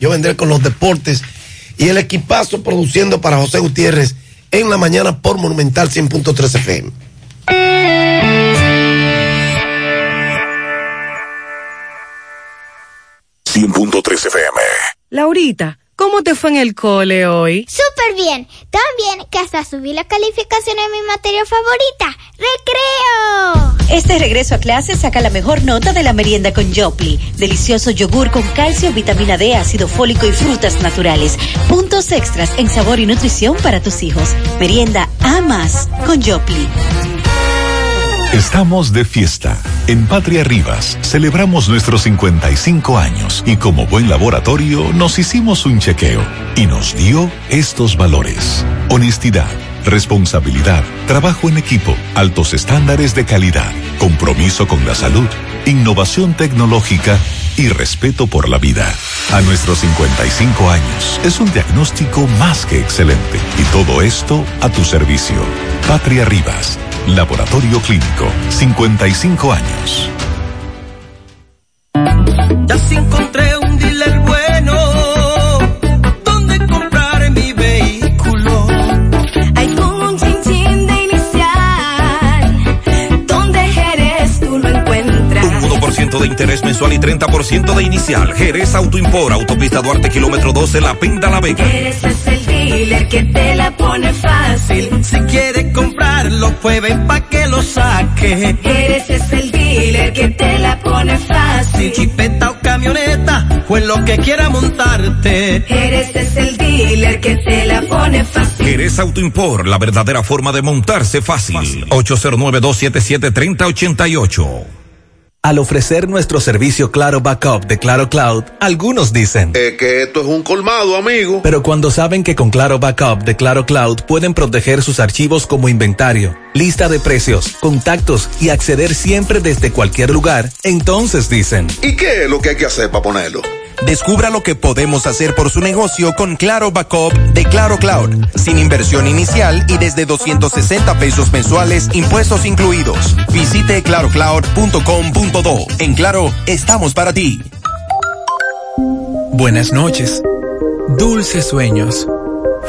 Yo vendré con los deportes y el equipazo produciendo para José Gutiérrez en la mañana por Monumental 100.3 FM. FM. Laurita, ¿cómo te fue en el cole hoy? Súper bien. Tan bien que hasta subí la calificación en mi materia favorita, recreo. Este regreso a clase saca la mejor nota de la merienda con Jopli. Delicioso yogur con calcio, vitamina D, ácido fólico y frutas naturales. Puntos extras en sabor y nutrición para tus hijos. Merienda a más con Jopli. Estamos de fiesta. En Patria Rivas celebramos nuestros 55 años y como buen laboratorio nos hicimos un chequeo y nos dio estos valores. Honestidad, responsabilidad, trabajo en equipo, altos estándares de calidad, compromiso con la salud, innovación tecnológica y respeto por la vida. A nuestros 55 años es un diagnóstico más que excelente y todo esto a tu servicio. Patria Rivas Laboratorio Clínico, 55 años. Ya encontré un dealer Un 1% de interés mensual y 30% de inicial. Jerez Autoimpor, Autopista Duarte, kilómetro 12, La Pinta, La Vega. Jerez es el dealer que te la pone fácil. Si quiere comprarlo, puede pa' que lo saque. Eres es el dealer que te la pone fácil. Chipeta o camioneta, o en lo que quiera montarte. Eres es el dealer que te la pone fácil. Eres Autoimpor, la verdadera forma de montarse fácil. 809-277-3088. Al ofrecer nuestro servicio Claro Backup de Claro Cloud, algunos dicen es que esto es un colmado, amigo. Pero cuando saben que con Claro Backup de Claro Cloud pueden proteger sus archivos como inventario, lista de precios, contactos y acceder siempre desde cualquier lugar, entonces dicen ¿Y qué es lo que hay que hacer para ponerlo? Descubra lo que podemos hacer por su negocio con Claro Backup de Claro Cloud, sin inversión inicial y desde 260 pesos mensuales, impuestos incluidos. Visite clarocloud.com.do. En Claro, estamos para ti. Buenas noches. Dulces sueños.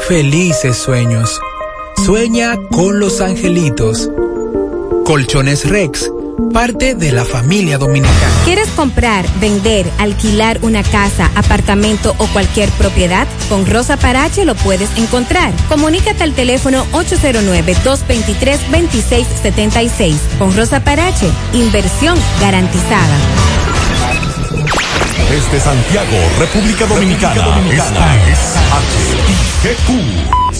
Felices sueños. Sueña con los angelitos. Colchones Rex parte de la familia dominicana. ¿Quieres comprar, vender, alquilar una casa, apartamento o cualquier propiedad? Con Rosa Parache lo puedes encontrar. Comunícate al teléfono 809-223-2676. Con Rosa Parache, inversión garantizada. Desde Santiago, República Dominicana, esta es HIGQ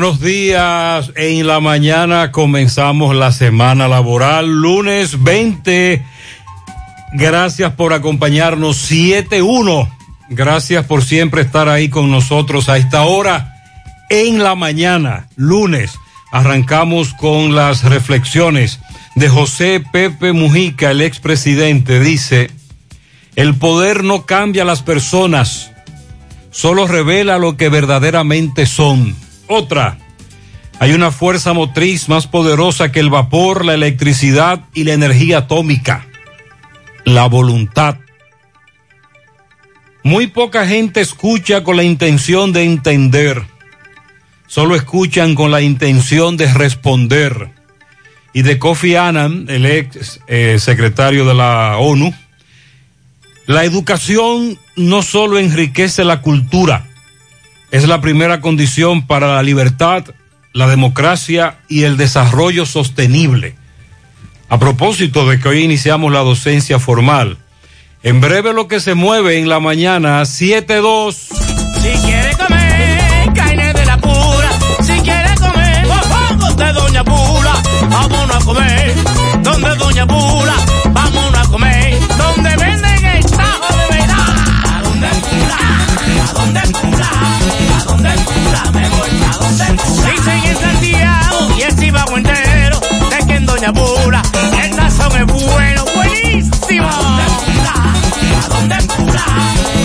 Buenos días. En la mañana comenzamos la semana laboral, lunes 20 Gracias por acompañarnos 7-1. Gracias por siempre estar ahí con nosotros a esta hora en la mañana, lunes. Arrancamos con las reflexiones de José Pepe Mujica, el expresidente. Dice, el poder no cambia a las personas, solo revela lo que verdaderamente son. Otra, hay una fuerza motriz más poderosa que el vapor, la electricidad y la energía atómica la voluntad. Muy poca gente escucha con la intención de entender, solo escuchan con la intención de responder. Y de Kofi Annan, el ex eh, secretario de la ONU, la educación no solo enriquece la cultura, es la primera condición para la libertad, la democracia y el desarrollo sostenible. A propósito de que hoy iniciamos la docencia formal, en breve lo que se mueve en la mañana, 7-2. Si quiere comer carne de la pura, si quiere comer mofongos de Doña Pula, vámonos a comer donde Doña Pula, vámonos a comer donde venden el tajo de verdad. ¿A dónde pula? ¿A dónde pula? Dicen en Santiago y el Cibao entero de que en Doña Pula el sazón es bueno, buenísimo. ¿A dónde pura?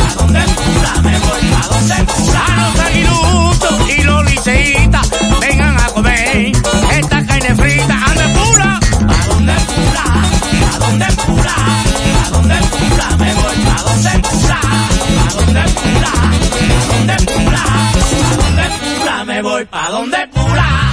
¿A dónde pura? Me voy a dónde pura. A los aguiluchos y los liceitas vengan a comer esta carne frita. ¿A pura? ¿A dónde pura? ¿A dónde pura? ¿A dónde pura? Me voy a dónde pura. ¿A dónde pura? ¿A dónde? Voy pa' donde pula.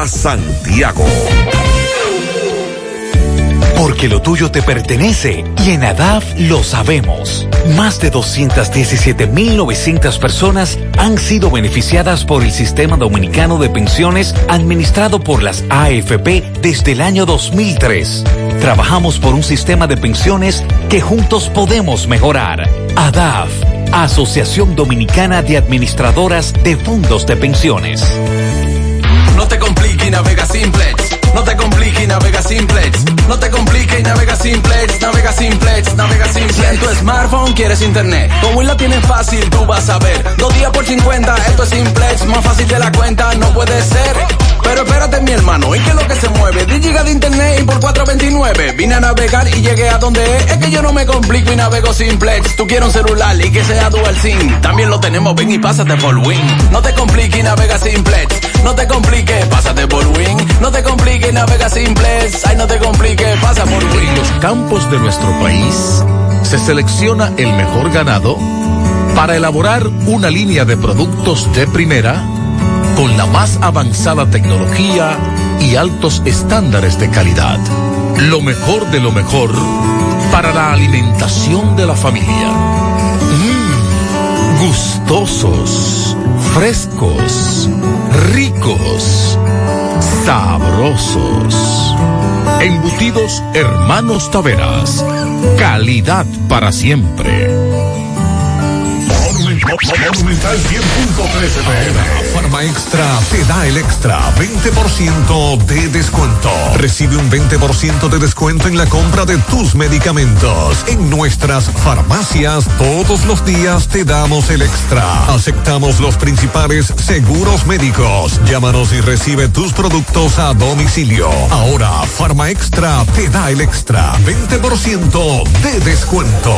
Santiago. Porque lo tuyo te pertenece y en ADAF lo sabemos. Más de 217.900 personas han sido beneficiadas por el Sistema Dominicano de Pensiones administrado por las AFP desde el año 2003. Trabajamos por un sistema de pensiones que juntos podemos mejorar. ADAF, Asociación Dominicana de Administradoras de Fondos de Pensiones. Y navega simplex. No te compliques y navega simplex. No te compliques y navega simplex. Navega simplex, navega simplex. Si en tu smartphone quieres internet, como la tienes fácil, tú vas a ver. Dos días por 50, esto es simplex. Más fácil de la cuenta, no puede ser. Pero espérate, mi hermano, ¿y qué es lo que se mueve? 10 gigas de internet y por 429. Vine a navegar y llegué a donde es. Es que yo no me complico y navego simplex. Tú quieres un celular y que sea dual SIM. También lo tenemos, ven y pásate por Win. No te compliques y navega simplex. No te compliques, pásate por Win. No te compliques, navega simplex. Ay, no te compliques, pasa por Win. En los campos de nuestro país se selecciona el mejor ganado para elaborar una línea de productos de primera con la más avanzada tecnología y altos estándares de calidad. Lo mejor de lo mejor para la alimentación de la familia. Mmm, gustosos, frescos, ricos, sabrosos. Embutidos Hermanos Taveras. Calidad para siempre. Monumental 100.13 pm. Farma Extra te da el extra 20% de descuento. Recibe un 20% de descuento en la compra de tus medicamentos. En nuestras farmacias todos los días te damos el extra. Aceptamos los principales seguros médicos. Llámanos y recibe tus productos a domicilio. Ahora Farma Extra te da el extra 20% de descuento.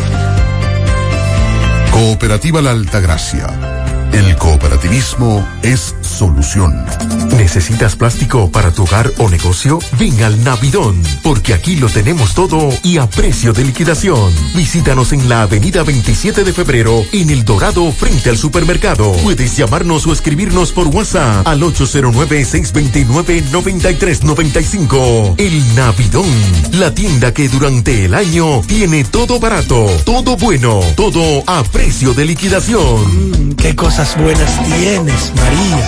Cooperativa La Altagracia. El cooperativismo es solución. ¿Necesitas plástico para tu hogar o negocio? Ven al Navidón, porque aquí lo tenemos todo y a precio de liquidación. Visítanos en la avenida 27 de febrero, en El Dorado, frente al supermercado. Puedes llamarnos o escribirnos por WhatsApp al 809-629-9395. El Navidón, la tienda que durante el año tiene todo barato, todo bueno, todo a precio de liquidación. Mm, qué cosas buenas tienes, María.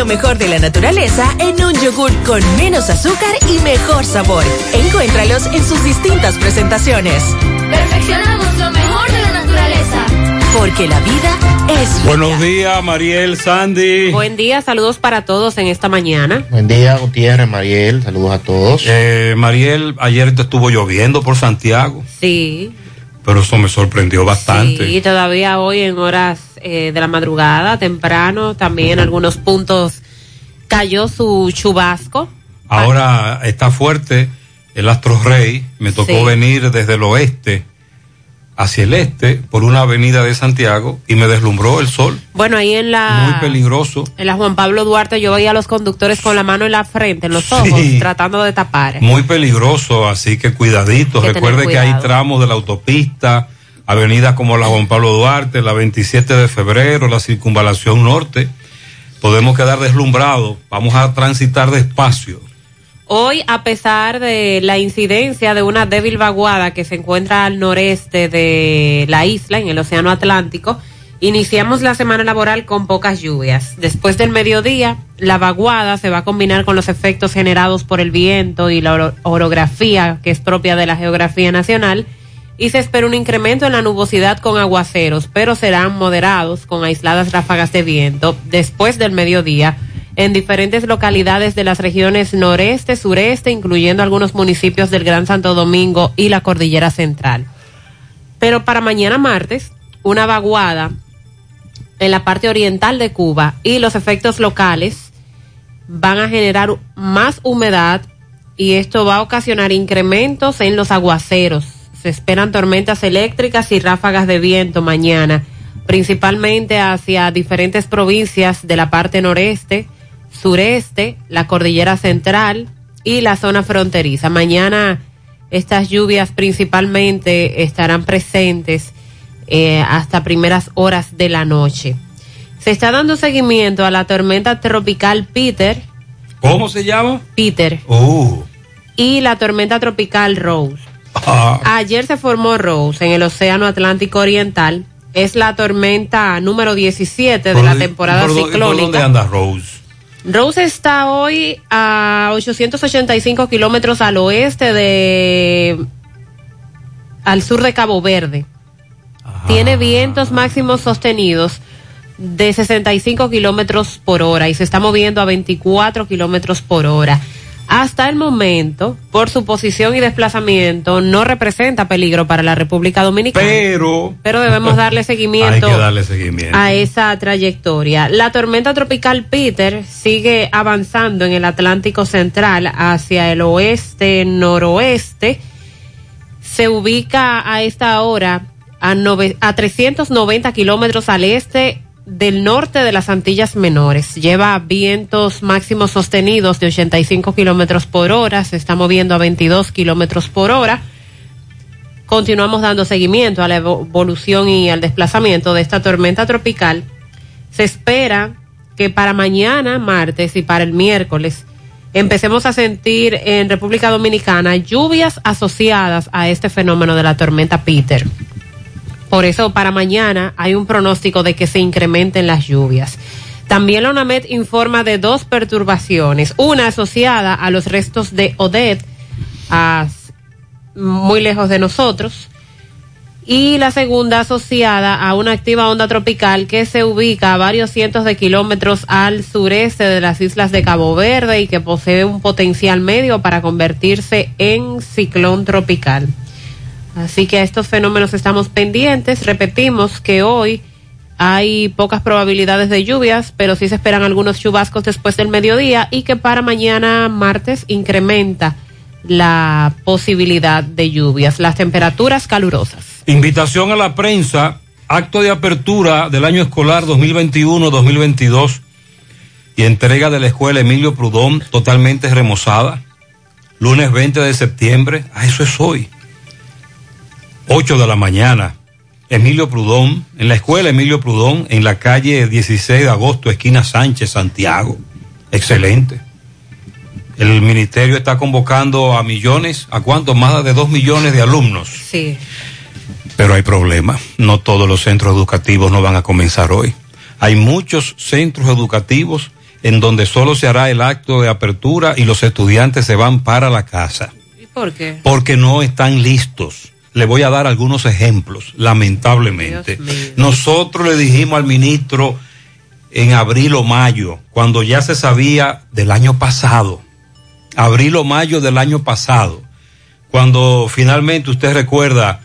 Lo mejor de la naturaleza en un yogur con menos azúcar y mejor sabor. Encuéntralos en sus distintas presentaciones. Perfeccionamos lo mejor de la naturaleza. porque la vida es Buenos días, Mariel, Sandy. Buen día, saludos para todos en esta mañana. Buen día, Gutiérrez, Mariel, saludos a todos. Eh, Mariel, ayer te estuvo lloviendo por Santiago, Sí, pero eso me sorprendió bastante. y todavía hoy en horas eh, de la madrugada, temprano, también en algunos puntos cayó su chubasco. Ahora está fuerte el Astro Rey. Me tocó Sí. venir desde el oeste hacia el este por una avenida de Santiago y me deslumbró el sol. Bueno, ahí en Muy la peligroso. en la Juan Pablo Duarte yo veía a los conductores con la mano en la frente, en los ojos, tratando de tapar. Muy peligroso, así que cuidadito. Hay que Recuerde que hay tramos de la autopista, avenidas como la Juan Pablo Duarte, la 27 de febrero, la circunvalación norte. Podemos quedar deslumbrados. Vamos a transitar despacio. Hoy, a pesar de la incidencia de una débil vaguada que se encuentra al noreste de la isla, en el Océano Atlántico, iniciamos la semana laboral con pocas lluvias. Después del mediodía, la vaguada se va a combinar con los efectos generados por el viento y la oro- orografía que es propia de la geografía nacional y se espera un incremento en la nubosidad con aguaceros, pero serán moderados con aisladas ráfagas de viento después del mediodía en diferentes localidades de las regiones noreste, sureste, incluyendo algunos municipios del Gran Santo Domingo y la Cordillera Central. Pero para mañana martes, una vaguada en la parte oriental de Cuba y los efectos locales van a generar más humedad y esto va a ocasionar incrementos en los aguaceros. Se esperan tormentas eléctricas y ráfagas de viento mañana, principalmente hacia diferentes provincias de la parte noreste, sureste, la cordillera central y la zona fronteriza. Mañana estas lluvias principalmente estarán presentes eh, hasta primeras horas de la noche. Se está dando seguimiento a la tormenta tropical Peter, ¿Cómo se llama? Peter, Uh, y la tormenta tropical Rose. Ah, Ayer se formó Rose en el Océano Atlántico Oriental. Es la tormenta número 17 de ¿por la dónde- temporada por dónde- ¿Por dónde ciclónica. anda Rose? Rose está hoy a 885 kilómetros al oeste de. al sur de Cabo Verde. Tiene vientos máximos sostenidos de 65 kilómetros por hora y se está moviendo a 24 kilómetros por hora. Hasta el momento, por su posición y desplazamiento, no representa peligro para la República Dominicana. Pero. Pero debemos darle seguimiento Hay que darle seguimiento. a esa trayectoria. La tormenta tropical Peter sigue avanzando en el Atlántico Central hacia el oeste noroeste. Se ubica a esta hora a, a 390 kilómetros al este del norte de las Antillas Menores. Lleva vientos máximos sostenidos de 85 kilómetros por hora. Se está moviendo a 22 kilómetros por hora continuamos dando seguimiento a la evo- evolución y al desplazamiento de esta tormenta tropical. Se espera que para mañana, martes y para el miércoles, empecemos a sentir en República Dominicana lluvias asociadas a este fenómeno de la tormenta Peter. Por eso para mañana hay un pronóstico de que se incrementen las lluvias. También la UNAMED informa de dos perturbaciones, una asociada a los restos de Odette, muy lejos de nosotros. Y la segunda asociada a una activa onda tropical que se ubica a varios cientos de kilómetros al sureste de las islas de Cabo Verde y que posee un potencial medio para convertirse en ciclón tropical. Así que a estos fenómenos estamos pendientes. Repetimos que hoy hay pocas probabilidades de lluvias, pero sí se esperan algunos chubascos después del mediodía y que para mañana martes incrementa la posibilidad de lluvias, las temperaturas calurosas. Invitación a la prensa, acto de apertura del año escolar 2021-2022 y entrega de la escuela Emilio Prudón totalmente remozada. Lunes 20 de septiembre, a eso es hoy. 8 de la mañana. Emilio Prudón, en la escuela Emilio Prudón, en la calle 16 de agosto, esquina Sánchez, Santiago. Excelente. El ministerio está convocando a millones, ¿a cuánto? Más de dos millones de alumnos. Sí. Pero hay problema. No todos los centros educativos no van a comenzar hoy. Hay muchos centros educativos en donde solo se hará el acto de apertura y los estudiantes se van para la casa ¿Y por qué? porque no están listos. Le voy a dar algunos ejemplos, lamentablemente. Nosotros le dijimos al ministro en abril o mayo, cuando ya se sabía del año pasado, abril o mayo del año pasado, cuando finalmente usted recuerda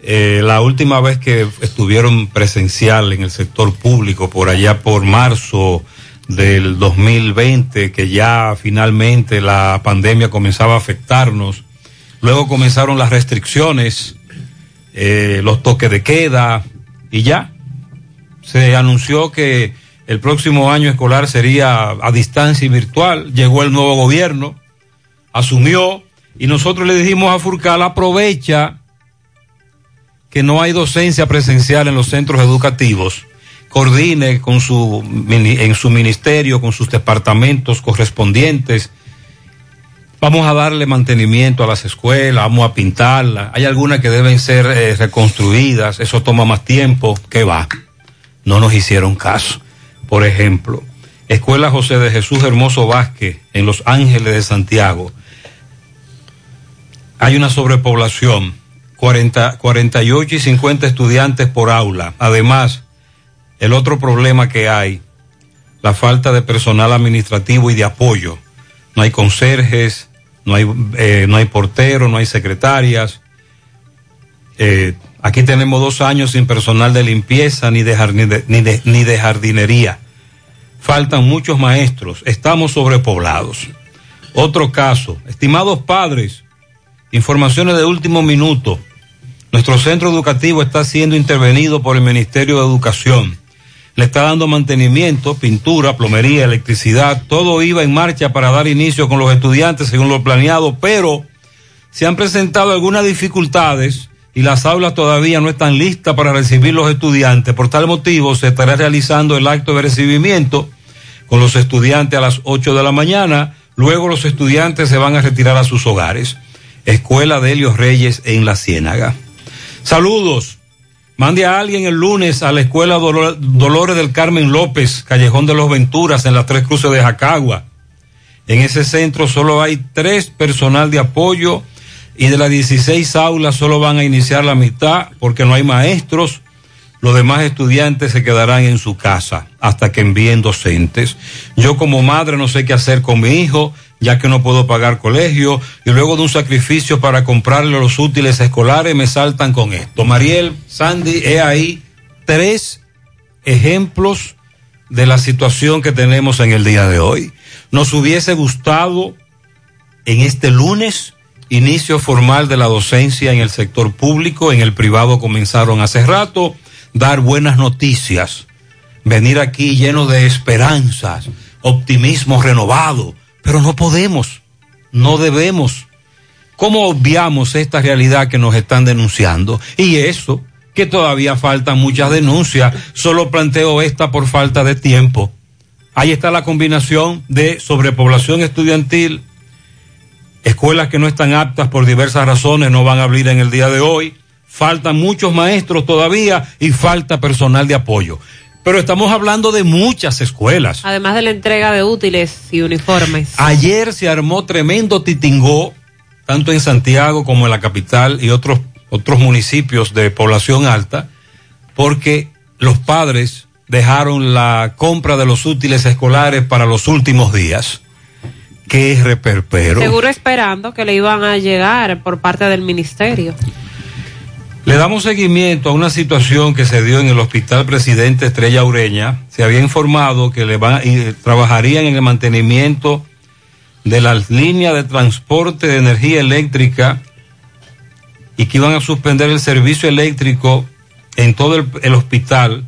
eh, la última vez que estuvieron presencial en el sector público, por allá por marzo del 2020, que ya finalmente la pandemia comenzaba a afectarnos, luego comenzaron las restricciones, eh, los toques de queda, y ya se anunció que el próximo año escolar sería a distancia y virtual, llegó el nuevo gobierno, asumió, y nosotros le dijimos a Furcal, aprovecha que no hay docencia presencial en los centros educativos, coordine con su, en su ministerio, con sus departamentos correspondientes. Vamos a darle mantenimiento a las escuelas, vamos a pintarlas. Hay algunas que deben ser eh, reconstruidas, eso toma más tiempo. ¿Qué va? No nos hicieron caso. Por ejemplo, Escuela José de Jesús Hermoso Vázquez en Los Ángeles de Santiago. Hay una sobrepoblación, 40, 48 y 50 estudiantes por aula. Además, el otro problema que hay, la falta de personal administrativo y de apoyo. No hay conserjes, no hay, eh, no hay porteros, no hay secretarias. Eh, aquí tenemos dos años sin personal de limpieza ni de, ni de- ni de jardinería. Faltan muchos maestros, estamos sobrepoblados. Otro caso, estimados padres, informaciones de último minuto. Nuestro centro educativo está siendo intervenido por el Ministerio de Educación. Le está dando mantenimiento, pintura, plomería, electricidad. Todo iba en marcha para dar inicio con los estudiantes según lo planeado, pero se han presentado algunas dificultades y las aulas todavía no están listas para recibir los estudiantes. Por tal motivo, se estará realizando el acto de recibimiento con los estudiantes a las 8 de la mañana. Luego los estudiantes se van a retirar a sus hogares. Escuela de Helios Reyes en La Ciénaga. Saludos. Mande a alguien el lunes a la Escuela Dolor- Dolores del Carmen López, Callejón de los Venturas, en las Tres Cruces de Jacagua. En ese centro solo hay tres personal de apoyo y de las 16 aulas solo van a iniciar la mitad porque no hay maestros. Los demás estudiantes se quedarán en su casa hasta que envíen docentes. Yo como madre no sé qué hacer con mi hijo, ya que no puedo pagar colegio y luego de un sacrificio para comprarle los útiles escolares me saltan con esto. Mariel, Sandy, he ahí tres ejemplos de la situación que tenemos en el día de hoy. Nos hubiese gustado en este lunes inicio formal de la docencia en el sector público, en el privado comenzaron hace rato, dar buenas noticias, venir aquí lleno de esperanzas, optimismo renovado, pero no podemos, no debemos. ¿Cómo obviamos esta realidad que nos están denunciando? Y eso, que todavía faltan muchas denuncias, solo planteo esta por falta de tiempo. Ahí está la combinación de sobrepoblación estudiantil, escuelas que no están aptas por diversas razones no van a abrir en el día de hoy, faltan muchos maestros todavía y falta personal de apoyo. Pero estamos hablando de muchas escuelas. Además de la entrega de útiles y uniformes. Ayer se armó tremendo titingó, tanto en Santiago como en la capital y otros, otros municipios de población alta, porque los padres dejaron la compra de los útiles escolares para los últimos días. Qué reperpero. Seguro esperando que le iban a llegar por parte del ministerio. Le damos seguimiento a una situación que se dio en el Hospital Presidente Estrella Ureña. Se había informado que le van, y trabajarían en el mantenimiento de las líneas de transporte de energía eléctrica y que iban a suspender el servicio eléctrico en todo el, el hospital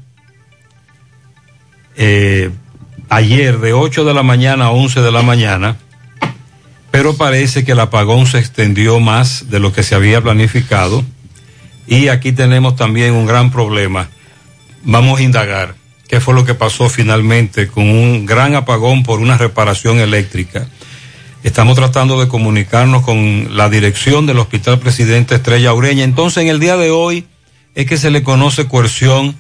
eh, ayer de 8 de la mañana a 11 de la mañana, pero parece que el apagón se extendió más de lo que se había planificado y aquí tenemos también un gran problema. Vamos a indagar qué fue lo que pasó finalmente con un gran apagón por una reparación eléctrica. Estamos tratando de comunicarnos con la dirección del Hospital Presidente Estrella Ureña. Entonces, en el día de hoy es que se le conoce coerción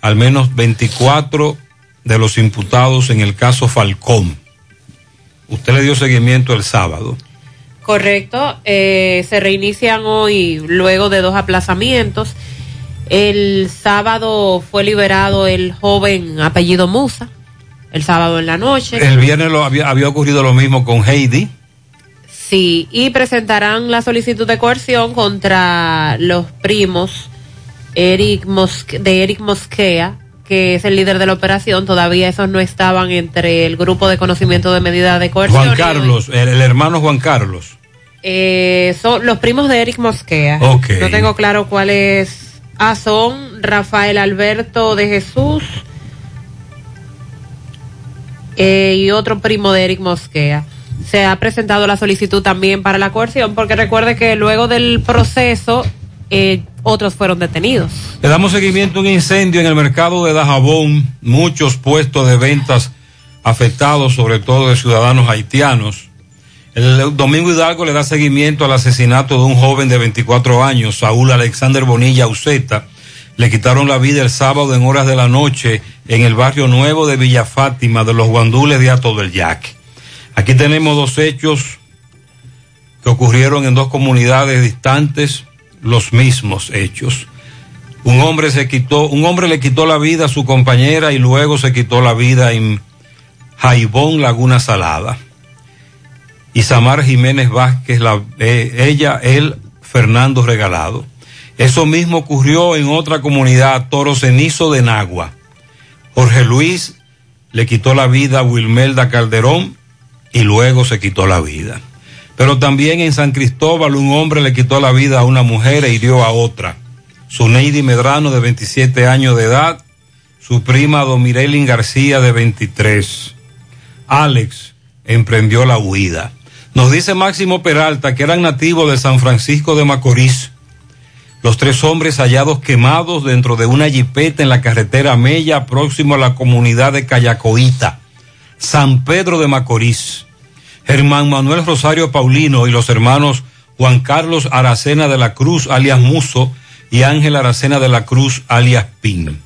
al menos 24 de los imputados en el caso Falcón. Usted le dio seguimiento el sábado. Correcto, eh, se reinician hoy luego de dos aplazamientos. El sábado fue liberado el joven apellido Musa, el sábado en la noche. El viernes lo había, había ocurrido lo mismo con Heidi. Sí, y presentarán la solicitud de coerción contra los primos Eric Mosque- de Eric Mosquea, que es el líder de la operación. Todavía esos no estaban entre el grupo de conocimiento de medida de coerción. Juan Carlos, el, el hermano Juan Carlos. Eh, son los primos de Eric Mosquea. No tengo claro cuál es. Ah, son Rafael Alberto de Jesús eh, y otro primo de Eric Mosquea. Se ha presentado la solicitud también para la coerción porque recuerde que luego del proceso eh, otros fueron detenidos. Le damos seguimiento a un incendio en el mercado de Dajabón, muchos puestos de ventas afectados, sobre todo de ciudadanos haitianos. El Domingo Hidalgo le da seguimiento al asesinato de un joven de 24 años, Saúl Alexander Bonilla Uceta. Le quitaron la vida el sábado en horas de la noche en el barrio nuevo de Villa Fátima de los Guandules de Ato del Yaque. Aquí tenemos dos hechos que ocurrieron en dos comunidades distantes, los mismos hechos. Un hombre se quitó, un hombre le quitó la vida a su compañera y luego se quitó la vida en Jaibón, Laguna Salada. Isamar Jiménez Vázquez, eh, ella, él, Fernando Regalado. Eso mismo ocurrió en otra comunidad, Toro Cenizo de Nagua. Jorge Luis le quitó la vida a Wilmelda Calderón y luego se quitó la vida. Pero también en San Cristóbal un hombre le quitó la vida a una mujer e hirió a otra. Suneidi Medrano de 27 años de edad, su prima Domirelin García de 23. Alex emprendió la huida. Nos dice Máximo Peralta que eran nativos de San Francisco de Macorís. Los tres hombres hallados quemados dentro de una jipeta en la carretera Mella, próximo a la comunidad de Cayacoita, San Pedro de Macorís. Germán Manuel Rosario Paulino y los hermanos Juan Carlos Aracena de la Cruz, alias Muso, y Ángel Aracena de la Cruz, alias Pin.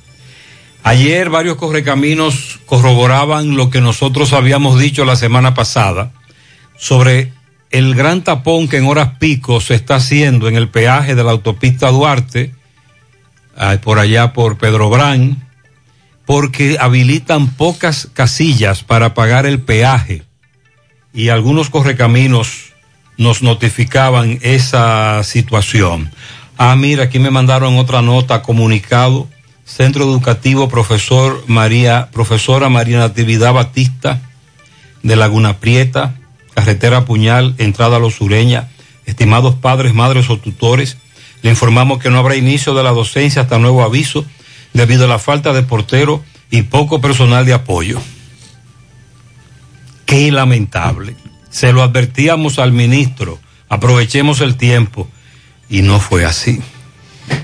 Ayer varios correcaminos corroboraban lo que nosotros habíamos dicho la semana pasada sobre el gran tapón que en horas pico se está haciendo en el peaje de la autopista Duarte, por allá por Pedro Brán, porque habilitan pocas casillas para pagar el peaje y algunos correcaminos nos notificaban esa situación. Ah, mira, aquí me mandaron otra nota, comunicado, Centro Educativo Profesor María, Profesora María Natividad Batista de Laguna Prieta, Carretera Puñal, entrada a Los Sureña. Estimados padres, madres o tutores, le informamos que no habrá inicio de la docencia hasta nuevo aviso debido a la falta de portero y poco personal de apoyo. Qué lamentable. Se lo advertíamos al ministro, aprovechemos el tiempo y no fue así.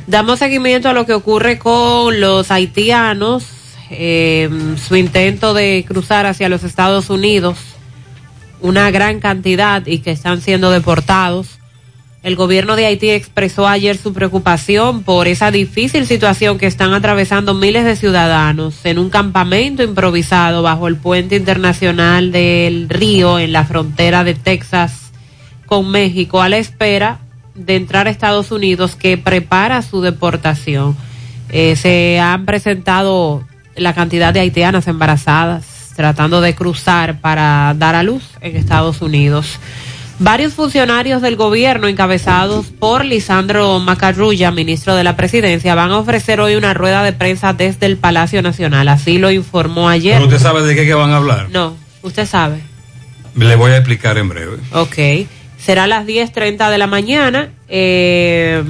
Damos seguimiento a lo que ocurre con los haitianos, eh, su intento de cruzar hacia los Estados Unidos, una gran cantidad y que están siendo deportados. El gobierno de Haití expresó ayer su preocupación por esa difícil situación que están atravesando miles de ciudadanos en un campamento improvisado bajo el puente internacional del río en la frontera de Texas con México a la espera de entrar a Estados Unidos que prepara su deportación. Eh, se han presentado la cantidad de haitianas embarazadas tratando de cruzar para dar a luz en Estados Unidos. Varios funcionarios del gobierno encabezados por Lisandro Macarrulla, ministro de la presidencia, van a ofrecer hoy una rueda de prensa desde el Palacio Nacional. Así lo informó ayer. Pero usted sabe de qué van a hablar. No, usted sabe. Le voy a explicar en breve. Ok. Será a las 10.30 de la mañana. Eh,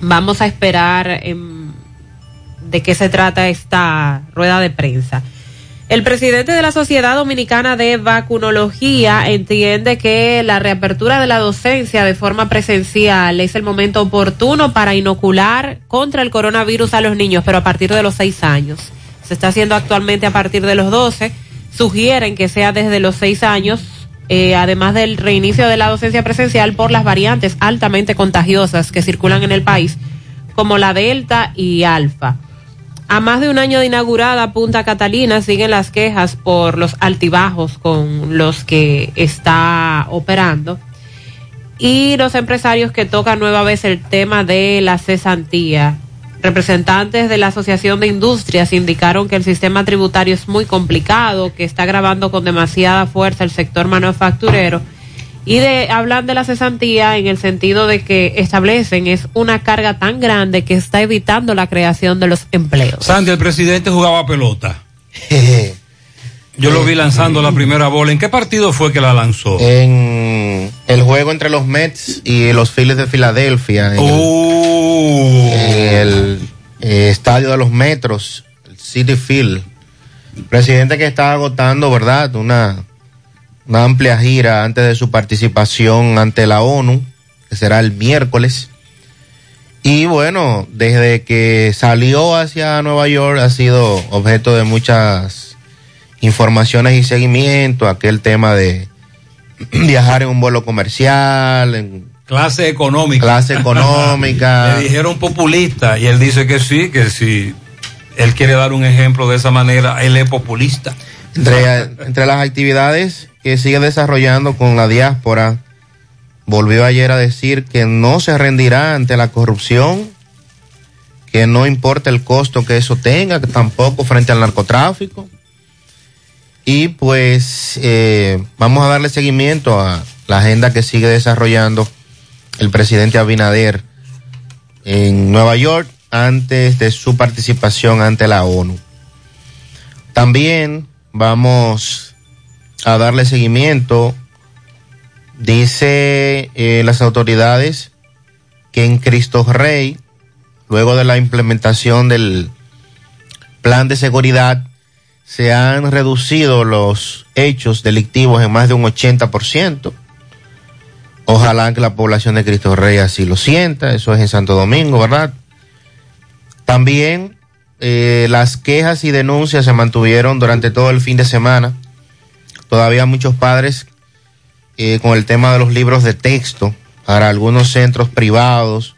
vamos a esperar de qué se trata esta rueda de prensa. El presidente de la Sociedad Dominicana de Vacunología entiende que la reapertura de la docencia de forma presencial es el momento oportuno para inocular contra el coronavirus a los niños, pero a partir de los seis años. Se está haciendo actualmente a partir de los 12. Sugieren que sea desde los seis años, eh, además del reinicio de la docencia presencial por las variantes altamente contagiosas que circulan en el país, como la Delta y Alfa. A más de un año de inaugurada Punta Catalina siguen las quejas por los altibajos con los que está operando. y los empresarios que tocan nueva vez el tema de la cesantía. Representantes de la Asociación de Industrias indicaron que el sistema tributario es muy complicado, que está grabando con demasiada fuerza el sector manufacturero y de hablan de la cesantía en el sentido de que establecen es una carga tan grande que está evitando la creación de los empleos. Sandy, el presidente jugaba pelota. Yo lo vi lanzando la primera bola. ¿En qué partido fue que la lanzó? En el juego entre los Mets y los Phillies de Filadelfia. En, Oh. el, el, eh, estadio de los Metros, el City Field. El presidente que está agotando, ¿verdad? Una, una amplia gira antes de su participación ante la ONU, que será el miércoles. Y bueno, desde que salió hacia Nueva York ha sido objeto de muchas informaciones y seguimiento, aquel tema de viajar en un vuelo comercial, en Clase económica. clase económica. Le dijeron populista y él dice que sí, que si él quiere dar un ejemplo de esa manera, él es populista. Entre, las actividades que sigue desarrollando con la diáspora, volvió ayer a decir que no se rendirá ante la corrupción, que no importa el costo que eso tenga, que tampoco frente al narcotráfico. Y pues eh, vamos a darle seguimiento a la agenda que sigue desarrollando el presidente Abinader en Nueva York antes de su participación ante la ONU. También vamos a darle seguimiento, dice eh, las autoridades, que en Cristo Rey, luego de la implementación del plan de seguridad, se han reducido los hechos delictivos en más de un 80%. Ojalá que la población de Cristo Rey así lo sienta, eso es en Santo Domingo, ¿verdad? También eh, las quejas y denuncias se mantuvieron durante todo el fin de semana. Todavía muchos padres eh, con el tema de los libros de texto para algunos centros privados,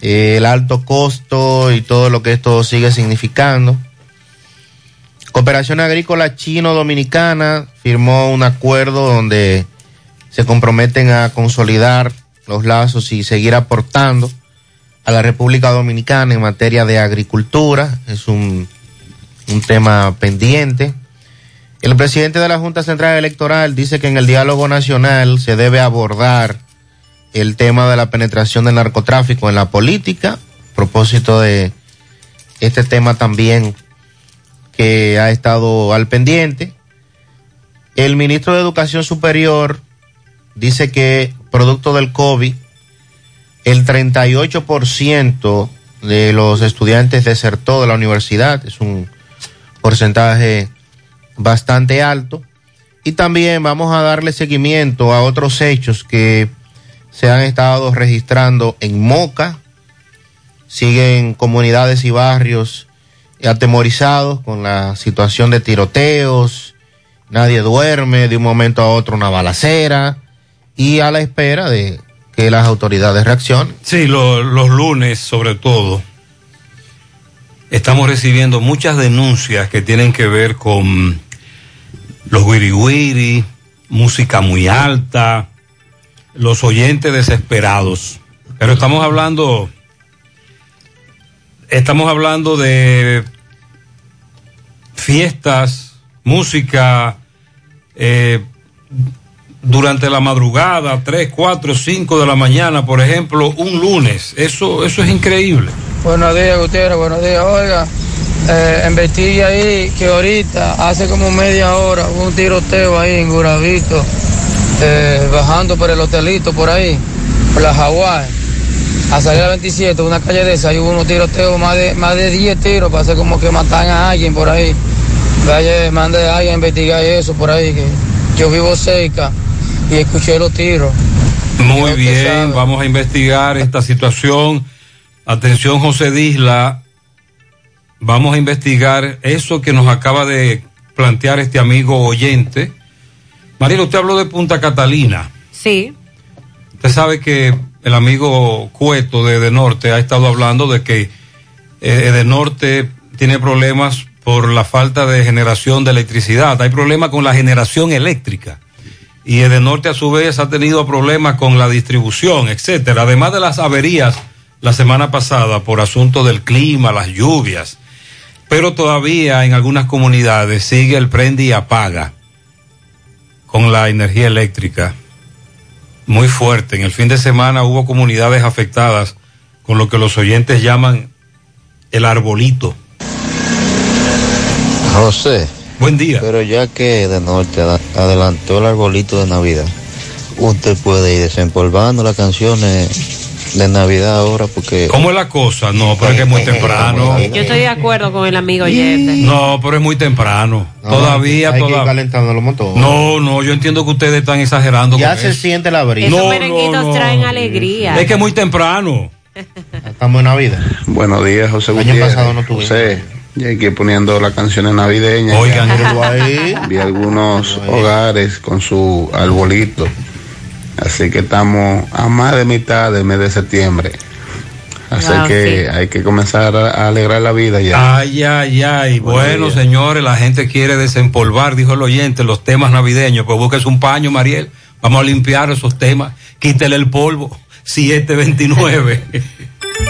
eh, el alto costo y todo lo que esto sigue significando. Cooperación Agrícola Chino-Dominicana firmó un acuerdo donde se comprometen a consolidar los lazos y seguir aportando a la República Dominicana en materia de agricultura. Es un, un tema pendiente. El presidente de la Junta Central Electoral dice que en el diálogo nacional se debe abordar el tema de la penetración del narcotráfico en la política. A propósito de este tema también que ha estado al pendiente. El ministro de Educación Superior dice que producto del COVID, el 38% de los estudiantes desertó de la universidad, es un porcentaje bastante alto. Y también vamos a darle seguimiento a otros hechos que se han estado registrando en Moca. Siguen comunidades y barrios atemorizados con la situación de tiroteos. Nadie duerme, de un momento a otro una balacera y a la espera de las autoridades reaccionen. Sí, lo- los lunes sobre todo. Estamos recibiendo muchas denuncias que tienen que ver con los wiri, música muy alta, los oyentes desesperados. Pero estamos hablando, estamos hablando de fiestas, música, eh, durante la madrugada, 3, 4, 5 de la mañana, por ejemplo, un lunes. Eso, eso es increíble. Buenos días, Gutiérrez, buenos días. Oiga, eh, ahí que ahorita, hace como media hora, hubo un tiroteo ahí en Guravito, eh, bajando por el hotelito por ahí, por la Hawái. A salir a 27, una calle de esa, ahí hubo unos tiroteos, más de, más de 10 tiros, parece como que matan a alguien por ahí. Vaya, mande a alguien a investigar eso por ahí, que yo vivo cerca y escuché los tiros. Muy bien, vamos a investigar esta situación. Atención, José Disla. Vamos a investigar eso que nos acaba de plantear este amigo oyente. Mariela, usted habló de Punta Catalina. Sí. Usted sabe que el amigo Cueto de De Norte ha estado hablando de que eh, De Norte tiene problemas por la falta de generación de electricidad. Hay problemas con la generación eléctrica. Y de norte a su vez ha tenido problemas con la distribución, etcétera. Además de las averías la semana pasada por asunto del clima, las lluvias, pero todavía en algunas comunidades sigue el prende y apaga con la energía eléctrica muy fuerte. En el fin de semana hubo comunidades afectadas con lo que los oyentes llaman el arbolito. José. Buen día. Pero ya que de norte ad- adelantó el arbolito de Navidad, usted puede ir desempolvando las canciones de Navidad ahora porque... ¿Cómo es la cosa? No, pero es que es muy temprano. Yo estoy de acuerdo con el amigo oyente. No, pero es muy temprano. todavía, hay que ir todavía. calentando los motores. No, no, yo entiendo que ustedes están exagerando. Ya con se eso. siente la brisa. Esos No, merenguitos no, no. traen alegría. Es que es muy temprano. Estamos en Navidad. Buenos días, José El año Gutiérrez. pasado no tuvimos. José, ya hay que ir poniendo las canciones navideñas. Oigan. Ahí. Vi algunos hogares con su arbolito. Así que estamos a más de mitad del mes de septiembre. Así Wow, que sí. hay que comenzar a alegrar la vida ya. Ay, ay, ay. Buenos Bueno, días. señores, la gente quiere desempolvar, dijo el oyente, los temas navideños. Pues búsquese un paño, Mariel. Vamos a limpiar esos temas. Quítele el polvo. 729.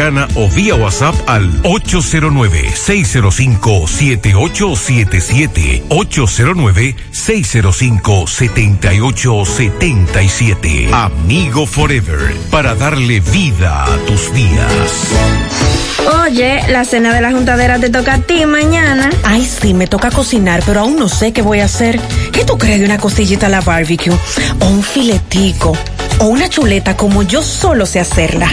o vía WhatsApp al 809-605-7877. 809-605-7877. Amigo Forever, para darle vida a tus días. Oye, la cena de la juntadera te toca a ti mañana. Ay, sí, me toca cocinar, pero aún no sé qué voy a hacer. ¿Qué tú crees de una costillita a la barbecue? O un filetico. O una chuleta como yo solo sé hacerla.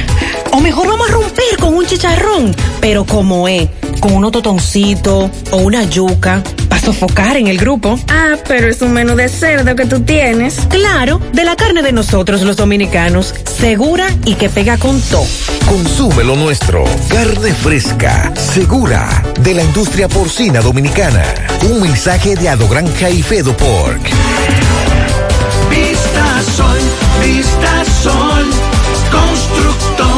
O mejor vamos a romper con un chicharrón, pero como es, con unos totoncitos o una yuca, para sofocar en el grupo. Ah, pero es un menú de cerdo que tú tienes. Claro, de la carne de nosotros los dominicanos, segura y que pega con todo. Consume lo nuestro. Carne fresca, segura, de la industria porcina dominicana. Un mensaje de Adogranja y Fedo Pork. Vista Sol, Vista Sol, constructora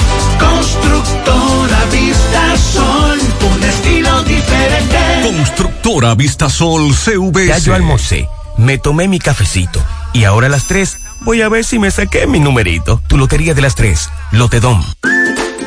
Constructora Vistasol CVS. Ya yo almorcé, me tomé mi cafecito y ahora a las 3 voy a ver si me saqué mi numerito. Tu lotería de las 3, Lotedom.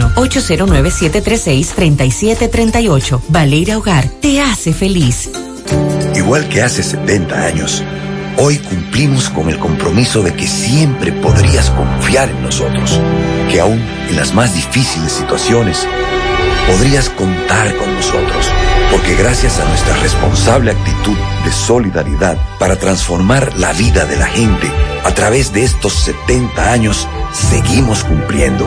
809-736-3738. Valeira Hogar, te hace feliz. Igual que hace 70 años, hoy cumplimos con el compromiso de que siempre podrías confiar en nosotros, que aún en las más difíciles situaciones podrías contar con nosotros, porque gracias a nuestra responsable actitud de solidaridad para transformar la vida de la gente, a través de estos 70 años seguimos cumpliendo,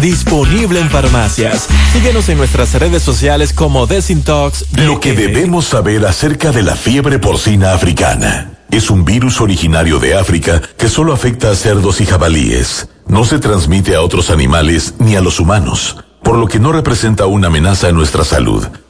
disponible en farmacias. Síguenos en nuestras redes sociales como Desintox. Lo que debemos saber acerca de la fiebre porcina africana. Es un virus originario de África que solo afecta a cerdos y jabalíes. No se transmite a otros animales ni a los humanos, por lo que no representa una amenaza a nuestra salud.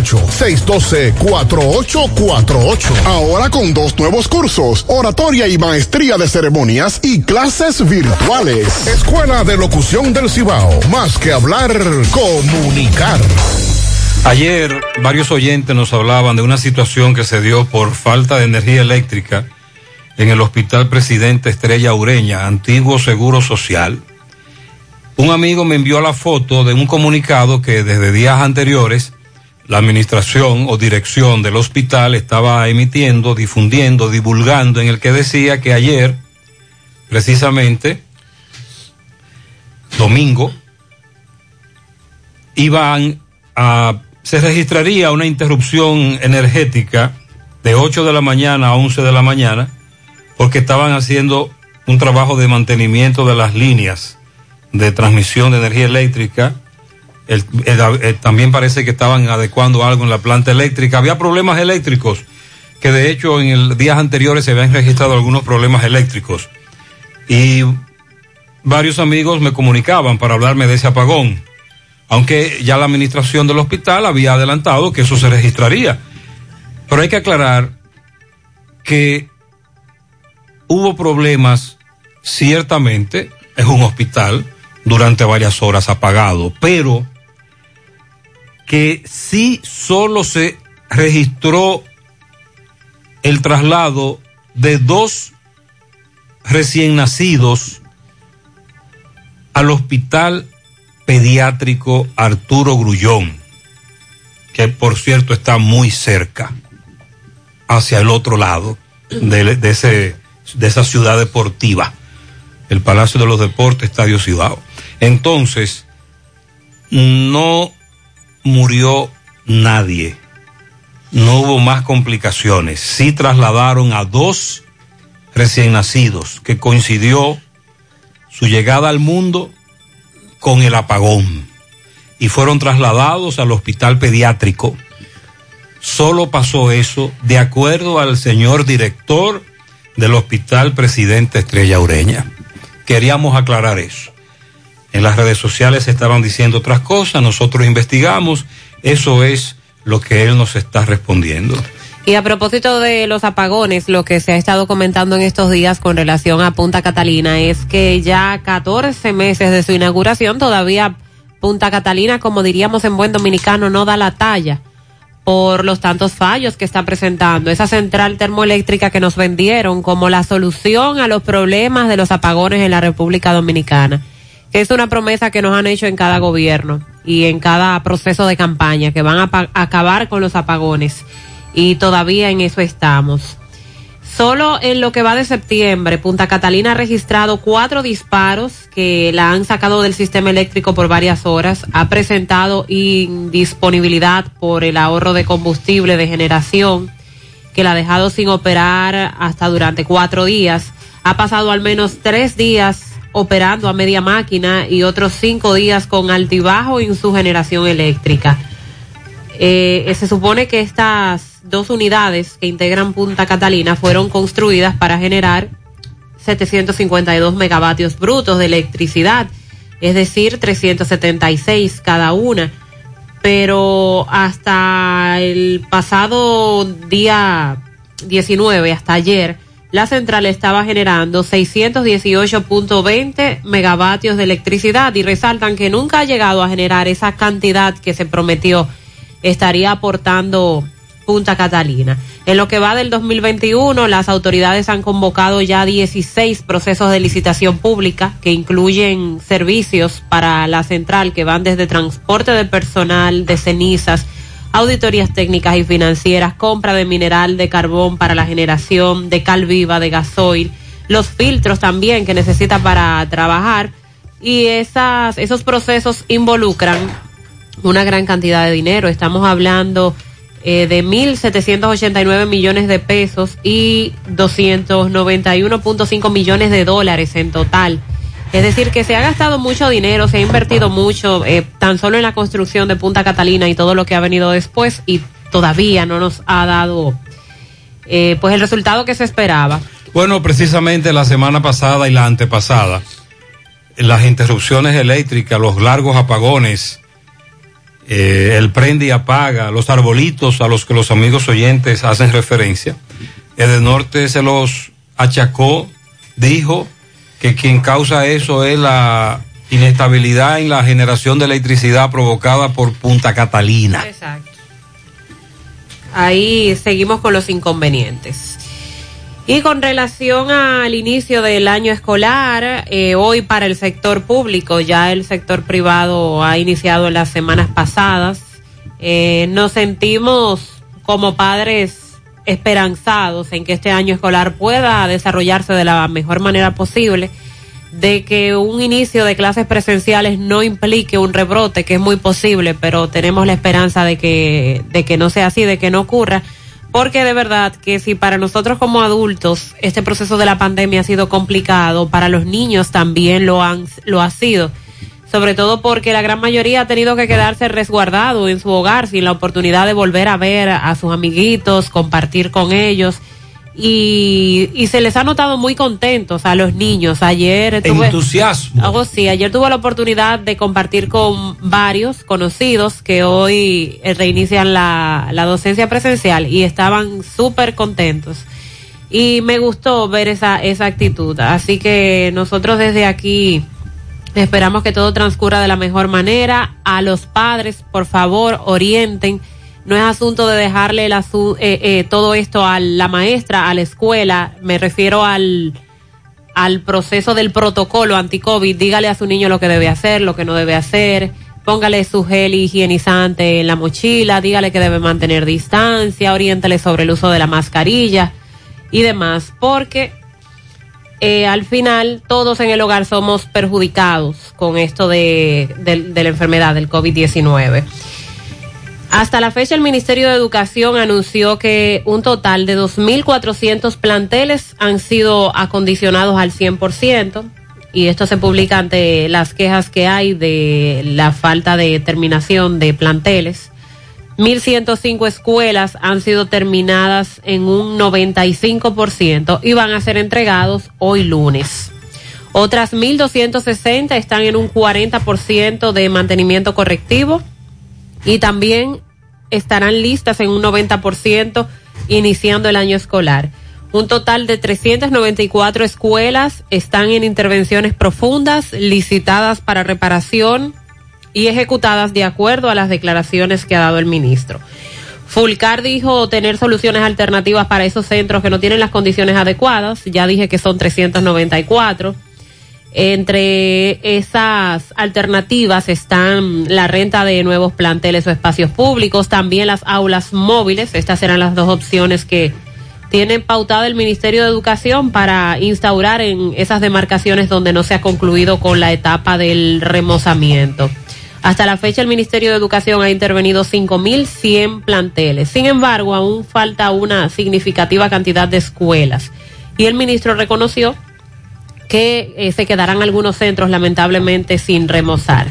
612-4848. Ahora con dos nuevos cursos, oratoria y maestría de ceremonias y clases virtuales. Escuela de Locución del Cibao. Más que hablar, comunicar. Ayer varios oyentes nos hablaban de una situación que se dio por falta de energía eléctrica en el Hospital Presidente Estrella Ureña, antiguo Seguro Social. Un amigo me envió la foto de un comunicado que desde días anteriores la administración o dirección del hospital estaba emitiendo, difundiendo, divulgando, en el que decía que ayer, precisamente, domingo, iban a, se registraría una interrupción energética de 8 de la mañana a 11 de la mañana, porque estaban haciendo un trabajo de mantenimiento de las líneas de transmisión de energía eléctrica el- también parece que estaban adecuando algo en la planta eléctrica. Había problemas eléctricos, que de hecho en el días anteriores se habían registrado algunos problemas eléctricos. Y varios amigos me comunicaban para hablarme de ese apagón, aunque ya la administración del hospital había adelantado que eso se registraría. Pero hay que aclarar que hubo problemas, ciertamente, es un hospital durante varias horas apagado, pero que sí solo se registró el traslado de dos recién nacidos al hospital pediátrico Arturo Grullón, que por cierto está muy cerca, hacia el otro lado de, de ese, de esa ciudad deportiva, el Palacio de los Deportes, Estadio Ciudad. Entonces, no murió nadie. no hubo más complicaciones. Sí trasladaron a dos recién nacidos que coincidió su llegada al mundo con el apagón y fueron trasladados al hospital pediátrico. Solo pasó eso de acuerdo al señor director del hospital presidente Estrella Ureña. Queríamos aclarar eso. En las redes sociales estaban diciendo otras cosas, nosotros investigamos, eso es lo que él nos está respondiendo. Y a propósito de los apagones, lo que se ha estado comentando en estos días con relación a Punta Catalina es que ya 14 meses de su inauguración todavía Punta Catalina, como diríamos en buen dominicano, no da la talla por los tantos fallos que está presentando. Esa central termoeléctrica que nos vendieron como la solución a los problemas de los apagones en la República Dominicana, es una promesa que nos han hecho en cada gobierno y en cada proceso de campaña, que van a acabar con los apagones. Y todavía en eso estamos. Solo en lo que va de septiembre, Punta Catalina ha registrado cuatro disparos que la han sacado del sistema eléctrico por varias horas. Ha presentado indisponibilidad por el ahorro de combustible de generación que la ha dejado sin operar hasta durante cuatro días. Ha pasado al menos tres días operando a media máquina y otros cinco días con altibajo en su generación eléctrica. Eh, se supone que estas dos unidades que integran Punta Catalina fueron construidas para generar 752 megavatios brutos de electricidad, es decir, 376 cada una. Pero hasta el pasado día 19, hasta ayer, la central estaba generando 618.20 megavatios de electricidad y resaltan que nunca ha llegado a generar esa cantidad que se prometió estaría aportando Punta Catalina. En lo que va del 2021, las autoridades han convocado ya 16 procesos de licitación pública que incluyen servicios para la central que van desde transporte de personal, de cenizas, auditorías técnicas y financieras, compra de mineral de carbón para la generación de cal viva, de gasoil, los filtros también que necesita para trabajar y esas, esos procesos involucran una gran cantidad de dinero. Estamos hablando eh, de 1.789 millones de pesos y 291.5 millones de dólares en total. Es decir, que se ha gastado mucho dinero, se ha invertido mucho eh, tan solo en la construcción de Punta Catalina y todo lo que ha venido después y todavía no nos ha dado eh, pues el resultado que se esperaba. Bueno, precisamente la semana pasada y la antepasada, las interrupciones eléctricas, los largos apagones, eh, el prende y apaga, los arbolitos a los que los amigos oyentes hacen referencia. El norte se los achacó, dijo que quien causa eso es la inestabilidad en la generación de electricidad provocada por Punta Catalina. Exacto. Ahí seguimos con los inconvenientes. Y con relación al inicio del año escolar, eh, hoy para el sector público, ya el sector privado ha iniciado las semanas pasadas, eh, nos sentimos como padres esperanzados en que este año escolar pueda desarrollarse de la mejor manera posible, de que un inicio de clases presenciales no implique un rebrote, que es muy posible, pero tenemos la esperanza de que, de que no sea así, de que no ocurra porque de verdad que si para nosotros como adultos este proceso de la pandemia ha sido complicado, para los niños también lo, han, lo ha sido. Sobre todo porque la gran mayoría ha tenido que quedarse resguardado en su hogar sin la oportunidad de volver a ver a sus amiguitos, compartir con ellos y, y se les ha notado muy contentos a los niños. Ayer tuve, entusiasmo. Algo sí, ayer tuve la oportunidad de compartir con varios conocidos que hoy eh, reinician la, la docencia presencial y estaban súper contentos. Y me gustó ver esa, esa actitud. Así que nosotros desde aquí esperamos que todo transcurra de la mejor manera. A los padres, por favor, orienten. No es asunto de dejarle eh, eh, todo esto a la maestra, a la escuela, me refiero al, al proceso del protocolo anti-COVID, dígale a su niño lo que debe hacer, lo que no debe hacer, póngale su gel higienizante en la mochila, dígale que debe mantener distancia, oriéntale sobre el uso de la mascarilla y demás, porque eh, al final todos en el hogar somos perjudicados con esto de, de la enfermedad del COVID-19. Hasta la fecha, el Ministerio de Educación anunció que un total de 2.400 planteles han sido acondicionados al 100%, y esto se publica ante las quejas que hay de la falta de terminación de planteles. 1.105 escuelas han sido terminadas en un 95% y van a ser entregados hoy lunes. Otras 1.260 están en un 40% de mantenimiento correctivo y también estarán listas en un 90% iniciando el año escolar. Un total de 394 escuelas están en intervenciones profundas, licitadas para reparación y ejecutadas de acuerdo a las declaraciones que ha dado el ministro. Fulcar dijo tener soluciones alternativas para esos centros que no tienen las condiciones adecuadas. Ya dije que son 394. Entre esas alternativas están la renta de nuevos planteles o espacios públicos, también las aulas móviles. Estas serán las dos opciones que tiene pautada el Ministerio de Educación para instaurar en esas demarcaciones donde no se ha concluido con la etapa del remozamiento. Hasta la fecha el Ministerio de Educación ha intervenido 5.100 planteles. Sin embargo, aún falta una significativa cantidad de escuelas. Y el ministro reconoció que eh, se quedarán algunos centros lamentablemente sin remozar.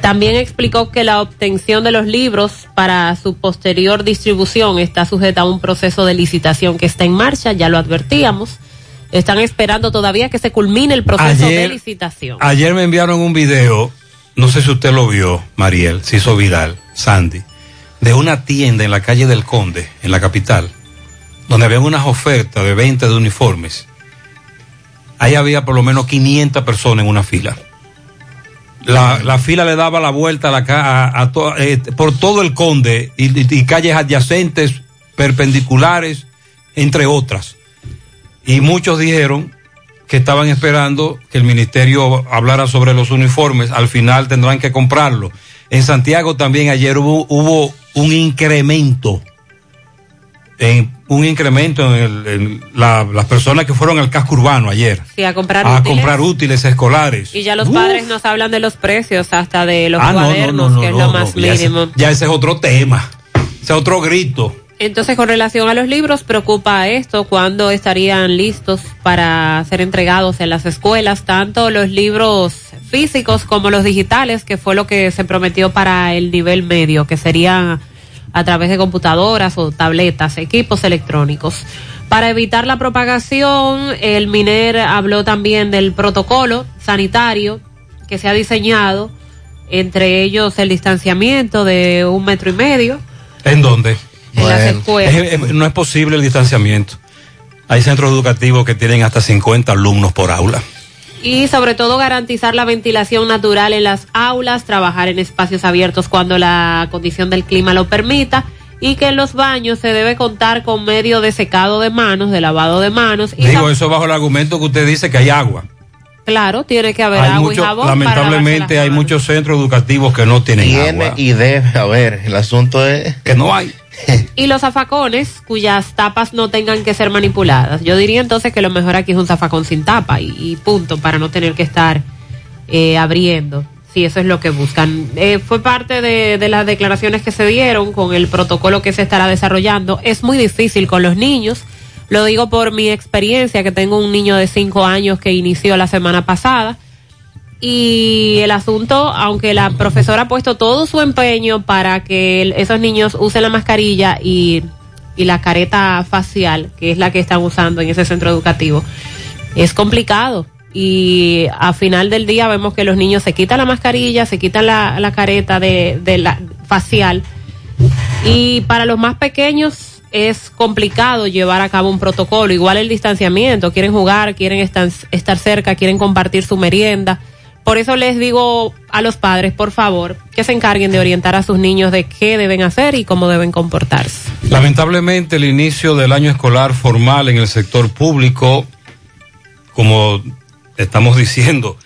También explicó que la obtención de los libros para su posterior distribución está sujeta a un proceso de licitación que está en marcha, ya lo advertíamos. Están esperando todavía que se culmine el proceso de licitación. Ayer me enviaron un video, no sé si usted lo vio, Mariel, se hizo viral, Sandy, de una tienda en la calle del Conde, en la capital, donde había unas ofertas de venta de uniformes ahí había por lo menos 500 personas en una fila. La, la fila le daba la vuelta a la, a, eh, por todo el conde y, calles adyacentes, perpendiculares, entre otras. Y muchos dijeron que estaban esperando que el ministerio hablara sobre los uniformes, al final tendrán que comprarlo. En Santiago también ayer hubo, hubo un incremento en un incremento en, el, en la, las personas que fueron al casco urbano ayer. Sí, a comprar a útiles. comprar útiles escolares. Y ya los Uf. padres nos hablan de los precios, hasta de los ah, cuadernos, no, no, no, que es lo más mínimo. Ya ese, ya ese es otro tema, ese es otro grito. Entonces, con relación a los libros, preocupa esto, cuándo estarían listos para ser entregados en las escuelas, tanto los libros físicos como los digitales, que fue lo que se prometió para el nivel medio, que sería a través de computadoras o tabletas, equipos electrónicos. Para evitar la propagación, el MINER habló también del protocolo sanitario que se ha diseñado, entre ellos el distanciamiento de un metro y medio. ¿En dónde? En bueno, las escuelas. Es, es, no es posible el distanciamiento. Hay centros educativos que tienen hasta 50 alumnos por aula y sobre todo garantizar la ventilación natural en las aulas, trabajar en espacios abiertos cuando la condición del clima lo permita y que en los baños se debe contar con medio de secado de manos, de lavado de manos. Y Digo eso bajo el argumento que usted dice que hay agua. Claro, tiene que haber hay agua mucho, y jabón. Lamentablemente hay muchos centros educativos que no tienen tiene agua. y debe haber. El asunto es que no hay. y los zafacones cuyas tapas no tengan que ser manipuladas. Yo diría entonces que lo mejor aquí es un zafacón sin tapa y, punto, para no tener que estar eh, abriendo. Si eso es lo que buscan. Eh, fue parte de, de, las declaraciones que se dieron con el protocolo que se estará desarrollando. Es muy difícil con los niños. Lo digo por mi experiencia, que tengo un niño de cinco años que inició la semana pasada y el asunto, aunque la profesora ha puesto todo su empeño para que esos niños usen la mascarilla y, y, la careta facial, que es la que están usando en ese centro educativo, es complicado. Y a final del día vemos que los niños se quitan la mascarilla, se quitan la, la careta de, de la facial. Y para los más pequeños es complicado llevar a cabo un protocolo. Igual el distanciamiento, quieren jugar, quieren estar cerca, quieren compartir su merienda por eso les digo a los padres, por favor, que se encarguen de orientar a sus niños de qué deben hacer y cómo deben comportarse. Lamentablemente, el inicio del año escolar formal en el sector público, como estamos diciendo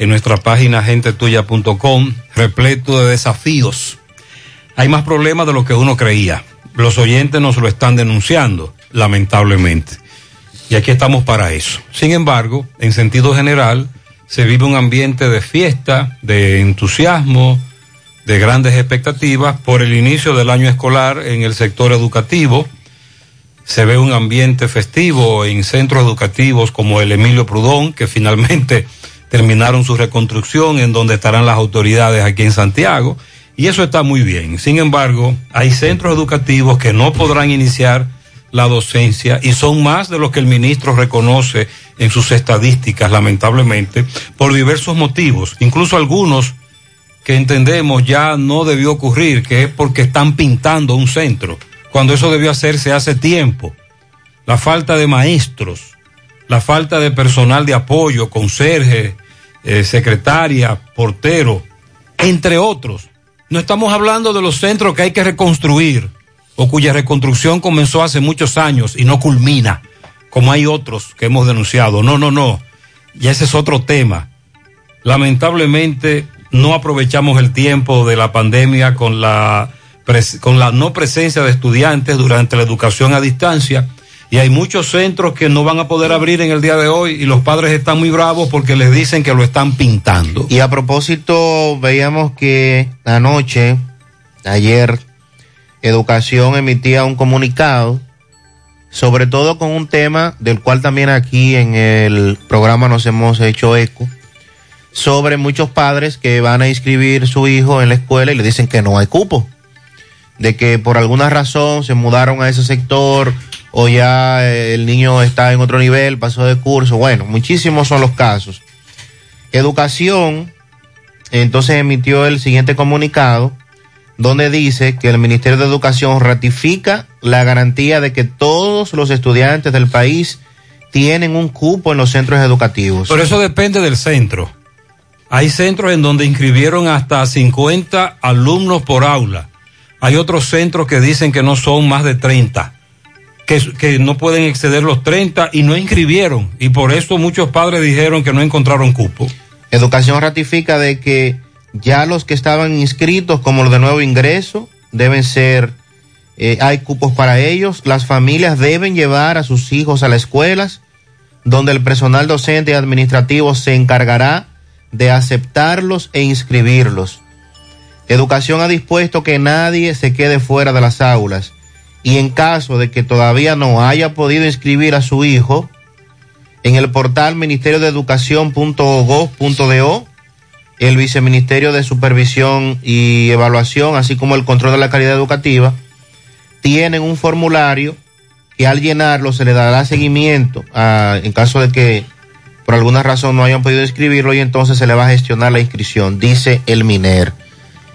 en nuestra página gentetuya.com, repleto de desafíos. Hay más problemas de lo que uno creía. Los oyentes nos lo están denunciando, lamentablemente. Y aquí estamos para eso. Sin embargo, en sentido general, se vive un ambiente de fiesta, de entusiasmo, de grandes expectativas por el inicio del año escolar en el sector educativo. Se ve un ambiente festivo en centros educativos como el Emilio Prudón, que finalmente terminaron su reconstrucción, en donde estarán las autoridades aquí en Santiago. Y eso está muy bien. Sin embargo, hay centros educativos que no podrán iniciar la docencia y son más de los que el ministro reconoce en sus estadísticas, lamentablemente, por diversos motivos, incluso algunos que entendemos ya no debió ocurrir, que es porque están pintando un centro, cuando eso debió hacerse hace tiempo. La falta de maestros, la falta de personal de apoyo, conserje, eh, secretaria, portero, entre otros. No estamos hablando de los centros que hay que reconstruir o cuya reconstrucción comenzó hace muchos años y no culmina, como hay otros que hemos denunciado. No, no, no. Y ese es otro tema. Lamentablemente no aprovechamos el tiempo de la pandemia con la, con la no presencia de estudiantes durante la educación a distancia. Y hay muchos centros que no van a poder abrir en el día de hoy y los padres están muy bravos porque les dicen que lo están pintando. Y a propósito, veíamos que anoche, ayer, Educación emitía un comunicado, sobre todo con un tema del cual también aquí en el programa nos hemos hecho eco, sobre muchos padres que van a inscribir su hijo en la escuela y le dicen que no hay cupo, de que por alguna razón se mudaron a ese sector o ya el niño está en otro nivel, pasó de curso, bueno, muchísimos son los casos. Educación entonces emitió el siguiente comunicado donde dice que el Ministerio de Educación ratifica la garantía de que todos los estudiantes del país tienen un cupo en los centros educativos. Pero eso depende del centro. Hay centros en donde inscribieron hasta 50 alumnos por aula. Hay otros centros que dicen que no son más de 30, que, que no pueden exceder los 30 y no inscribieron. Y por eso muchos padres dijeron que no encontraron cupo. Educación ratifica de que ya los que estaban inscritos como los de nuevo ingreso deben ser, eh, hay cupos para ellos. Las familias deben llevar a sus hijos a las escuelas, donde el personal docente y administrativo se encargará de aceptarlos e inscribirlos. Educación ha dispuesto que nadie se quede fuera de las aulas y en caso de que todavía no haya podido inscribir a su hijo, en el portal ministerio de el Viceministerio de Supervisión y Evaluación, así como el Control de la Calidad Educativa, tienen un formulario que al llenarlo se le dará seguimiento en caso de que por alguna razón no hayan podido inscribirlo y entonces se le va a gestionar la inscripción, dice el MINER.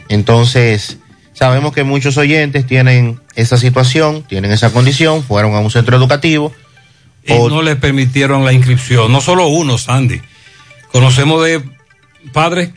Entonces, sabemos que muchos oyentes tienen esa situación, tienen esa condición, fueron a un centro educativo. Y no les permitieron la inscripción, no solo uno, Sandy. Conocemos de padres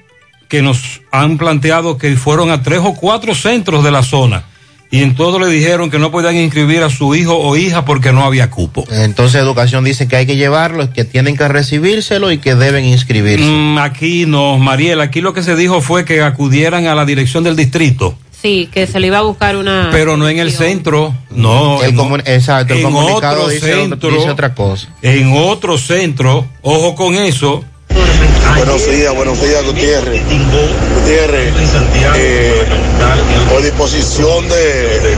que nos han planteado que fueron a tres o cuatro centros de la zona y en todo le dijeron que no podían inscribir a su hijo o hija porque no había cupo. Entonces educación dice que hay que llevarlo, que tienen que recibírselo y que deben inscribirse. Mm, aquí no, Mariel, aquí lo que se dijo fue que acudieran a la dirección del distrito. Sí, que se le iba a buscar una... Pero no en el centro, no. El exacto, el en comunicado otro dice, centro, dice otra cosa. En otro centro, ojo con eso. Buenos días, buenos días, Gutiérrez. Gutiérrez, eh, por disposición de,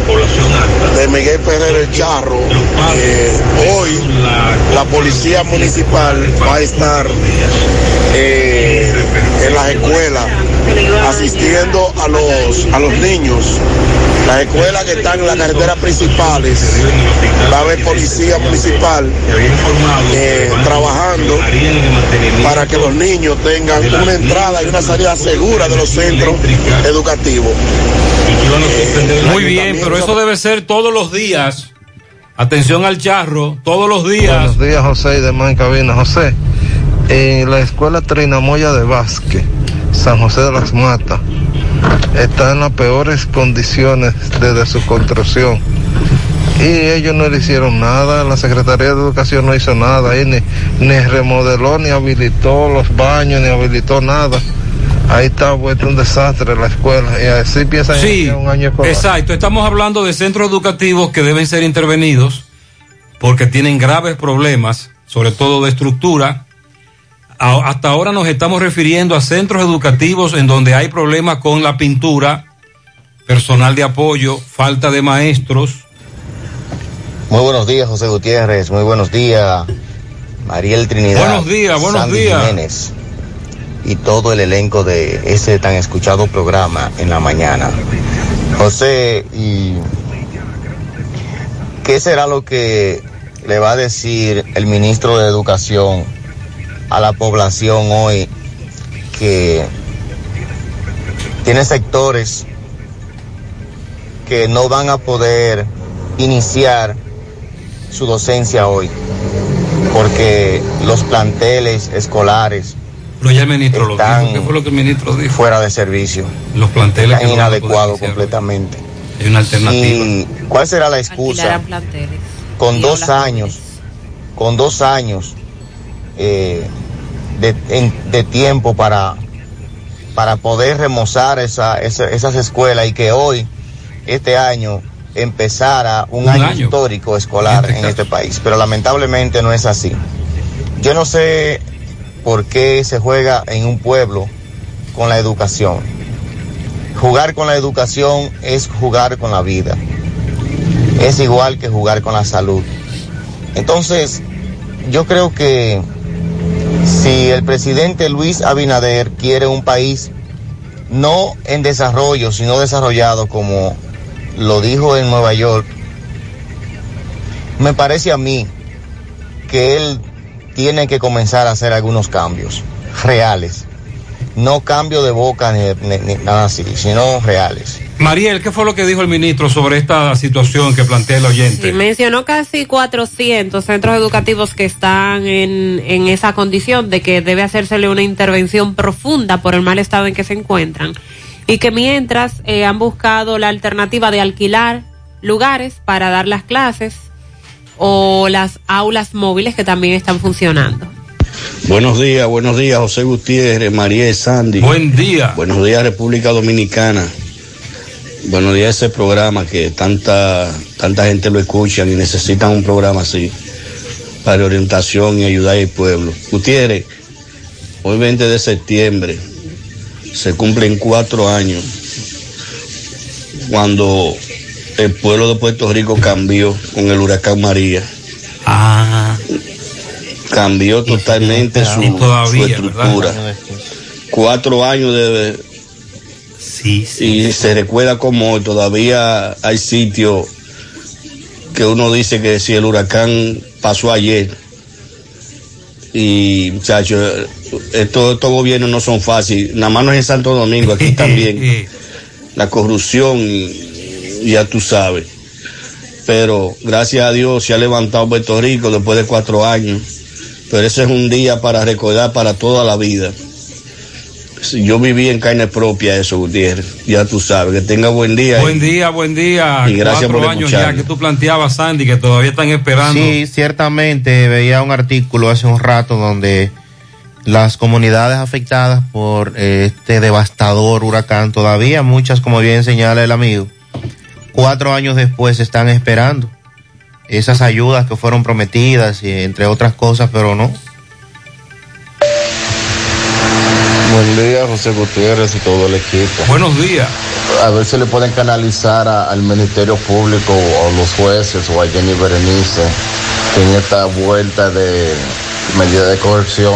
de Miguel Ferrer el Charro, eh, hoy la policía municipal va a estar eh, en las escuelas asistiendo a los, a los niños. Las escuelas que están en las carreteras principales, va a haber policía municipal eh, trabajando para que los niños tengan una entrada y una salida segura de los centros educativos. Muy bien, pero eso debe ser todos los días. Atención al charro, todos los días. Buenos días, José y demás en cabina. José, en la escuela Trinamoya de Vázquez, San José de las Matas, está en las peores condiciones desde su construcción. Y ellos no le hicieron nada, la Secretaría de Educación no hizo nada, ahí ni, ni remodeló, ni habilitó los baños, ni habilitó nada. Ahí está vuelto un desastre la escuela y así piensan Sí, iniciar un año escolar. exacto. Estamos hablando de centros educativos que deben ser intervenidos porque tienen graves problemas, sobre todo de estructura. Hasta ahora nos estamos refiriendo a centros educativos en donde hay problemas con la pintura, personal de apoyo, falta de maestros. Muy buenos días, José Gutiérrez. Muy buenos días, Mariel Trinidad. Buenos días, buenos Sandy días. Jiménez y todo el elenco de ese tan escuchado programa en la mañana. José, ¿y qué será lo que le va a decir el ministro de Educación a la población hoy que tiene sectores que no van a poder iniciar su docencia hoy, porque los planteles escolares Pero ya el ministro lo Están dijo. ¿Qué fue lo que el ministro dijo? fuera de servicio, Los planteles están inadecuados completamente. Hay una alternativa. ¿Y cuál será la excusa? Con dos años, con dos años de, en- de tiempo para, para poder remozar esa, esa- esas escuelas y que hoy, este año, empezara un, Un año, año. histórico escolar En este en este país. Pero lamentablemente no es así. Yo no sé por qué se juega en un pueblo con la educación. Jugar con la educación es jugar con la vida. Es igual que jugar con la salud. Entonces, yo creo que si el presidente Luis Abinader quiere un país no en desarrollo, sino desarrollado como lo dijo en Nueva York, me parece a mí que él tiene que comenzar a hacer algunos cambios reales. No cambio de boca ni, nada así, sino reales. Mariel, ¿qué fue lo que dijo el ministro sobre esta situación que plantea el oyente? Sí, mencionó casi 400 centros educativos que están en, en esa condición de que debe hacérsele una intervención profunda por el mal estado en que se encuentran y que mientras eh, han buscado la alternativa de alquilar lugares para dar las clases o las aulas móviles que también están funcionando. Buenos días, buenos días, José Gutiérrez, María Sandy. Buen día. Buenos días, República Dominicana. Buenos días, ese programa que tanta, tanta gente lo escucha y necesitan un programa así para orientación y ayudar al pueblo. Gutiérrez, hoy 20 de septiembre se cumplen cuatro años cuando el pueblo de Puerto Rico cambió con el huracán María. Ah. Cambió totalmente su, todavía, su estructura. Cuatro años de... Sí, Y se recuerda como hoy todavía hay sitios que uno dice que si el huracán pasó ayer. Y muchachos, estos, estos gobiernos no son fáciles. Nada más no es en Santo Domingo, aquí también. La corrupción, ya tú sabes. Pero gracias a Dios se ha levantado Puerto Rico después de cuatro años. Pero ese es un día para recordar para toda la vida. Yo viví en carne propia eso, Gutiérrez. Ya tú sabes. Que tenga buen día. Buen día, buen día. Y gracias Cuatro por años ya que tú planteabas, Sandy, que todavía están esperando. Sí, ciertamente veía un artículo hace un rato donde las comunidades afectadas por eh, este devastador huracán, todavía muchas, como bien señala el amigo, cuatro años después están esperando esas ayudas que fueron prometidas y entre otras cosas, pero no. Buen día, José Gutiérrez y todo el equipo. Buenos días. A ver si le pueden canalizar a- al Ministerio Público o a los jueces o a Jenny Berenice que en esta vuelta de medida de coerción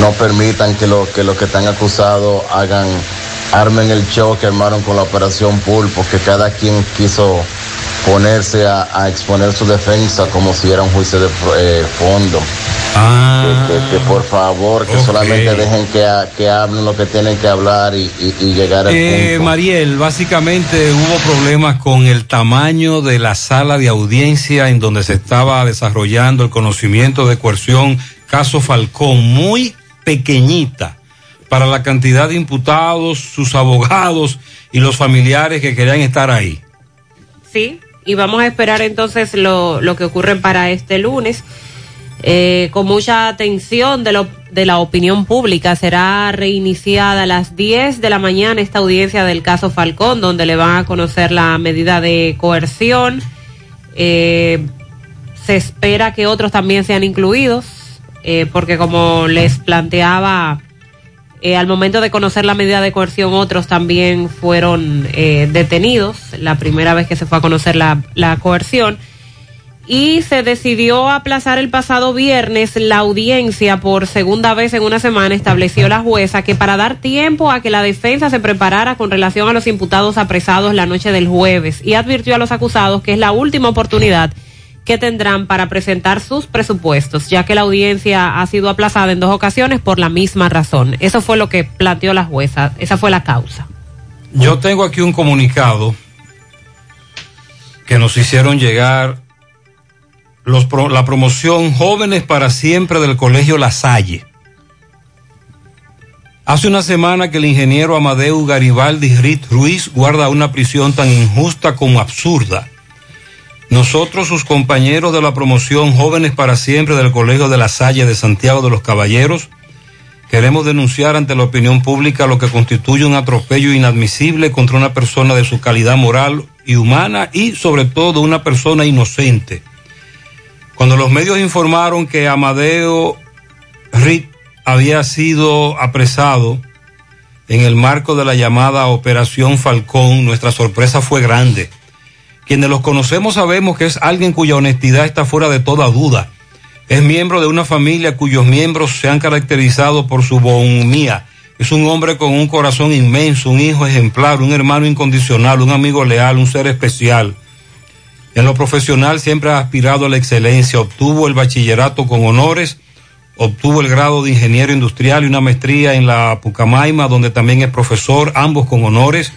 no permitan que los que, los que están acusados hagan, armen el show que armaron con la operación Pulpo, que cada quien quiso ponerse a, a exponer su defensa como si era un juicio de eh, fondo. Ah. Que, que- que por favor, que solamente dejen que, ha- que hablen lo que tienen que hablar y, y- y llegar al Eh, punto. Mariel, básicamente hubo problemas con el tamaño de la sala de audiencia en donde se estaba desarrollando el conocimiento de coerción, caso Falcón, muy pequeñita para la cantidad de imputados, sus abogados y los familiares que querían estar ahí. Sí, y vamos a esperar entonces lo, lo que ocurre para este lunes. Eh, con mucha atención de, lo, de la opinión pública, será reiniciada a las 10 de la mañana esta audiencia del caso Falcón, donde le van a conocer la medida de coerción. Eh, se espera que otros también sean incluidos eh, porque como les planteaba, eh, al momento de conocer la medida de coerción, otros también fueron eh, detenidos, la primera vez que se fue a conocer la, la coerción y se decidió aplazar el pasado viernes la audiencia por segunda vez en una semana. Estableció la jueza que para dar tiempo a que la defensa se preparara con relación a los imputados apresados la noche del jueves y advirtió a los acusados que es la última oportunidad que tendrán para presentar sus presupuestos, ya que la audiencia ha sido aplazada en dos ocasiones por la misma razón. Eso fue lo que planteó la jueza, esa fue la causa. Yo tengo aquí un comunicado que nos hicieron llegar los la promoción Jóvenes para Siempre del Colegio La Salle. Hace una semana que el ingeniero Amadeu Garibaldi Ruiz guarda una prisión tan injusta como absurda. Nosotros, sus compañeros de la promoción Jóvenes para Siempre del Colegio de La Salle de Santiago de los Caballeros, queremos denunciar ante la opinión pública lo que constituye un atropello inadmisible contra una persona de su calidad moral y humana y sobre todo una persona inocente. Cuando los medios informaron que Amadeo Rit había sido apresado en el marco de la llamada Operación Falcón, nuestra sorpresa fue grande. Quienes los conocemos sabemos que es alguien cuya honestidad está fuera de toda duda. Es miembro de una familia cuyos miembros se han caracterizado por su bonhomía. Es un hombre con un corazón inmenso, un hijo ejemplar, un hermano incondicional, un amigo leal, un ser especial. En lo profesional siempre ha aspirado a la excelencia, obtuvo el bachillerato con honores, obtuvo el grado de ingeniero industrial y una maestría en la Pucamaima, donde también es profesor, ambos con honores.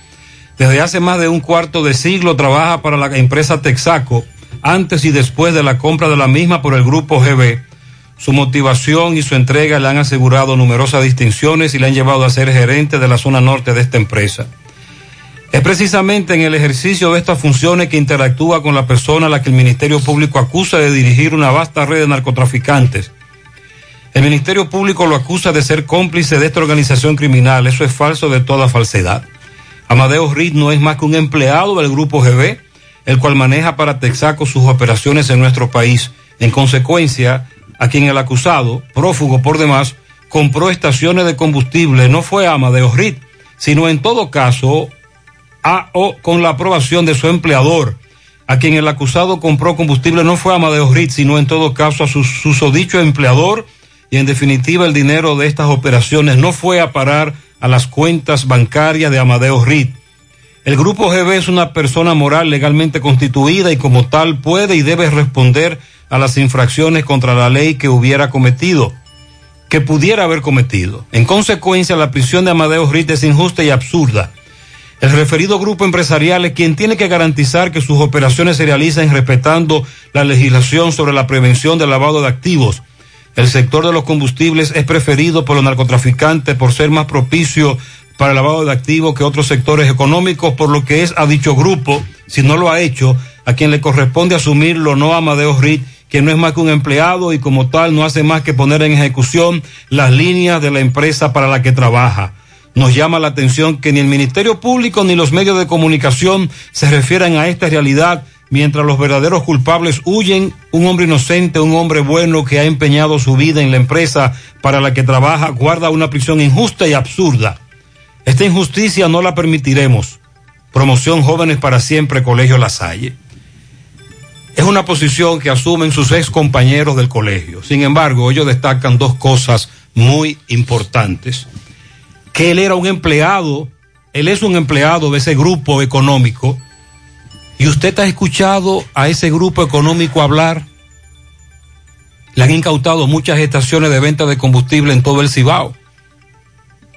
Desde hace más de un cuarto de siglo trabaja para la empresa Texaco, antes y después de la compra de la misma por el grupo GB. Su motivación y su entrega le han asegurado numerosas distinciones y le han llevado a ser gerente de la zona norte de esta empresa. Es precisamente en el ejercicio de estas funciones que interactúa con la persona a la que el Ministerio Público acusa de dirigir una vasta red de narcotraficantes. El Ministerio Público lo acusa de ser cómplice de esta organización criminal. Eso es falso de toda falsedad. Amadeo Reed no es más que un empleado del Grupo GB, el cual maneja para Texaco sus operaciones en nuestro país. En consecuencia, a quien el acusado, prófugo por demás, compró estaciones de combustible, no fue Amadeo Reed, sino en todo caso a o con la aprobación de su empleador. A quien el acusado compró combustible no fue Amadeo Reed, sino en todo caso a su susodicho empleador y en definitiva el dinero de estas operaciones no fue a parar a las cuentas bancarias de Amadeo Reed. El grupo GB es una persona moral legalmente constituida y como tal puede y debe responder a las infracciones contra la ley que hubiera cometido, que pudiera haber cometido. En consecuencia, la prisión de Amadeo Reed es injusta y absurda. El referido grupo empresarial es quien tiene que garantizar que sus operaciones se realicen respetando la legislación sobre la prevención del lavado de activos. El sector de los combustibles es preferido por los narcotraficantes por ser más propicio para el lavado de activos que otros sectores económicos, por lo que es a dicho grupo, si no lo ha hecho, a quien le corresponde asumirlo, no a Amadeo Reed, que no es más que un empleado y como tal no hace más que poner en ejecución las líneas de la empresa para la que trabaja. Nos llama la atención que ni el Ministerio Público ni los medios de comunicación se refieran a esta realidad mientras los verdaderos culpables huyen, un hombre inocente, un hombre bueno que ha empeñado su vida en la empresa para la que trabaja, guarda una prisión injusta y absurda. Esta injusticia no la permitiremos. Promoción Jóvenes para Siempre, Colegio La Salle. Es una posición que asumen sus ex compañeros del colegio. Sin embargo, ellos destacan dos cosas muy importantes. Que él era un empleado, él es un empleado de ese grupo económico. ¿Y usted ha escuchado a ese grupo económico hablar? Le han incautado muchas estaciones de venta de combustible en todo el Cibao.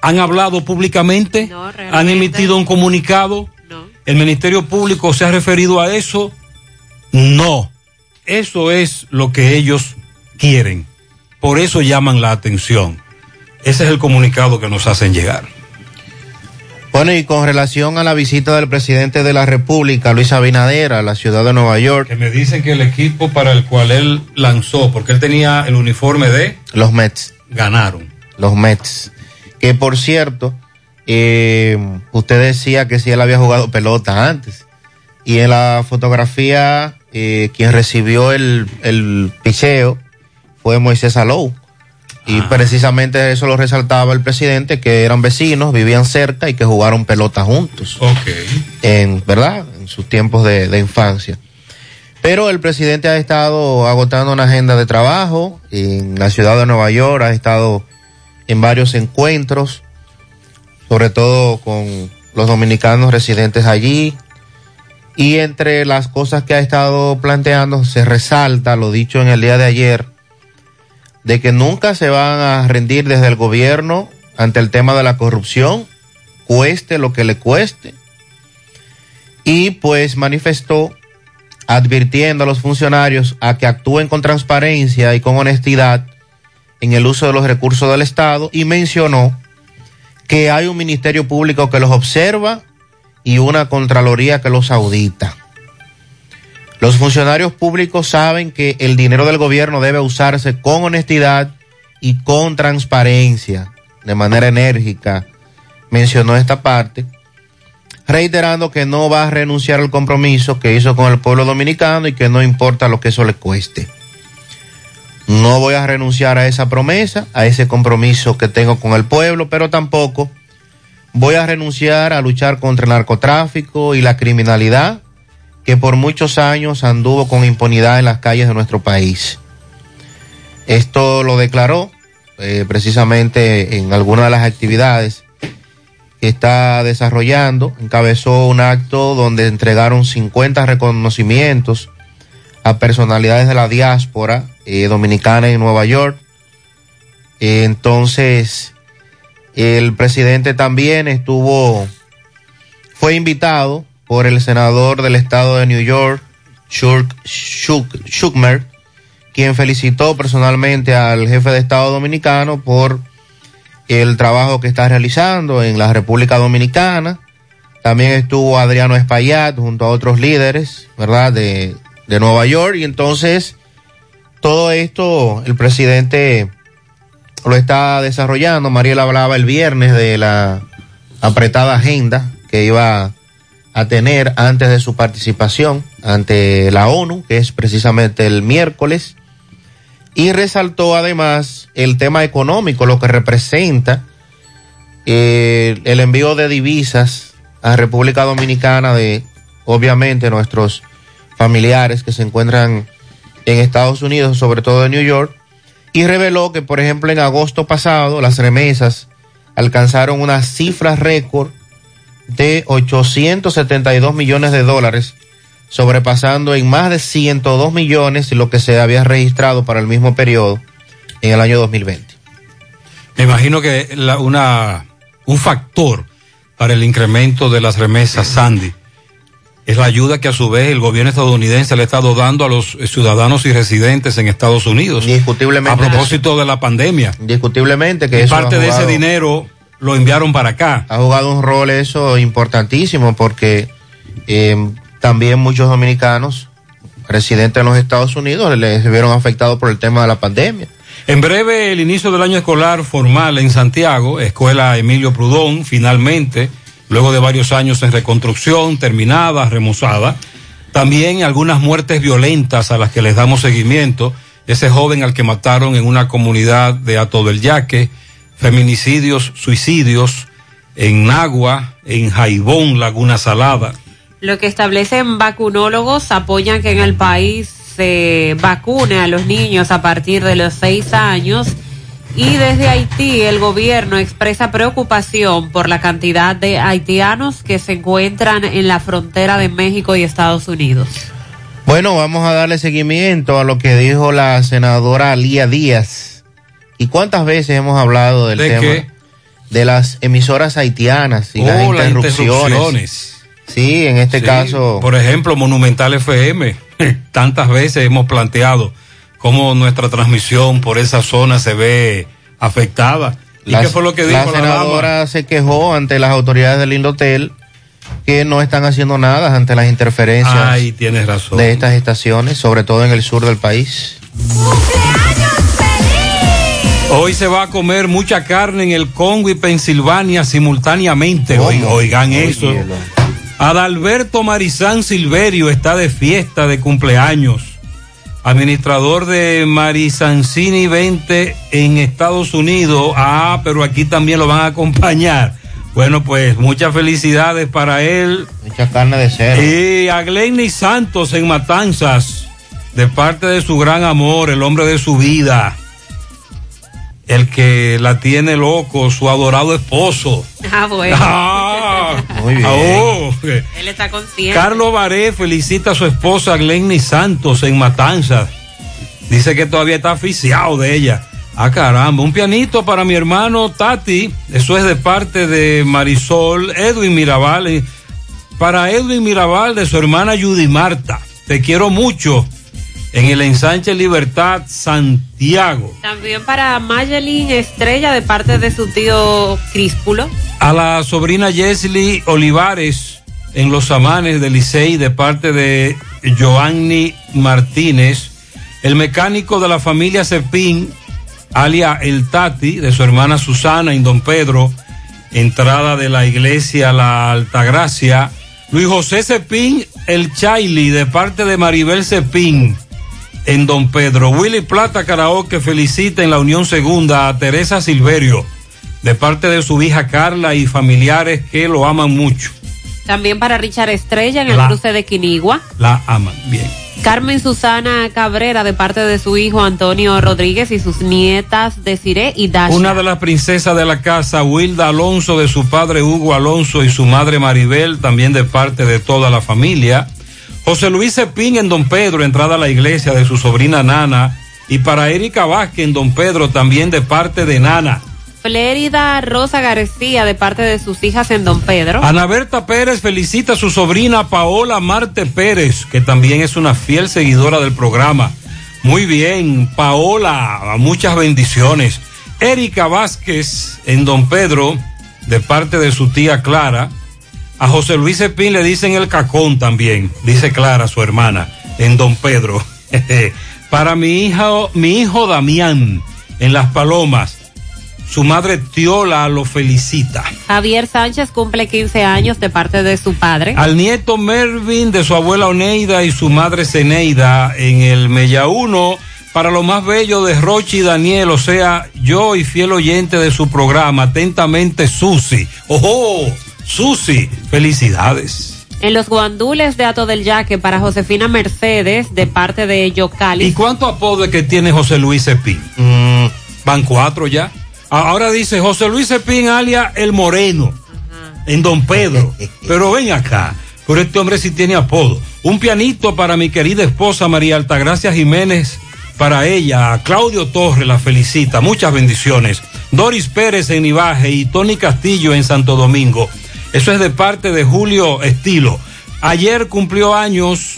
¿Han hablado públicamente? ¿Han emitido un comunicado? ¿El Ministerio Público se ha referido a eso? No. Eso es lo que ellos quieren. Por eso llaman la atención. Ese es el comunicado que nos hacen llegar. Bueno, y con relación a la visita del presidente de la República, Luis Abinader, a la ciudad de Nueva York. Que me dicen que el equipo para el cual él lanzó, porque él tenía el uniforme de... Los Mets. Ganaron. Los Mets. Que por cierto, eh, usted decía que si él había jugado pelota antes. Y en la fotografía, eh, quien recibió el, el picheo fue Moisés Alou. Y precisamente eso lo resaltaba el presidente, que eran vecinos, vivían cerca y que jugaron pelota juntos. Ok. En, ¿verdad? En sus tiempos de, de infancia. Pero el presidente ha estado agotando una agenda de trabajo en la ciudad de Nueva York, ha estado en varios encuentros, sobre todo con los dominicanos residentes allí. Y entre las cosas que ha estado planteando se resalta lo dicho en el día de ayer, de que nunca se van a rendir desde el gobierno ante el tema de la corrupción, cueste lo que le cueste. Y pues manifestó advirtiendo a los funcionarios a que actúen con transparencia y con honestidad en el uso de los recursos del Estado y mencionó que hay un ministerio público que los observa y una Contraloría que los audita. Los funcionarios públicos saben que el dinero del gobierno debe usarse con honestidad y con transparencia, de manera enérgica, mencionó esta parte, reiterando que no va a renunciar al compromiso que hizo con el pueblo dominicano y que no importa lo que eso le cueste. No voy a renunciar a esa promesa, a ese compromiso que tengo con el pueblo, pero tampoco voy a renunciar a luchar contra el narcotráfico y la criminalidad que por muchos años anduvo con impunidad en las calles de nuestro país. Esto lo declaró eh, precisamente en alguna de las actividades que está desarrollando. Encabezó un acto donde entregaron 50 reconocimientos a personalidades de la diáspora eh, dominicana en Nueva York. Entonces, el presidente también estuvo, fue invitado por el senador del estado de New York, Chuck Schumer, quien felicitó personalmente al jefe de Estado dominicano por el trabajo que está realizando en la República Dominicana. También estuvo Adriano Espaillat junto a otros líderes, ¿verdad?, de, de Nueva York. Y entonces, todo esto el presidente lo está desarrollando. Mariel hablaba el viernes de la apretada agenda que iba a tener antes de su participación ante la ONU, que es precisamente el miércoles, y resaltó además el tema económico, lo que representa eh, el envío de divisas a República Dominicana de, obviamente, nuestros familiares que se encuentran en Estados Unidos, sobre todo en New York, y reveló que, por ejemplo, en agosto pasado las remesas alcanzaron una cifra récord de 872 millones de dólares, sobrepasando en más de 102 millones lo que se había registrado para el mismo periodo en el año 2020. Me imagino que la, una, un factor para el incremento de las remesas, Sandy, es la ayuda que a su vez el gobierno estadounidense le ha estado dando a los ciudadanos y residentes en Estados Unidos. Indiscutiblemente. A propósito de la pandemia. Indiscutiblemente que Y eso parte de ese dinero lo enviaron para acá. Ha jugado un rol eso importantísimo porque eh, también muchos dominicanos residentes en los Estados Unidos les vieron afectados por el tema de la pandemia. En breve, el inicio del año escolar formal en Santiago, Escuela Emilio Prudón, finalmente, luego de varios años en reconstrucción, terminada, remozada. También algunas muertes violentas a las que les damos seguimiento. Ese joven al que mataron en una comunidad de Ato del Yaque, feminicidios, suicidios en Nagua, en Jaibón, Laguna Salada. Lo que establecen vacunólogos apoyan que en el país se vacune a los niños a partir de los seis años y desde Haití el gobierno expresa preocupación por la cantidad de haitianos que se encuentran en la frontera de México y Estados Unidos. Bueno, vamos a darle seguimiento a lo que dijo la senadora Lía Díaz. ¿Y cuántas veces hemos hablado del ¿De tema qué? de las emisoras haitianas y Oh, las las interrupciones? interrupciones. Sí, en este Sí, caso. Por ejemplo, Monumental FM. Tantas veces hemos planteado cómo nuestra transmisión por esa zona se ve afectada. ¿Y La- qué fue lo que dijo la la, senadora dama? se quejó ante las autoridades del Indotel que no están haciendo nada ante las interferencias Ay, tienes razón. de estas estaciones, sobre todo en el sur del país. Hoy se va a comer mucha carne en el Congo y Pensilvania simultáneamente. Oigan, oigan eso. Adalberto Marizán Silverio está de fiesta de cumpleaños. administrador de Marisancini 20 en Estados Unidos. Ah, pero aquí también lo van a acompañar. Bueno, pues muchas felicidades para él. Mucha carne de cero. Y a Glenny Santos en Matanzas, de parte de su gran amor, el hombre de su vida, el que la tiene loco, su adorado esposo. Ah, bueno. Ah, Muy bien. ah, oh. Él está consciente. Carlos Baré felicita a su esposa Glenny Santos en Matanzas. Dice que todavía está aficiado de ella. Ah, caramba, un pianito para mi hermano Tati. Eso es de parte de Marisol, Edwin Mirabal. eh, Para Edwin Mirabal de su hermana Judy Marta. Te quiero mucho. En el ensanche Libertad, Santiago. También para Mayelin Estrella de parte de su tío Críspulo. A la sobrina Jesly Olivares en Los Amanes de Licey de parte de Joanny Martínez. El mecánico de la familia Cepín, alia El Tati, de su hermana Susana en Don Pedro, entrada de la iglesia La Altagracia. Luis José Cepín, el Chaili, de parte de Maribel Cepín en Don Pedro. Willy Plata Karaoke felicita en la Unión Segunda a Teresa Silverio de parte de su hija Carla y familiares que lo aman mucho. También para Richard Estrella en el La- cruce de Quinigua. La aman. Bien. Carmen Susana Cabrera de parte de su hijo Antonio Rodríguez y sus nietas Desiree y Dasha. Una de las princesas de la casa, Wilda Alonso, de su padre Hugo Alonso y su madre Maribel, también de parte de toda la familia. José Luis Cepín en Don Pedro, entrada a la iglesia de su sobrina Nana. Y para Erika Vázquez en Don Pedro, también de parte de Nana. Flérida Rosa García de parte de sus hijas en Don Pedro. Ana Berta Pérez felicita a su sobrina Paola Marte Pérez, que también es una fiel seguidora del programa. Muy bien, Paola, muchas bendiciones. Erika Vázquez en Don Pedro, de parte de su tía Clara. A José Luis Cepín le dicen el cacón también, dice Clara, su hermana, en Don Pedro. Para mi hijo, mi hijo Damián, en Las Palomas. Su madre Tiola lo felicita. Javier Sánchez cumple 15 años de parte de su padre. Al nieto Mervin de su abuela Oneida y su madre Ceneida en el Mella 1 para lo más bello de Rochi y Daniel, o sea, yo y fiel oyente de su programa, atentamente Susi. ¡Ojo! Susi, felicidades. En los guandules de Ato del Yaque para Josefina Mercedes de parte de Yocali. ¿Y cuánto apodo que tiene José Luis Cepín? Mm, van cuatro ya. Ahora dice José Luis Cepín alia El Moreno en Don Pedro. Pero ven acá, pero este hombre sí tiene apodo. Un pianito para mi querida esposa María Altagracia Jiménez, para ella, Claudio Torres la felicita, muchas bendiciones. Doris Pérez en Ibaje y Tony Castillo en Santo Domingo. Eso es de parte de Julio Estilo. Ayer cumplió años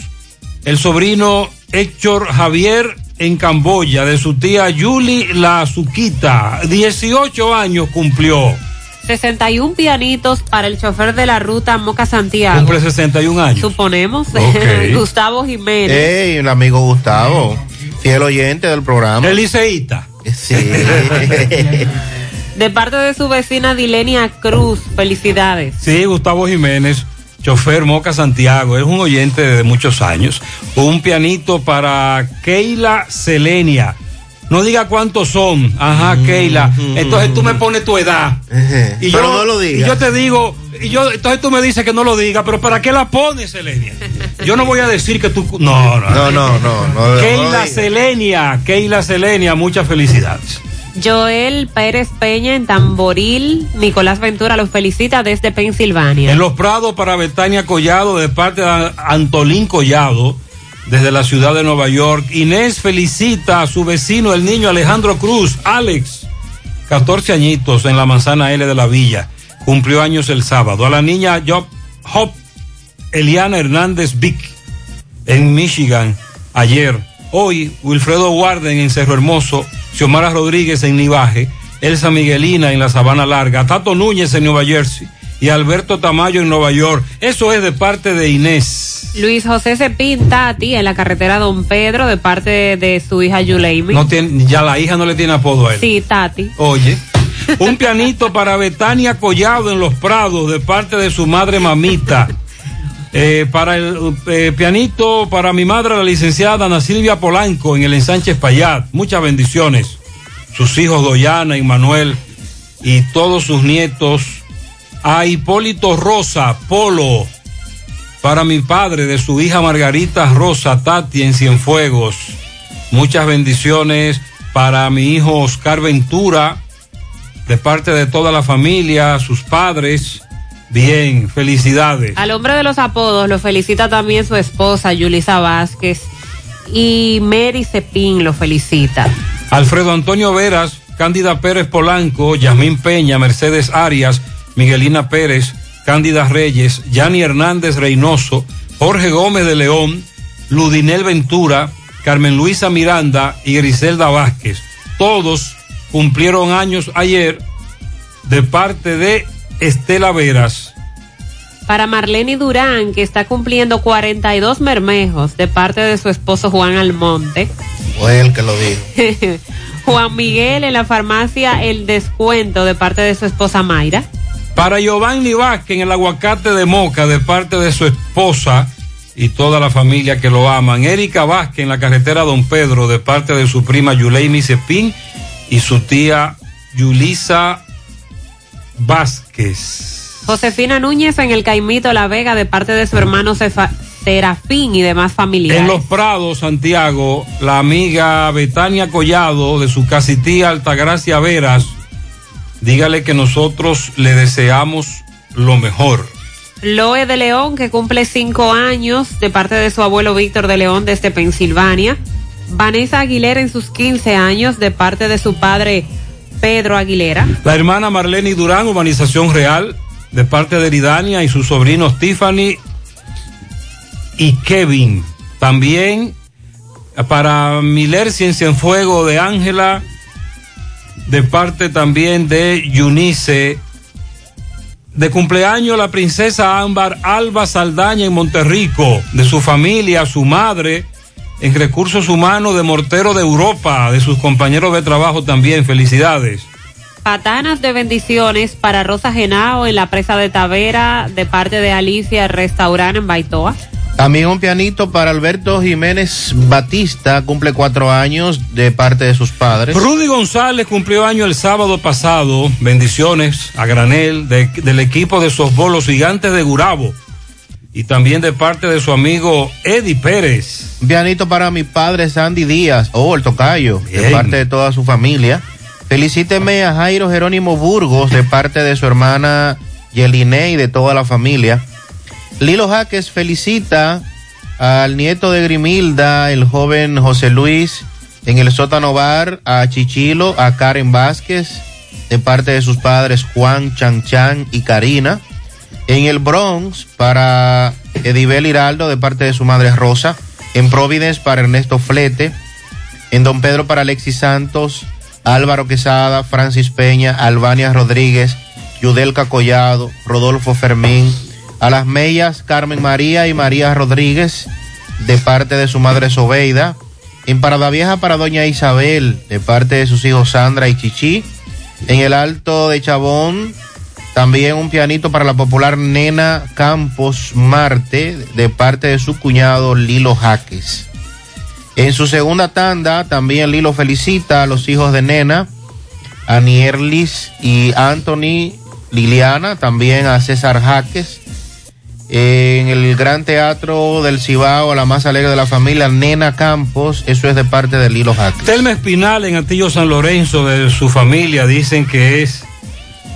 el sobrino Héctor Javier en Camboya, de su tía Yuli La Azuquita. 18 años cumplió. 61 pianitos para el chofer de la ruta Moca Santiago. Cumple 61 años. Suponemos. Gustavo Jiménez. Ey, un amigo Gustavo, fiel oyente del programa. El liceísta. Sí. De parte de su vecina Dilenia Cruz. Felicidades. Sí, Gustavo Jiménez, chofer Moca Santiago, es un oyente de muchos años. Un pianito para Keila Selenia. No diga cuántos son. Ajá, Keila. Entonces tú me pones tu edad. Y Pero yo, no lo digas. Y yo te digo, y yo, entonces tú me dices que no lo diga, pero ¿para qué la pones, Selenia? Yo no voy a decir que tú. No, no, No, no, no. no, no Keila. Selenia, Keila Selenia, muchas felicidades. Joel Pérez Peña en Tamboril. Nicolás Ventura los felicita desde Pensilvania. En los Prados para Betania Collado, de parte de Antolín Collado, desde la ciudad de Nueva York. Inés felicita a su vecino, el niño Alejandro Cruz, Alex, 14 añitos en la manzana L de la villa. Cumplió años el sábado. A la niña Job, Hop Eliana Hernández Vic en Michigan ayer. Hoy, Wilfredo Warden en Cerro Hermoso, Xiomara Rodríguez en Nivaje, Elsa Miguelina en la Sabana Larga, Tato Núñez en Nueva Jersey y Alberto Tamayo en Nueva York. Eso es de parte de Inés. Luis José Cepín Tati en la carretera Don Pedro de parte de su hija Yuleimi. No tiene, ya la hija no le tiene apodo a él. Sí, Tati. Oye, un pianito para Betania Collado en Los Prados de parte de su madre mamita. Eh, para el eh, pianito, para mi madre, la licenciada Ana Silvia Polanco, en el ensanche Espaillat. Muchas bendiciones. Sus hijos Doyana y Manuel y todos sus nietos. A Hipólito Rosa, Polo. Para mi padre, de su hija Margarita Rosa, Tati en Cienfuegos. Muchas bendiciones para mi hijo Oscar Ventura, de parte de toda la familia, sus padres. Bien, felicidades. Al hombre de los apodos lo felicita también su esposa Yulisa Vázquez y Mary Cepín lo felicita. Alfredo Antonio Veras, Cándida Pérez Polanco, Yasmín Peña, Mercedes Arias, Miguelina Pérez, Cándida Reyes, Yani Hernández Reynoso, Jorge Gómez de León, Ludinel Ventura, Carmen Luisa Miranda y Griselda Vázquez. Todos cumplieron años ayer de parte de Estela Veras. Para Marlene Durán, que está cumpliendo 42 mermejos de parte de su esposo Juan Almonte. Fue él que lo dijo. Juan Miguel en la farmacia El Descuento de parte de su esposa Mayra. Para Giovanni Vázquez en el aguacate de Moca de parte de su esposa y toda la familia que lo aman. Erika Vázquez en la carretera Don Pedro de parte de su prima Yuleimi Cepín y su tía Yulisa Vázquez. Josefina Núñez en el Caimito La Vega de parte de su hermano Cefa- Serafín y demás familiares. En Los Prados, Santiago, la amiga Betania Collado de su casi tía Altagracia Veras, dígale que nosotros le deseamos lo mejor. Loe de León, que cumple cinco años de parte de su abuelo Víctor de León desde Pensilvania. Vanessa Aguilera en sus 15 años de parte de su padre Pedro Aguilera. La hermana Marlene Durán, Urbanización Real, de parte de Eridania y sus sobrinos Tiffany y Kevin. También para Miller Ciencia en Fuego de Ángela, de parte también de Yunice. De cumpleaños la princesa Ámbar Alba Saldaña en Monterrico, de su familia, su madre, en recursos humanos de Mortero de Europa, de sus compañeros de trabajo también. Felicidades. Patanas de bendiciones para Rosa Genao en la presa de Tavera de parte de Alicia Restaurante en Baitoa. También un pianito para Alberto Jiménez Batista, cumple cuatro años de parte de sus padres. Rudy González cumplió año el sábado pasado. Bendiciones a Granel de- del equipo de softball Los Gigantes de Gurabo. Y también de parte de su amigo Eddie Pérez. Un pianito para mi padre Sandy Díaz, oh, el tocayo, de parte de toda su familia. Felicíteme a Jairo Jerónimo Burgos, de parte de su hermana Yeline y de toda la familia. Lilo Jaques felicita al nieto de Grimilda, el joven José Luis, en el sótano bar, a Chichilo, a Karen Vázquez, de parte de sus padres Juan, Chan Chan y Karina. En el Bronx, para Edibel Hiraldo, de parte de su madre Rosa. En Providence, para Ernesto Flete. En Don Pedro, para Alexis Santos, Álvaro Quesada, Francis Peña, Albania Rodríguez, Yudelca Collado, Rodolfo Fermín. A las Mellas, Carmen María y María Rodríguez, de parte de su madre Sobeida. En Parada Vieja, para Doña Isabel, de parte de sus hijos Sandra y Chichi. En el Alto de Chabón, también un pianito para la popular Nena Campos Marte, de parte de su cuñado Lilo Jaques. En su segunda tanda, también Lilo felicita a los hijos de Nena, a Nierlis y Anthony Liliana, también a César Jaques. En el Gran Teatro del Cibao, la más alegre de la familia, Nena Campos, eso es de parte de Lilo Jaques. Telma Espinal en Antillo San Lorenzo de su familia dicen que es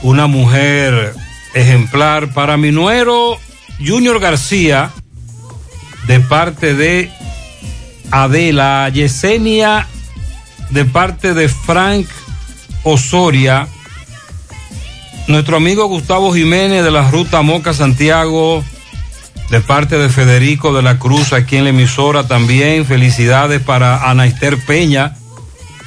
una mujer ejemplar. Para mi nuero Junior García, de parte de Adela, Yesenia, de parte de Frank Osoria, nuestro amigo Gustavo Jiménez de la Ruta Moca Santiago, de parte de Federico de la Cruz, aquí en la emisora también. Felicidades para Ana Esther Peña,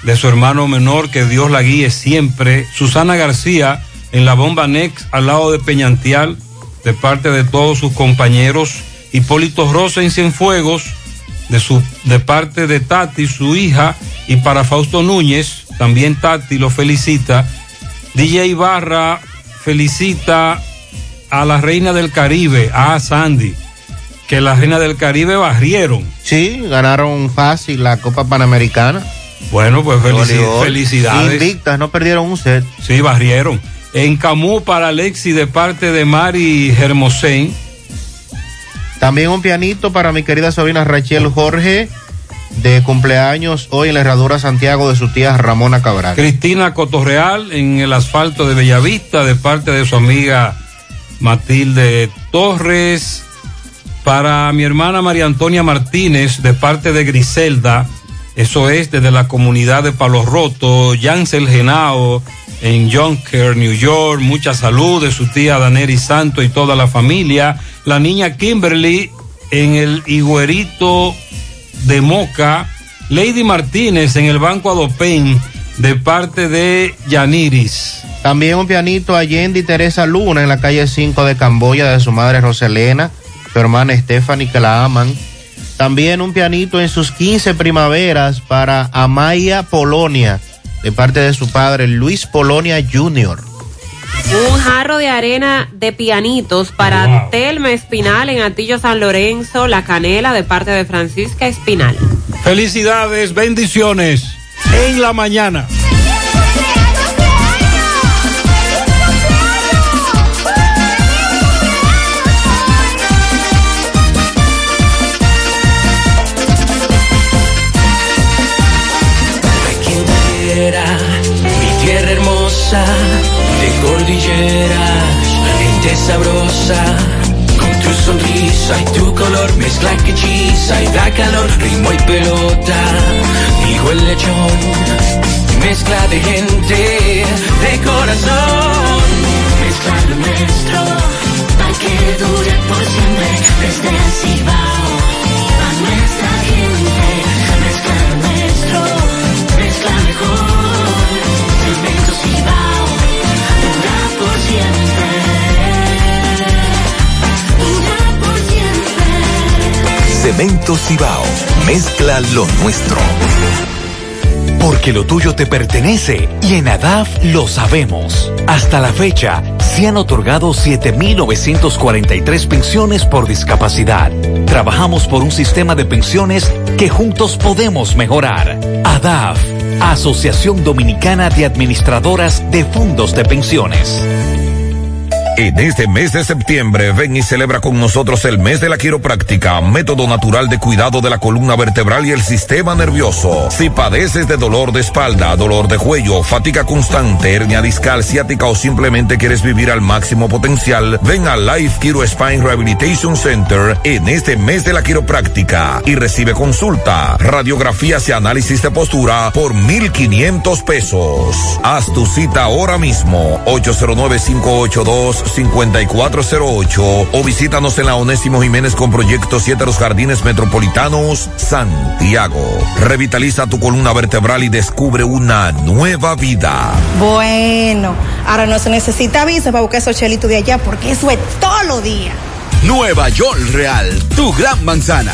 de su hermano menor, que Dios la guíe siempre. Susana García, en la bomba Nex, al lado de Peñantial, de parte de todos sus compañeros. Hipólito Rosa en Cienfuegos, de, su, de parte de Tati, su hija, y para Fausto Núñez, también Tati lo felicita. DJ Ibarra felicita a la reina del Caribe, a Sandy, que la Reina del Caribe barrieron. Sí, ganaron fácil la Copa Panamericana. Bueno, pues felici- felicidades. Invictas, no perdieron un set. Sí, barrieron. En Camus para Alexi de parte de Mari Hermosén. También un pianito para mi querida sobrina Rachel Jorge, de cumpleaños hoy en la Herradura Santiago de su tía Ramona Cabral. Cristina Cotorreal en el asfalto de Bellavista de parte de su amiga Matilde Torres. Para mi hermana María Antonia Martínez de parte de Griselda. Eso es desde la comunidad de Palo Roto, Yancel Genao en Yonkers, New York. Mucha salud de su tía Daneri Santo y toda la familia. La niña Kimberly en el Higuerito de Moca. Lady Martínez en el Banco Adopen de parte de Yaniris. También un pianito a Yendi Teresa Luna en la calle 5 de Camboya de su madre Roselena, su hermana Stephanie que la aman. También un pianito en sus 15 primaveras para Amaya Polonia de parte de su padre Luis Polonia Jr. Un jarro de arena de pianitos para Telma Espinal en Atillo San Lorenzo, La Canela de parte de Francisca Espinal. Felicidades, bendiciones en la mañana. De cordilleras, gente sabrosa. Con tu sonrisa y tu color mezcla que hechiza y da calor, ritmo y pelota. Digo el lechón, mezcla de gente, de corazón. Mezcla lo nuestro, para que dure por siempre desde el Cibao. Cemento Cibao, mezcla lo nuestro. Porque lo tuyo te pertenece y en ADAF lo sabemos. Hasta la fecha, se han otorgado 7.943 pensiones por discapacidad. Trabajamos por un sistema de pensiones que juntos podemos mejorar. ADAF, Asociación Dominicana de Administradoras de Fondos de Pensiones. En este mes de septiembre, ven y celebra con nosotros el mes de la quiropráctica, método natural de cuidado de la columna vertebral y el sistema nervioso. Si padeces de dolor de espalda, dolor de cuello, fatiga constante, hernia discal, ciática o simplemente quieres vivir al máximo potencial, ven a Life Kiro Spine Rehabilitation Center en este mes de la quiropráctica y recibe consulta, radiografías y análisis de postura por 1,500 pesos. Haz tu cita ahora mismo, 809-582-5408 o visítanos en la Onésimo Jiménez con Proyecto 7 Los Jardines Metropolitanos, Santiago. Revitaliza tu columna vertebral y descubre una nueva vida. Bueno, ahora no se necesita visa para buscar esos chelitos de allá porque eso es todo lo día. Nueva York Real, tu gran manzana.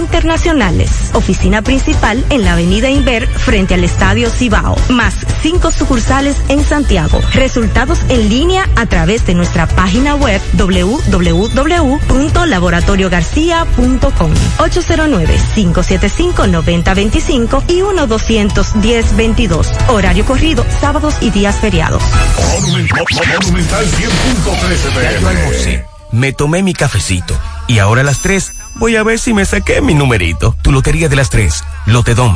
Oficina principal en la avenida Inver frente al Estadio Cibao. Más cinco sucursales en Santiago. Resultados en línea a través de nuestra página web www.laboratoriogarcia.com 809-575-9025 y 1-210-22. Horario corrido, sábados y días feriados. Me tomé mi cafecito y ahora a las 3 voy a ver si me saqué mi numerito. Tu Lotería de las Tres, Lotedom.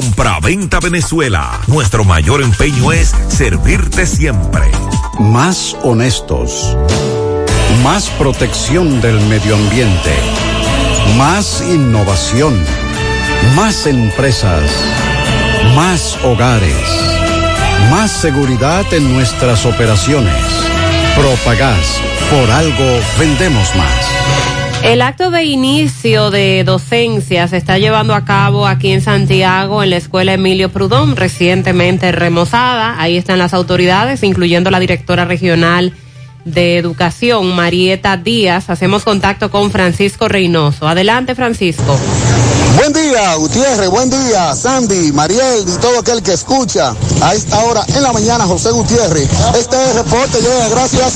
Compra-venta Venezuela. Nuestro mayor empeño es servirte siempre. Más honestos. Más protección del medio ambiente. Más innovación. Más empresas. Más hogares. Más seguridad en nuestras operaciones. Propagás. Por algo vendemos más. El acto de inicio de docencia se está llevando a cabo aquí en Santiago, en la Escuela Emilio Prudón, recientemente remozada. Ahí están las autoridades, incluyendo la directora regional de Educación, Marieta Díaz. Hacemos contacto con Francisco Reynoso. Adelante, Francisco. Buen día, Gutiérrez, buen día, Sandy, Mariel y todo aquel que escucha a esta hora en la mañana, José Gutiérrez. Este reporte llega gracias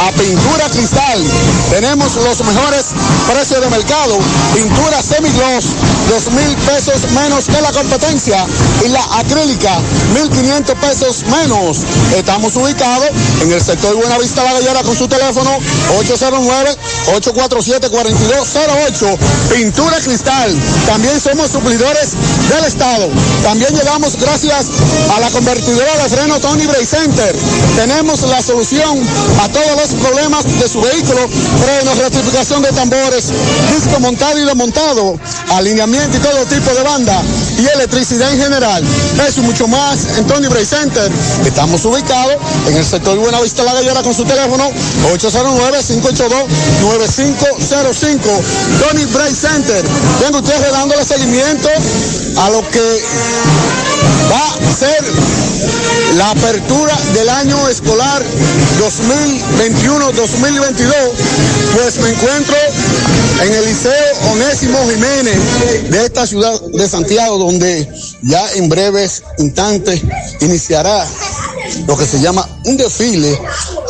a Pintura Cristal. Tenemos los mejores precios de mercado. Pintura semigloss, dos mil pesos menos que la competencia. Y la acrílica, mil quinientos pesos menos. Estamos ubicados en el sector Buenavista La con su teléfono 809-847-4208. Pintura Cristal. También somos suplidores del Estado. También llegamos gracias a la convertidora de freno Tony Bray Center. Tenemos la solución a todos los problemas de su vehículo, frenos, rectificación de tambores, disco montado y desmontado, alineamiento y todo tipo de banda y electricidad en general. Eso y mucho más en Tony Bray Center. Estamos ubicados en el sector Buenavista La Gallera con su teléfono 809-582-9505. Tony Bray Center. Tengo ustedes dándole seguimiento a lo que va a ser la apertura del año escolar 2021-2022, pues me encuentro en el Liceo Onésimo Jiménez de esta ciudad de Santiago, donde ya en breves instantes iniciará lo que se llama un desfile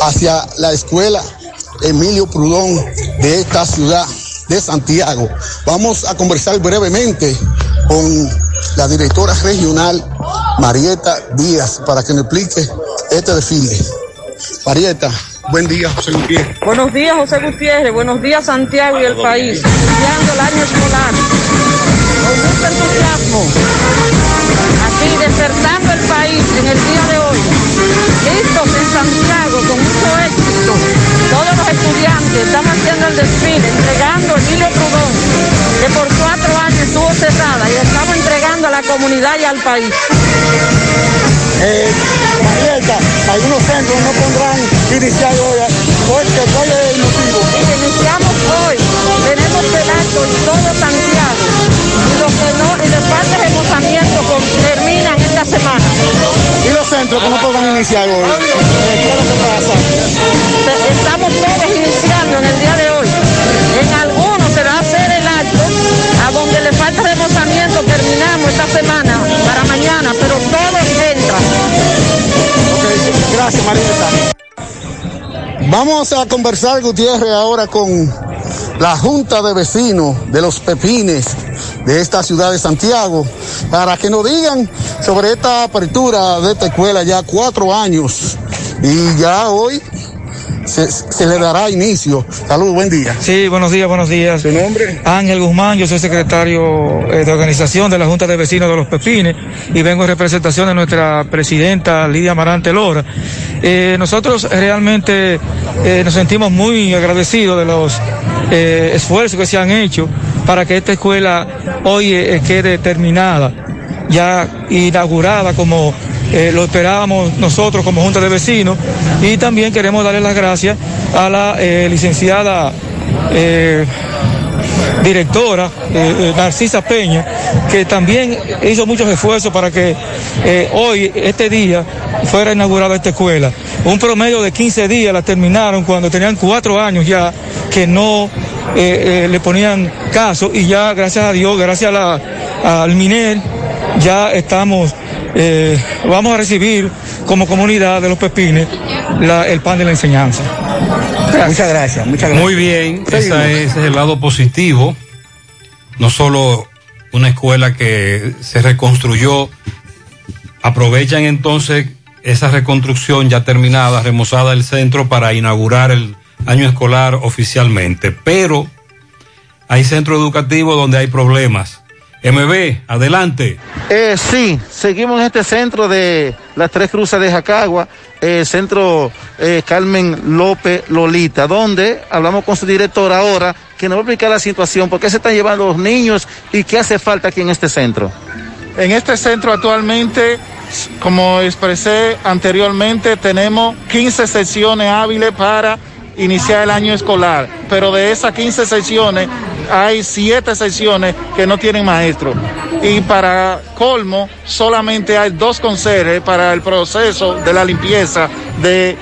hacia la escuela Emilio Prudón de esta ciudad de Santiago. Vamos a conversar brevemente con la directora regional Marieta Díaz para que nos explique este desfile. Marieta, buen día, José Gutiérrez. Buenos días, José Gutiérrez. Buenos días, Santiago y el país. Iniciando el año escolar con mucho entusiasmo. Aquí, despertando el país en el día de hoy. Listos en Santiago con mucho éxito. Todos los estudiantes están haciendo el desfile, entregando el Emilio Prudón, que por cuatro años estuvo cerrada y la estamos entregando a la comunidad y al país. Eh, Marieta, algunos centros no podrán iniciar hoy. Porque, ¿Cuál es el motivo? Iniciamos hoy, tenemos el acto y todo Santiago. Y los que no, y falta remozamiento con, terminan esta semana. ¿Y los centros cómo podrán iniciar hoy? Estamos todos iniciando en el día de hoy. En algunos se va a hacer el acto, a donde le falta rebosamiento terminamos esta semana para mañana, pero todos entran. Ok, gracias Marita. Vamos a conversar, Gutiérrez, ahora con la Junta de Vecinos de los Pepines de esta ciudad de Santiago, para que nos digan sobre esta apertura de esta escuela ya cuatro años. Y ya hoy se, se le dará inicio. Salud, buen día. Sí, buenos días, buenos días. ¿Su nombre? Ángel Guzmán, yo soy secretario eh, de organización de la Junta de Vecinos de los Pepines y vengo en representación de nuestra presidenta Lidia Marante Lora. Eh, nosotros realmente eh, nos sentimos muy agradecidos de los esfuerzos que se han hecho para que esta escuela hoy quede terminada, ya inaugurada como eh, lo esperábamos nosotros como Junta de Vecinos y también queremos darle las gracias a la eh, licenciada eh, directora Narcisa Peña, que también hizo muchos esfuerzos para que hoy, este día, fuera inaugurada esta escuela. Un promedio de 15 días la terminaron cuando tenían cuatro años ya que no le ponían caso y ya, gracias a Dios, gracias a la- al MINER, ya estamos, eh, vamos a recibir como comunidad de los Pepines la- el pan de la enseñanza. Muchas gracias, muchas gracias. Muy bien, ese es el lado positivo. No solo una escuela que se reconstruyó, aprovechan entonces esa reconstrucción ya terminada, remozada del centro para inaugurar el año escolar oficialmente. Pero hay centros educativos donde hay problemas. MB, adelante. Eh, sí, seguimos en este centro de las Tres Cruces de Jacagua, eh, centro eh, Carmen López Lolita, donde hablamos con su director ahora, que nos va a explicar la situación, por qué se están llevando los niños y qué hace falta aquí en este centro. En este centro actualmente, como expresé anteriormente, tenemos 15 sesiones hábiles para iniciar el año escolar, pero de esas 15 sesiones hay 7 sesiones que no tienen maestro. Y para colmo, solamente hay dos conserjes para el proceso de la limpieza de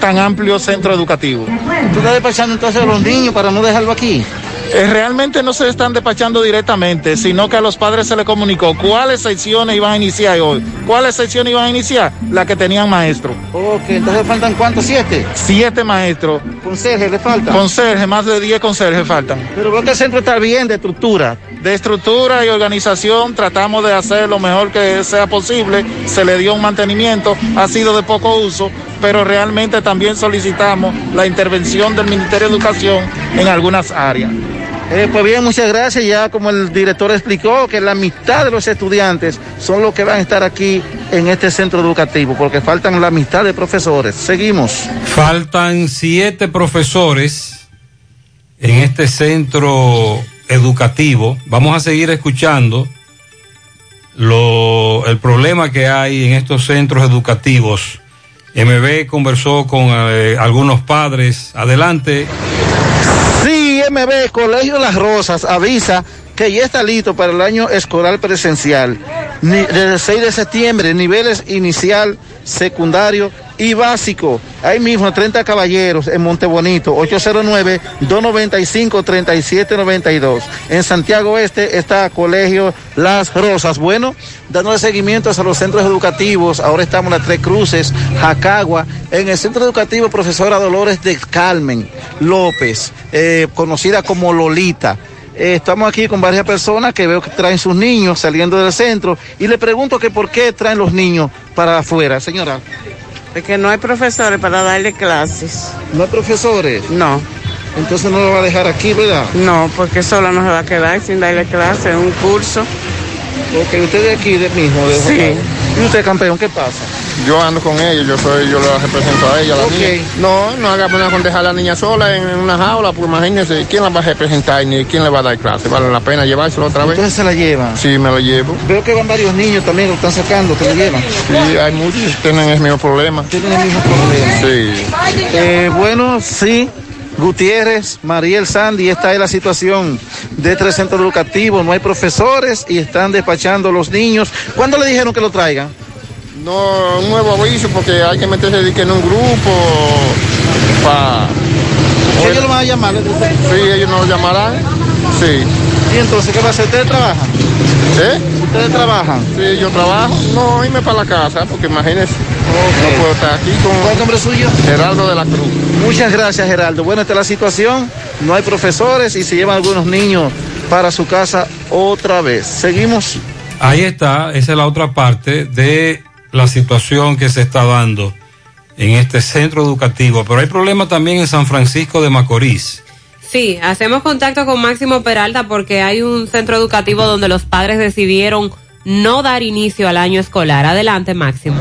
tan amplio centro educativo. ¿Tú estás despachando entonces a los niños para no dejarlo aquí? Eh, realmente no se están despachando directamente, sino que a los padres se les comunicó cuáles secciones iban a iniciar hoy. ¿Cuáles secciones iban a iniciar? Las que tenían maestro. Ok, entonces faltan cuántos, siete. Siete maestros. Conserje le falta. Conserje, más de diez conserjes faltan. Pero veo que el centro está bien de estructura. De estructura y organización tratamos de hacer lo mejor que sea posible. Se le dio un mantenimiento, ha sido de poco uso, pero realmente también solicitamos la intervención del Ministerio de Educación en algunas áreas. Eh, pues bien, muchas gracias. Ya como el director explicó, que la mitad de los estudiantes son los que van a estar aquí en este centro educativo, porque faltan la mitad de profesores. Seguimos. Faltan siete profesores en este centro educativo. Vamos a seguir escuchando el problema que hay en estos centros educativos. MB conversó con eh, algunos padres. Adelante. Sí, MB, Colegio Las Rosas avisa que ya está listo para el año escolar presencial. Desde el 6 de septiembre, niveles inicial, secundario y básico. Ahí mismo, 30 caballeros en Montebonito, 809-295-3792. En Santiago Este está Colegio Las Rosas. Bueno, dándole seguimiento a los centros educativos. Ahora estamos en las Tres Cruces, Jacagua. En el centro educativo, profesora Dolores de Carmen López, eh, conocida como Lolita. Eh, estamos aquí con varias personas que veo que traen sus niños saliendo del centro y le pregunto que por qué traen los niños para afuera, señora. Es que no hay profesores para darle clases. ¿No hay profesores? No. Entonces no lo va a dejar aquí, ¿verdad? No, porque solo no se va a quedar sin darle clases, un curso. Ok, usted de aquí de mismo, de Sí. ¿Y usted, campeón, qué pasa? Yo ando con ella, yo soy, yo la represento a ella, a la niña. No, no haga pena con dejar a la niña sola en, una jaula, pues imagínese, ¿quién la va a representar ni quién le va a dar clase? ¿Vale la pena llevárselo otra vez? Entonces se la llevan. Sí, me lo llevo. Veo que van varios niños también, lo están sacando, que lo llevan. Sí, hay muchos, tienen el mismo problema. Tienen el mismo problema. Sí. Eh, bueno, sí. Gutiérrez, Mariel Sandy, esta es la situación de tres centros educativos, no hay profesores y están despachando los niños. ¿Cuándo le dijeron que lo traigan? No, un nuevo aviso porque hay que meterse de que en un grupo para... Ellos lo van a llamar. Sí, ellos nos llamarán. Sí. ¿Y entonces qué va a hacer? ¿Ustedes trabajan? ¿Eh? ¿Ustedes trabajan? Sí, yo trabajo. No, irme para la casa, porque imagínese. No puedo estar aquí con. ¿Cuál es el nombre suyo? Gerardo de la Cruz. Muchas gracias, Geraldo. Bueno, esta es la situación. No hay profesores y se llevan algunos niños para su casa otra vez. Seguimos. Ahí está, esa es la otra parte de la situación que se está dando en este centro educativo. Pero hay problemas también en San Francisco de Macorís. Sí, hacemos contacto con Máximo Peralta porque hay un centro educativo donde los padres decidieron no dar inicio al año escolar. Adelante, Máximo.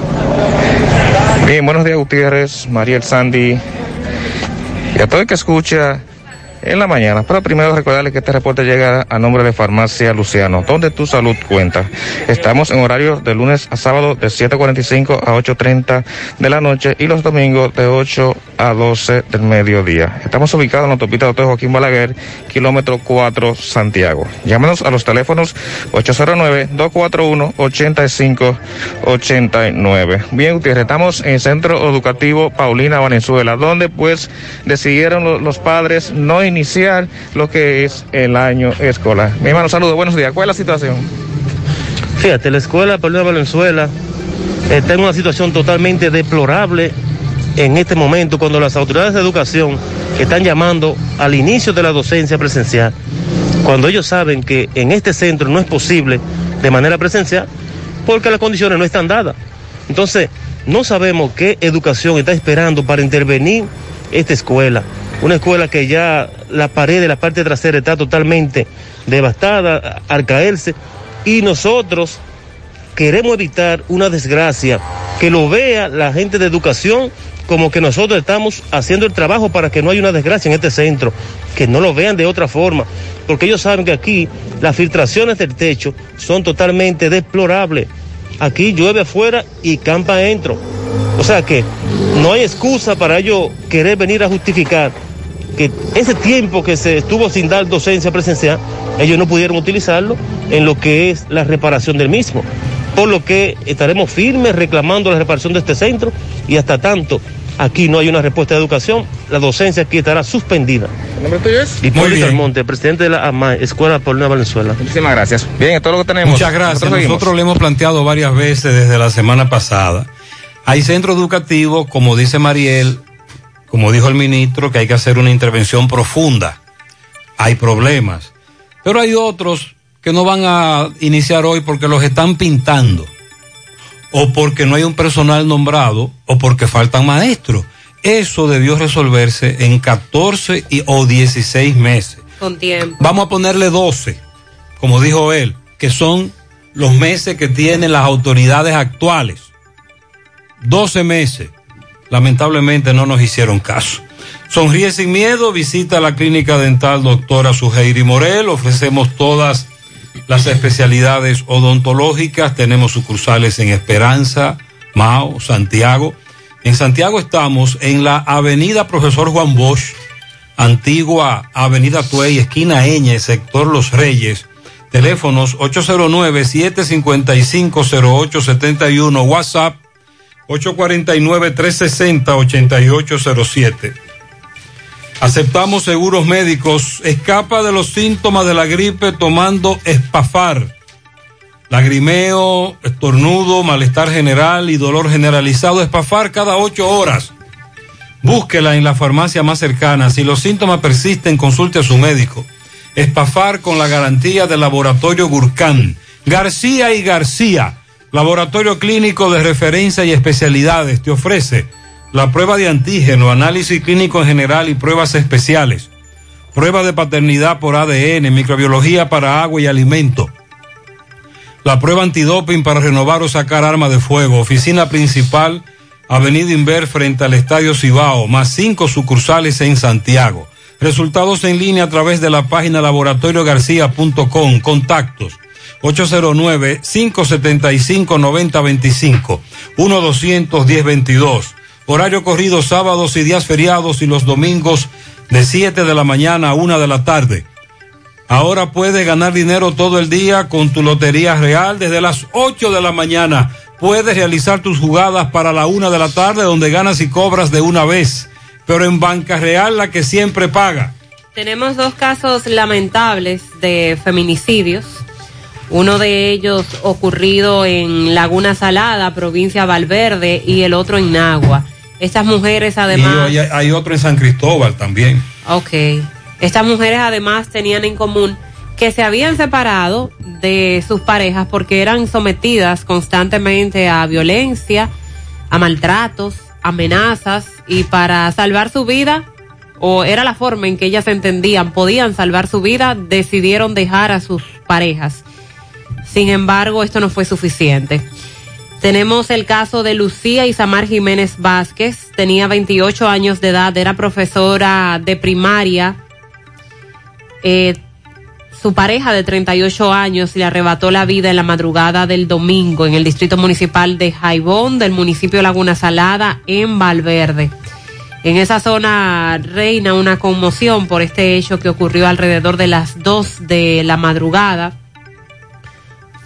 Bien, buenos días Gutiérrez, Mariel Sandy y a todo el que escucha en la mañana. Pero primero recordarles que este reporte llega a nombre de Farmacia Luciano, donde tu salud cuenta. Estamos en horario de lunes a sábado de 7.45 a 8.30 de la noche y los domingos de 8 a 12 del mediodía. Estamos ubicados en la autopista Doctor Joaquín Balaguer, kilómetro 4, Santiago. Llámenos a los teléfonos 809-241-8589. Bien, Gutiérrez, estamos en el Centro Educativo Paulina Valenzuela, donde pues decidieron lo- los padres no iniciar lo que es el año escolar. Mi hermano, saludos, buenos días. ¿Cuál es la situación? Fíjate, la escuela Paulina Valenzuela está en una situación totalmente deplorable en este momento cuando las autoridades de educación están llamando al inicio de la docencia presencial, cuando ellos saben que en este centro no es posible de manera presencial porque las condiciones no están dadas. Entonces, no sabemos qué educación está esperando para intervenir esta escuela. Una escuela que ya la pared de la parte trasera está totalmente devastada al caerse y nosotros queremos evitar una desgracia, que lo vea la gente de educación como que nosotros estamos haciendo el trabajo para que no haya una desgracia en este centro, que no lo vean de otra forma, porque ellos saben que aquí las filtraciones del techo son totalmente deplorables. Aquí llueve afuera y campa adentro. O sea que no hay excusa para ellos querer venir a justificar que ese tiempo que se estuvo sin dar docencia presencial, ellos no pudieron utilizarlo en lo que es la reparación del mismo. Por lo que estaremos firmes reclamando la reparación de este centro y hasta tanto aquí no hay una respuesta de educación, la docencia aquí estará suspendida. ¿El nombre tuyo es? Hipólito Almonte, presidente de la AMA, Escuela Paulina Valenzuela. Muchísimas gracias. Bien, esto es lo que tenemos. Muchas gracias. Nosotros Nosotros, le hemos planteado varias veces desde la semana pasada. Hay centros educativos, como dice Mariel, como dijo el ministro, que hay que hacer una intervención profunda. Hay problemas. Pero hay otros que no van a iniciar hoy porque los están pintando. O porque no hay un personal nombrado o porque faltan maestros. Eso debió resolverse en 14 y, o 16 meses. Con tiempo. Vamos a ponerle 12, como dijo él, que son los meses que tienen las autoridades actuales. 12 meses. Lamentablemente no nos hicieron caso. Sonríe sin miedo, visita la clínica dental doctora Suheiri Morel. Ofrecemos todas las especialidades odontológicas. Tenemos sucursales en Esperanza, Mao, Santiago. En Santiago estamos en la avenida Profesor Juan Bosch, antigua avenida Tuey, esquina Eñe, sector Los Reyes. Teléfonos 809-755-0871, WhatsApp 849-360-8807. Aceptamos seguros médicos. Escapa de los síntomas de la gripe tomando Espafar. Lagrimeo, estornudo, malestar general y dolor generalizado. Espafar cada ocho horas. Búsquela en la farmacia más cercana. Si los síntomas persisten, consulte a su médico. Espafar con la garantía del laboratorio Gurkhan. García y García, laboratorio clínico de referencia y especialidades, te ofrece la prueba de antígeno, análisis clínico en general y pruebas especiales. Prueba de paternidad por ADN, microbiología para agua y alimento. La prueba antidoping para renovar o sacar arma de fuego. Oficina principal, Avenida Inver frente al Estadio Cibao, más cinco sucursales en Santiago. Resultados en línea a través de la página laboratoriogarcía.com. Contactos 809-575-9025, 1-210-22. Horario corrido sábados y días feriados y los domingos de 7 de la mañana a 1 de la tarde. Ahora puedes ganar dinero todo el día con tu Lotería Real desde las 8 de la mañana. Puedes realizar tus jugadas para la 1 de la tarde donde ganas y cobras de una vez. Pero en Banca Real la que siempre paga. Tenemos dos casos lamentables de feminicidios. Uno de ellos ocurrido en Laguna Salada, provincia Valverde, y el otro en Nagua. Estas mujeres además... Y hay, hay otro en San Cristóbal también. Ok. Estas mujeres además tenían en común que se habían separado de sus parejas porque eran sometidas constantemente a violencia, a maltratos, amenazas y para salvar su vida, o era la forma en que ellas entendían, podían salvar su vida, decidieron dejar a sus parejas. Sin embargo, esto no fue suficiente. Tenemos el caso de Lucía Isamar Jiménez Vázquez, tenía 28 años de edad, era profesora de primaria. Eh, su pareja de 38 años le arrebató la vida en la madrugada del domingo en el distrito municipal de Jaibón del municipio Laguna Salada en Valverde. En esa zona reina una conmoción por este hecho que ocurrió alrededor de las 2 de la madrugada.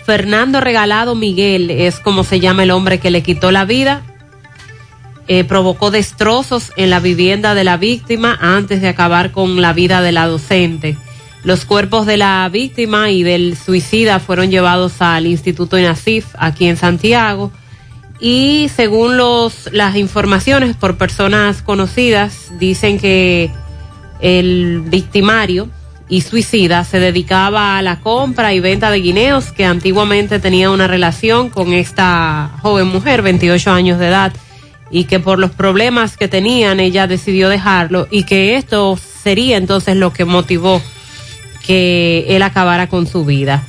Fernando Regalado Miguel es como se llama el hombre que le quitó la vida. Eh, provocó destrozos en la vivienda de la víctima antes de acabar con la vida de la docente. Los cuerpos de la víctima y del suicida fueron llevados al Instituto INASIF aquí en Santiago y según los, las informaciones por personas conocidas dicen que el victimario y suicida se dedicaba a la compra y venta de guineos que antiguamente tenía una relación con esta joven mujer, 28 años de edad, y que por los problemas que tenían ella decidió dejarlo y que esto sería entonces lo que motivó que él acabara con su vida.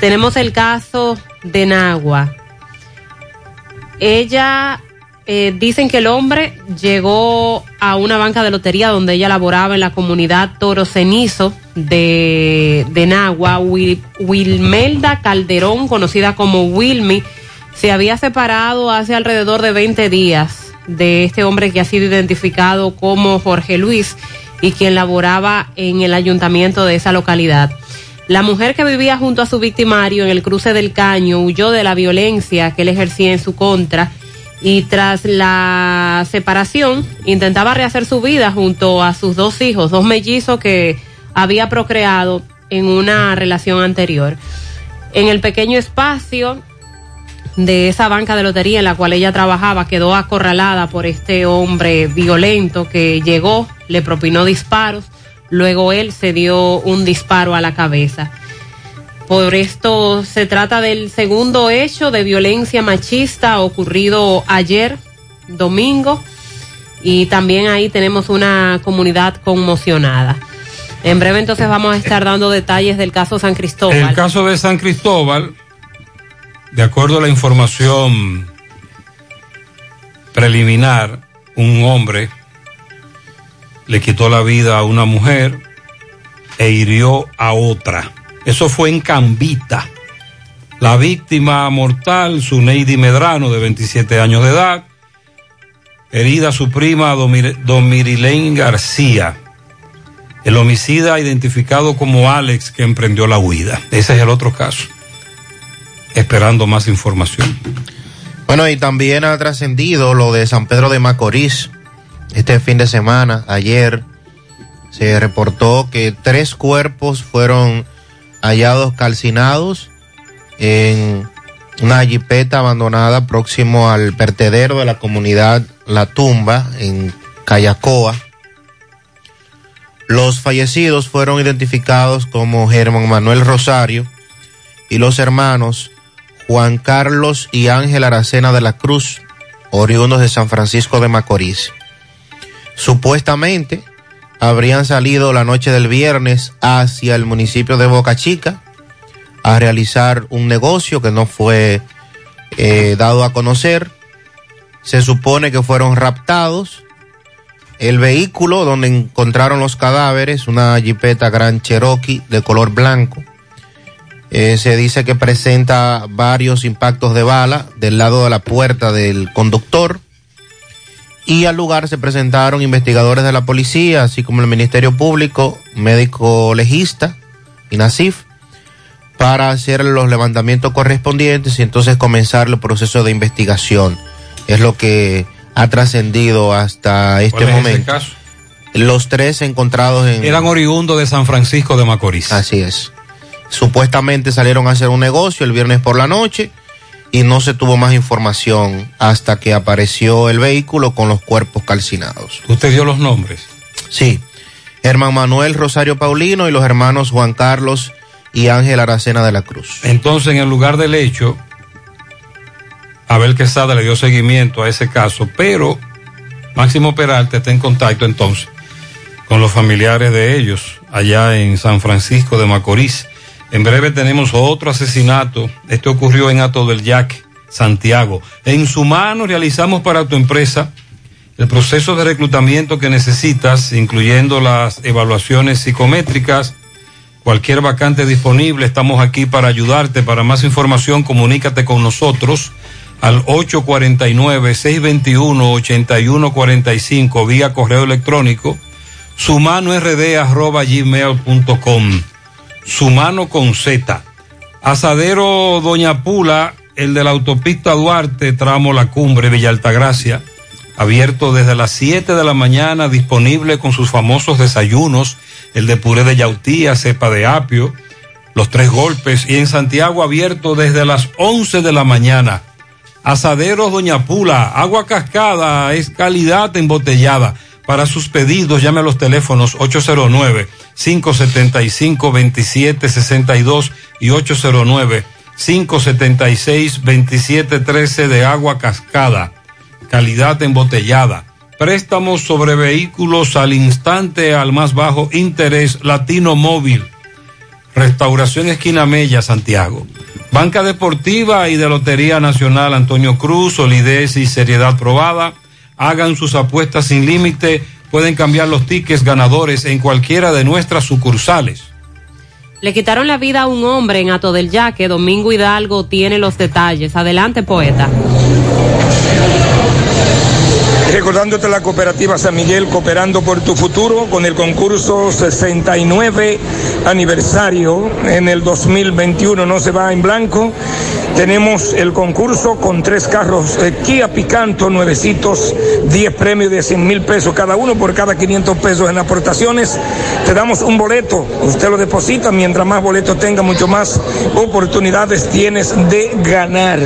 Tenemos el caso de Nagua. Ella, eh, dicen que el hombre llegó a una banca de lotería donde ella laboraba en la comunidad Toro Cenizo de, de Nagua. Wil- Wilmelda Calderón, conocida como Wilmy, se había separado hace alrededor de 20 días de este hombre que ha sido identificado como Jorge Luis y quien laboraba en el ayuntamiento de esa localidad. La mujer que vivía junto a su victimario en el cruce del caño huyó de la violencia que él ejercía en su contra y tras la separación intentaba rehacer su vida junto a sus dos hijos, dos mellizos que había procreado en una relación anterior. En el pequeño espacio de esa banca de lotería en la cual ella trabajaba quedó acorralada por este hombre violento que llegó, le propinó disparos, luego él se dio un disparo a la cabeza. Por esto se trata del segundo hecho de violencia machista ocurrido ayer, domingo, y también ahí tenemos una comunidad conmocionada. En breve entonces vamos a estar dando detalles del caso San Cristóbal. El caso de San Cristóbal, de acuerdo a la información preliminar, un hombre le quitó la vida a una mujer e hirió a otra. Eso fue en Cambita. La víctima mortal, Suneidi Medrano, de 27 años de edad, herida su prima Domir- Domirilén García. El homicida identificado como Alex que emprendió la huida. Ese es el otro caso. Esperando más información. Bueno, y también ha trascendido lo de San Pedro de Macorís. Este fin de semana, ayer, se reportó que tres cuerpos fueron hallados calcinados en una jipeta abandonada próximo al vertedero de la comunidad La Tumba en Cayacoa. Los fallecidos fueron identificados como Germán Manuel Rosario y los hermanos Juan Carlos y Ángel Aracena de la Cruz, oriundos de San Francisco de Macorís. Supuestamente habrían salido la noche del viernes hacia el municipio de Boca Chica a realizar un negocio que no fue eh, dado a conocer. Se supone que fueron raptados. El vehículo donde encontraron los cadáveres, una jipeta Gran Cherokee de color blanco, eh, se dice que presenta varios impactos de bala del lado de la puerta del conductor. Y al lugar se presentaron investigadores de la policía, así como el Ministerio Público, médico legista y NACIF, para hacer los levantamientos correspondientes y entonces comenzar el proceso de investigación. Es lo que ha trascendido hasta este ¿Cuál es ese momento. caso? Los tres encontrados en... Eran oriundos de San Francisco de Macorís. Así es. Supuestamente salieron a hacer un negocio el viernes por la noche y no se tuvo más información hasta que apareció el vehículo con los cuerpos calcinados. ¿Usted dio los nombres? Sí. Germán Manuel Rosario Paulino y los hermanos Juan Carlos y Ángel Aracena de la Cruz. Entonces, en el lugar del hecho, Abel Quesada le dio seguimiento a ese caso, pero Máximo Peralta está en contacto entonces con los familiares de ellos allá en San Francisco de Macorís. En breve tenemos otro asesinato. Este ocurrió en Ato del Yaque, Santiago. En su mano realizamos para tu empresa el proceso de reclutamiento que necesitas, incluyendo las evaluaciones psicométricas, cualquier vacante disponible. Estamos aquí para ayudarte. Para más información, comunícate con nosotros al 849-621-8145 vía correo electrónico sumanord.gmail.com Sumano con Z. Asadero Doña Pula, el de la autopista Duarte, tramo La Cumbre, Villa Altagracia, abierto desde las 7 de la mañana, disponible con sus famosos desayunos, el de puré de yautía, cepa de apio, los tres golpes, y en Santiago abierto desde las 11 de la mañana. Asaderos Doña Pula, agua cascada, es calidad embotellada. Para sus pedidos, llame a los teléfonos 809-575-2762 y 809-576-2713 de agua cascada. Calidad embotellada. Préstamos sobre vehículos al instante al más bajo interés Latino Móvil. Restauración Esquina Mella, Santiago. Banca Deportiva y de Lotería Nacional Antonio Cruz, solidez y seriedad probada. Hagan sus apuestas sin límite. Pueden cambiar los tickets ganadores en cualquiera de nuestras sucursales. Le quitaron la vida a un hombre en Ato del Yaque. Domingo Hidalgo tiene los detalles. Adelante, poeta. Recordándote la cooperativa San Miguel Cooperando por tu futuro con el concurso 69 aniversario en el 2021 no se va en blanco. Tenemos el concurso con tres carros eh, Kia Picanto, nuevecitos, 10 premios de 100 mil pesos cada uno por cada 500 pesos en aportaciones. Te damos un boleto, usted lo deposita, mientras más boletos tenga, mucho más oportunidades tienes de ganar.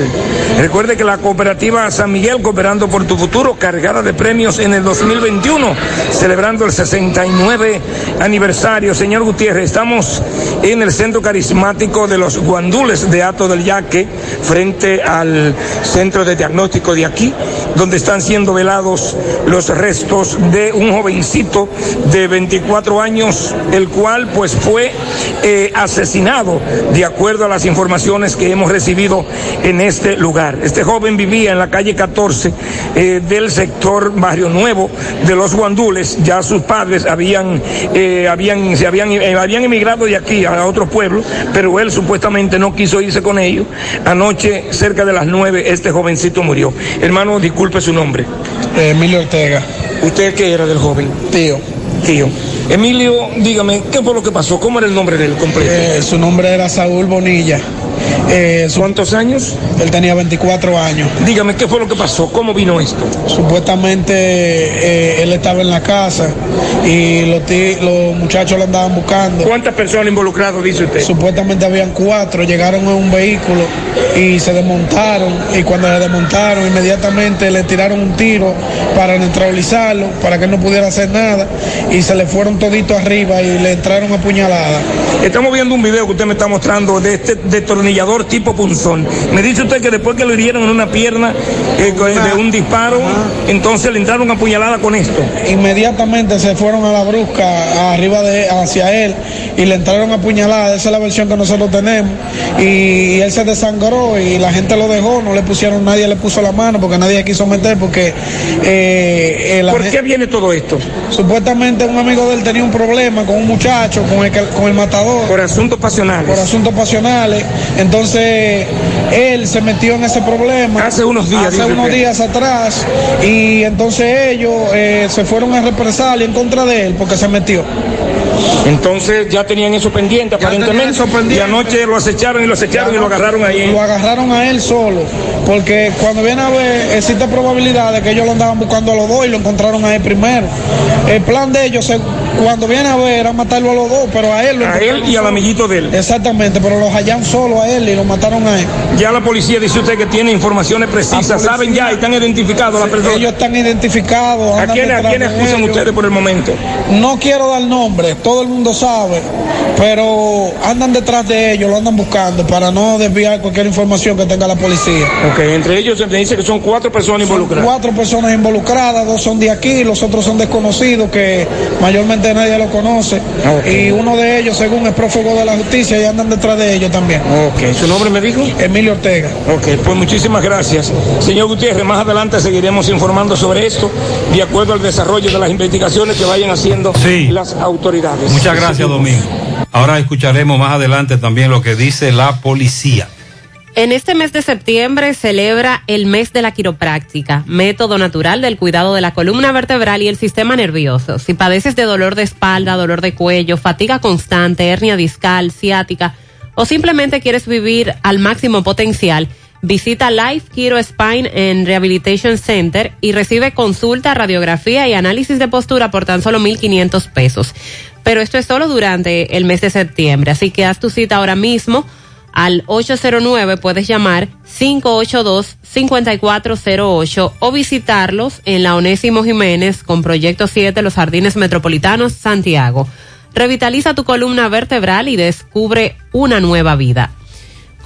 Recuerde que la cooperativa San Miguel, cooperando por tu futuro, cargada de premios en el 2021, celebrando el 69 aniversario. Señor Gutiérrez, estamos en el centro carismático de los guandules de Ato del Yaque, frente al centro de diagnóstico de aquí, donde están siendo velados los restos de un jovencito de 24 años, el cual pues fue eh, asesinado, de acuerdo a las informaciones que hemos recibido en este lugar. Este joven vivía en la calle 14 eh, del sector Barrio Nuevo de los Guandules. Ya sus padres habían, eh, habían, se habían, habían emigrado de aquí a otro pueblo, pero él supuestamente no quiso irse con ellos. Anoche, cerca de las nueve, este jovencito murió. Hermano, disculpe su nombre. Emilio Ortega. ¿Usted qué era del joven? Tío. Tío. Emilio, dígame, ¿qué fue lo que pasó? ¿Cómo era el nombre del completo? Eh, su nombre era Saúl Bonilla. Eh, ¿Cuántos años? Él tenía 24 años. Dígame, ¿qué fue lo que pasó? ¿Cómo vino esto? Supuestamente eh, él estaba en la casa y los, muchachos lo andaban buscando. ¿Cuántas personas involucradas, dice usted? Supuestamente habían cuatro, llegaron en un vehículo y se desmontaron y cuando se desmontaron inmediatamente le tiraron un tiro para neutralizarlo, para que él no pudiera hacer nada y se le fueron toditos arriba y le entraron a puñalada. Estamos viendo un video que usted me está mostrando de este tipo punzón. Me dice usted que después que lo hirieron en una pierna eh, de un disparo, entonces le entraron a puñalada con esto. Inmediatamente se fueron a la brusca arriba de hacia él y le entraron a puñalada, esa es la versión que nosotros tenemos y él se desangró y la gente lo dejó, no le pusieron, nadie le puso la mano porque nadie quiso meter porque eh, eh, la ¿Por qué viene todo esto? Supuestamente un amigo de él tenía un problema con un muchacho, con el, con el matador. Por asuntos pasionales. Por asuntos pasionales. Entonces, él se metió en ese problema. Hace unos días, Hace unos días atrás. Y entonces ellos eh, se fueron a represalia en contra de él porque se metió. Entonces ya tenían eso pendiente aparentemente. eso pendiente. Y anoche lo acecharon y lo acecharon y lo agarraron ahí. Lo agarraron a él solo. Porque cuando viene a ver, existe probabilidad de que ellos lo andaban buscando a los dos y lo encontraron a él primero. El plan de ellos, se- Cuando viene a ver, a matarlo a los dos, pero a él lo A él y al amiguito de él. Exactamente, pero lo hallaron solo a él y lo mataron a él. Ya la policía dice usted que tiene informaciones precisas, saben ya y están identificados a la persona. Ellos están identificados. ¿A quiénes, a de acusan ellos. ustedes por el momento? No quiero dar nombre, todo el mundo sabe, pero andan detrás de ellos, lo andan buscando para no desviar cualquier información que tenga la policía. Ok, entre ellos se me dice que son cuatro personas Son involucradas. cuatro personas involucradas, dos son de aquí, los otros son desconocidos que mayormente nadie lo conoce. Y uno de ellos, según es prófugo de la justicia, y andan detrás de ellos también. Ok, ¿su nombre me dijo? Emilio Ortega. Ok, pues muchísimas gracias. Señor Gutiérrez, más adelante seguiremos informando sobre esto, de acuerdo al desarrollo de las investigaciones que vayan haciendo las autoridades. Muchas gracias, Domingo. Ahora escucharemos más adelante también lo que dice la policía. En este mes de septiembre celebra el mes de la quiropráctica, método natural del cuidado de la columna vertebral y el sistema nervioso. Si padeces de dolor de espalda, dolor de cuello, fatiga constante, hernia discal, ciática o simplemente quieres vivir al máximo potencial, visita Life Kiro Spine and Rehabilitation Center y recibe consulta, radiografía y análisis de postura por tan solo 1.500 pesos. Pero esto es solo durante el mes de septiembre, así que haz tu cita ahora mismo al 809 puedes llamar 582-5408 o visitarlos en la Onésimo Jiménez con Proyecto 7 Los Jardines Metropolitanos Santiago. Revitaliza tu columna vertebral y descubre una nueva vida.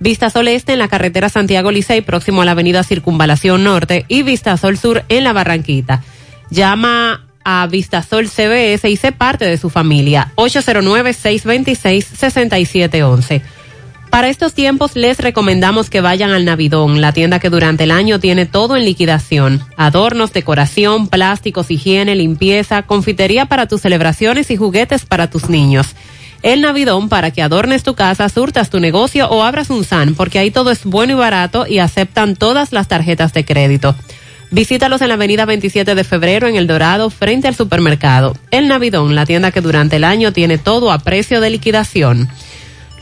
Vistasol Este en la carretera Santiago Licey, próximo a la avenida Circunvalación Norte. Y Vistasol Sur en la Barranquita. Llama a Vistasol CBS y sé parte de su familia. 809-626-6711. Para estos tiempos les recomendamos que vayan al Navidón, la tienda que durante el año tiene todo en liquidación. Adornos, decoración, plásticos, higiene, limpieza, confitería para tus celebraciones y juguetes para tus niños. El Navidón para que adornes tu casa, surtas tu negocio o abras un SAN, porque ahí todo es bueno y barato y aceptan todas las tarjetas de crédito. Visítalos en la avenida 27 de febrero en El Dorado, frente al supermercado. El Navidón, la tienda que durante el año tiene todo a precio de liquidación.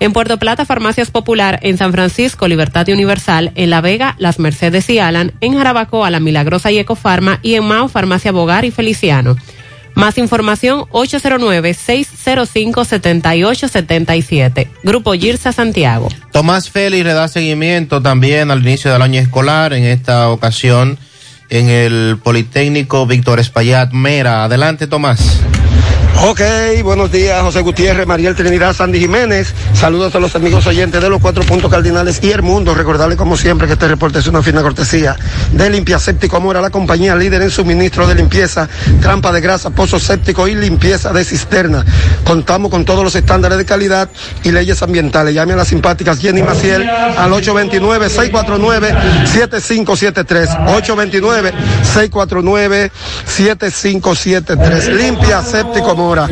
En Puerto Plata, Farmacias Popular. En San Francisco, Libertad Universal. En La Vega, Las Mercedes y Alan. En Jarabacoa, La Milagrosa y Ecofarma. Y en Mao, Farmacia Bogar y Feliciano. Más información 809-605-7877. Grupo Girsa Santiago. Tomás Félix le da seguimiento también al inicio del año escolar, en esta ocasión en el Politécnico Víctor Espaillat Mera. Adelante, Tomás. Ok, buenos días, José Gutiérrez, Mariel Trinidad, Sandy Jiménez. Saludos a los amigos oyentes de los cuatro puntos cardinales y el mundo. Recordarles, como siempre, que este reporte es una fina cortesía de Limpia Séptico Amor, la compañía líder en suministro de limpieza, trampa de grasa, pozo séptico y limpieza de cisterna. Contamos con todos los estándares de calidad y leyes ambientales. Llame a las simpáticas Jenny Maciel al 829-649-7573. 829-649-7573. Limpia Séptico Mora.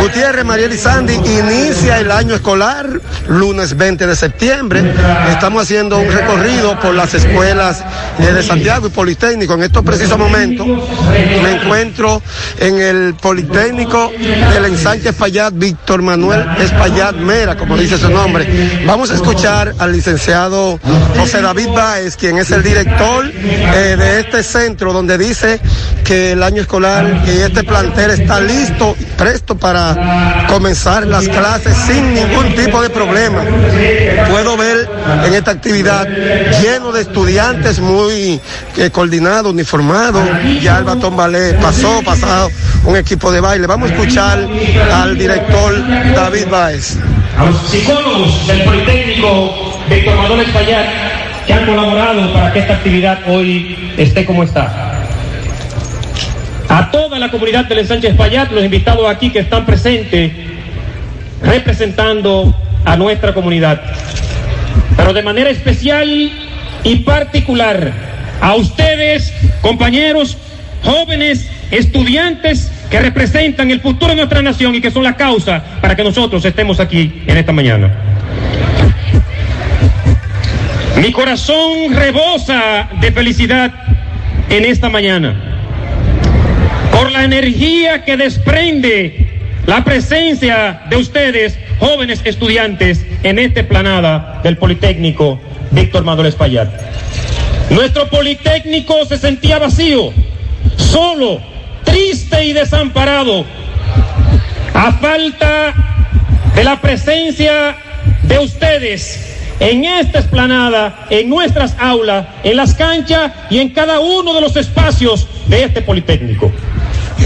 Gutiérrez, y Sandy, inicia el año escolar lunes 20 de septiembre. Estamos haciendo un recorrido por las escuelas eh, de Santiago y Politécnico. En estos precisos momentos me encuentro en el Politécnico del ensanche Espaillat, Víctor Manuel Espaillat Mera, como dice su nombre. Vamos a escuchar al licenciado José David Báez, quien es el director eh, de este centro, donde dice que el año escolar y este plantel está listo, presto para comenzar las clases sin ningún tipo de problema. Puedo ver en esta actividad lleno de estudiantes muy eh, coordinados, uniformados. Ya el batón ballet pasó, pasado un equipo de baile. Vamos a escuchar al director David Báez. a los psicólogos del Politécnico Víctor Manuel Espaillat que han colaborado para que esta actividad hoy esté como está. A toda la comunidad del ensanche Espaillat, los invitados aquí que están presentes representando a nuestra comunidad. Pero de manera especial y particular a ustedes, compañeros, jóvenes, estudiantes que representan el futuro de nuestra nación y que son la causa para que nosotros estemos aquí en esta mañana. Mi corazón rebosa de felicidad en esta mañana por la energía que desprende la presencia de ustedes, jóvenes estudiantes, en esta explanada del Politécnico Víctor Manuel Espaillat. Nuestro Politécnico se sentía vacío, solo, triste y desamparado, a falta de la presencia de ustedes en esta explanada, en nuestras aulas, en las canchas y en cada uno de los espacios de este Politécnico.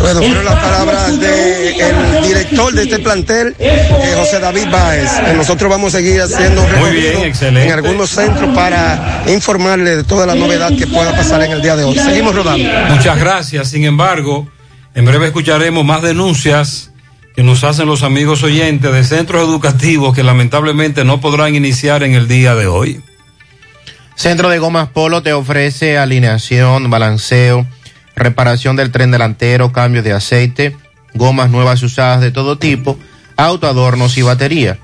Bueno, fueron las palabras del director de este plantel, eh, José David Báez. Eh, nosotros vamos a seguir haciendo un Muy bien, recorrido excelente. en algunos centros para informarle de toda la novedad que pueda pasar en el día de hoy. Seguimos rodando. Muchas gracias. Sin embargo, en breve escucharemos más denuncias que nos hacen los amigos oyentes de centros educativos que lamentablemente no podrán iniciar en el día de hoy. Centro de Gomas Polo te ofrece alineación, balanceo, reparación del tren delantero, cambio de aceite, gomas nuevas y usadas de todo tipo, autoadornos y batería.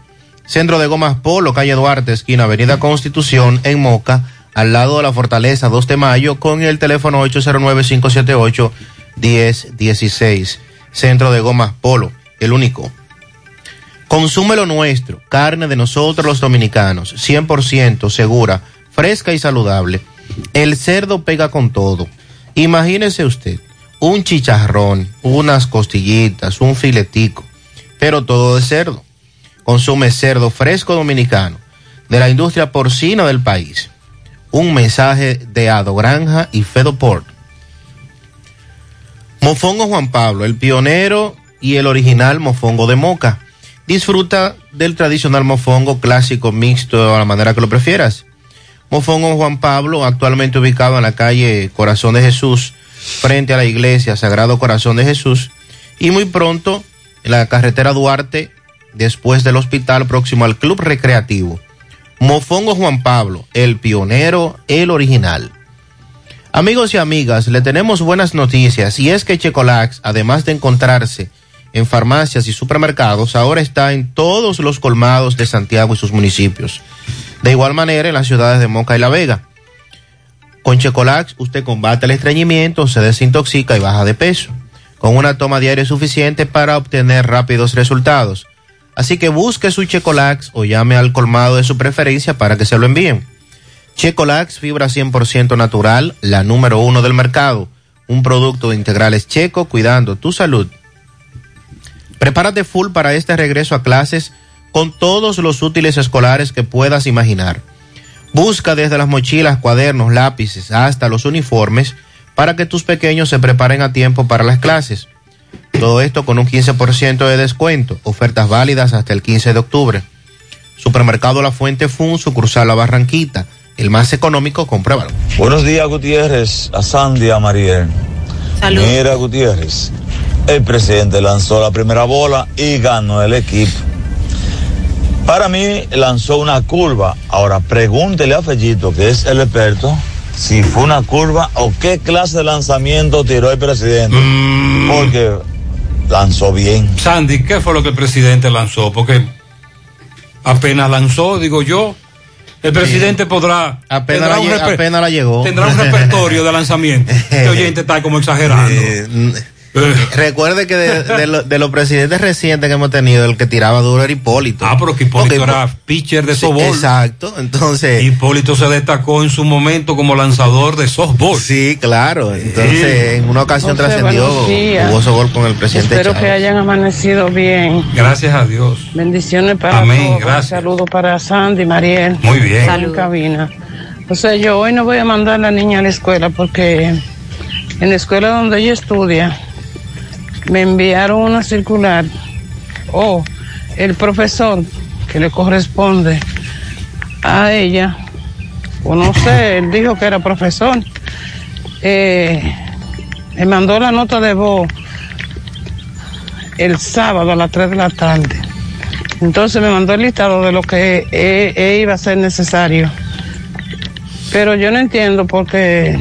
Centro de Gomas Polo, calle Duarte, esquina Avenida Constitución, en Moca, al lado de la Fortaleza 2 de Mayo, con el teléfono 809-578-1016. Centro de Gomas Polo, el único. Consume lo nuestro, carne de nosotros los dominicanos, 100% segura, fresca y saludable. El cerdo pega con todo. Imagínese usted, un chicharrón, unas costillitas, un filetico, pero todo de cerdo. Consume cerdo fresco dominicano, de la industria porcina del país. Un mensaje de Ado Granja y Fedoport. Mofongo Juan Pablo, el pionero y el original mofongo de moca. Disfruta del tradicional mofongo clásico mixto a la manera que lo prefieras. Mofongo Juan Pablo, actualmente ubicado en la calle Corazón de Jesús, frente a la iglesia Sagrado Corazón de Jesús, y muy pronto en la carretera Duarte, después del hospital próximo al Club Recreativo. Mofongo Juan Pablo, el pionero, el original. Amigos y amigas, le tenemos buenas noticias y es que Checolax, además de encontrarse en farmacias y supermercados, ahora está en todos los colmados de Santiago y sus municipios. De igual manera en las ciudades de Moca y La Vega. Con Checolax usted combate el estreñimiento, se desintoxica y baja de peso, con una toma diaria suficiente para obtener rápidos resultados. Así que busque su Checolax o llame al colmado de su preferencia para que se lo envíen. Checolax, fibra 100% natural, la número uno del mercado. Un producto de integrales checo cuidando tu salud. Prepárate full para este regreso a clases con todos los útiles escolares que puedas imaginar. Busca desde las mochilas, cuadernos, lápices hasta los uniformes para que tus pequeños se preparen a tiempo para las clases. Todo esto con un 15% de descuento, ofertas válidas hasta el 15 de octubre. Supermercado La Fuente Fun, sucursal La Barranquita, el más económico, compruébalo. Buenos días, Gutiérrez, a Sandy, a Mariel. Salud. Mira, Gutiérrez, el presidente lanzó la primera bola y ganó el equipo. Para mí lanzó una curva. Ahora pregúntele a Fellito, que es el experto, si fue una curva o qué clase de lanzamiento tiró el presidente. Porque lanzó bien. Sandy, ¿qué fue lo que el presidente lanzó? Porque apenas lanzó, digo yo, el presidente podrá... Apenas la apenas la llegó. Tendrá un repertorio de lanzamiento. Este oyente está como exagerando. Recuerde que de, de lo- de los presidentes recientes que hemos tenido, el que tiraba duro era Hipólito. Ah, pero que Hipólito era pitcher de Sí, softball. Exacto, entonces. Hipólito se destacó en su momento como lanzador de softball. Sí, claro. Entonces, en una ocasión José, trascendió, jugó softball con el presidente Espero que hayan amanecido bien. Gracias a Dios. Bendiciones para Amén, todos. gracias. Saludos para Sandy, Mariel. Muy bien. En cabina. O sea, yo hoy no voy a mandar a la niña a la escuela porque en la escuela donde ella estudia me enviaron una circular. O el profesor que le corresponde a ella, o no sé, él dijo que era profesor, eh, me mandó la nota de voz el sábado a las 3 de la tarde. Entonces me mandó el listado de lo que eh, eh, iba a ser necesario. Pero yo no entiendo porque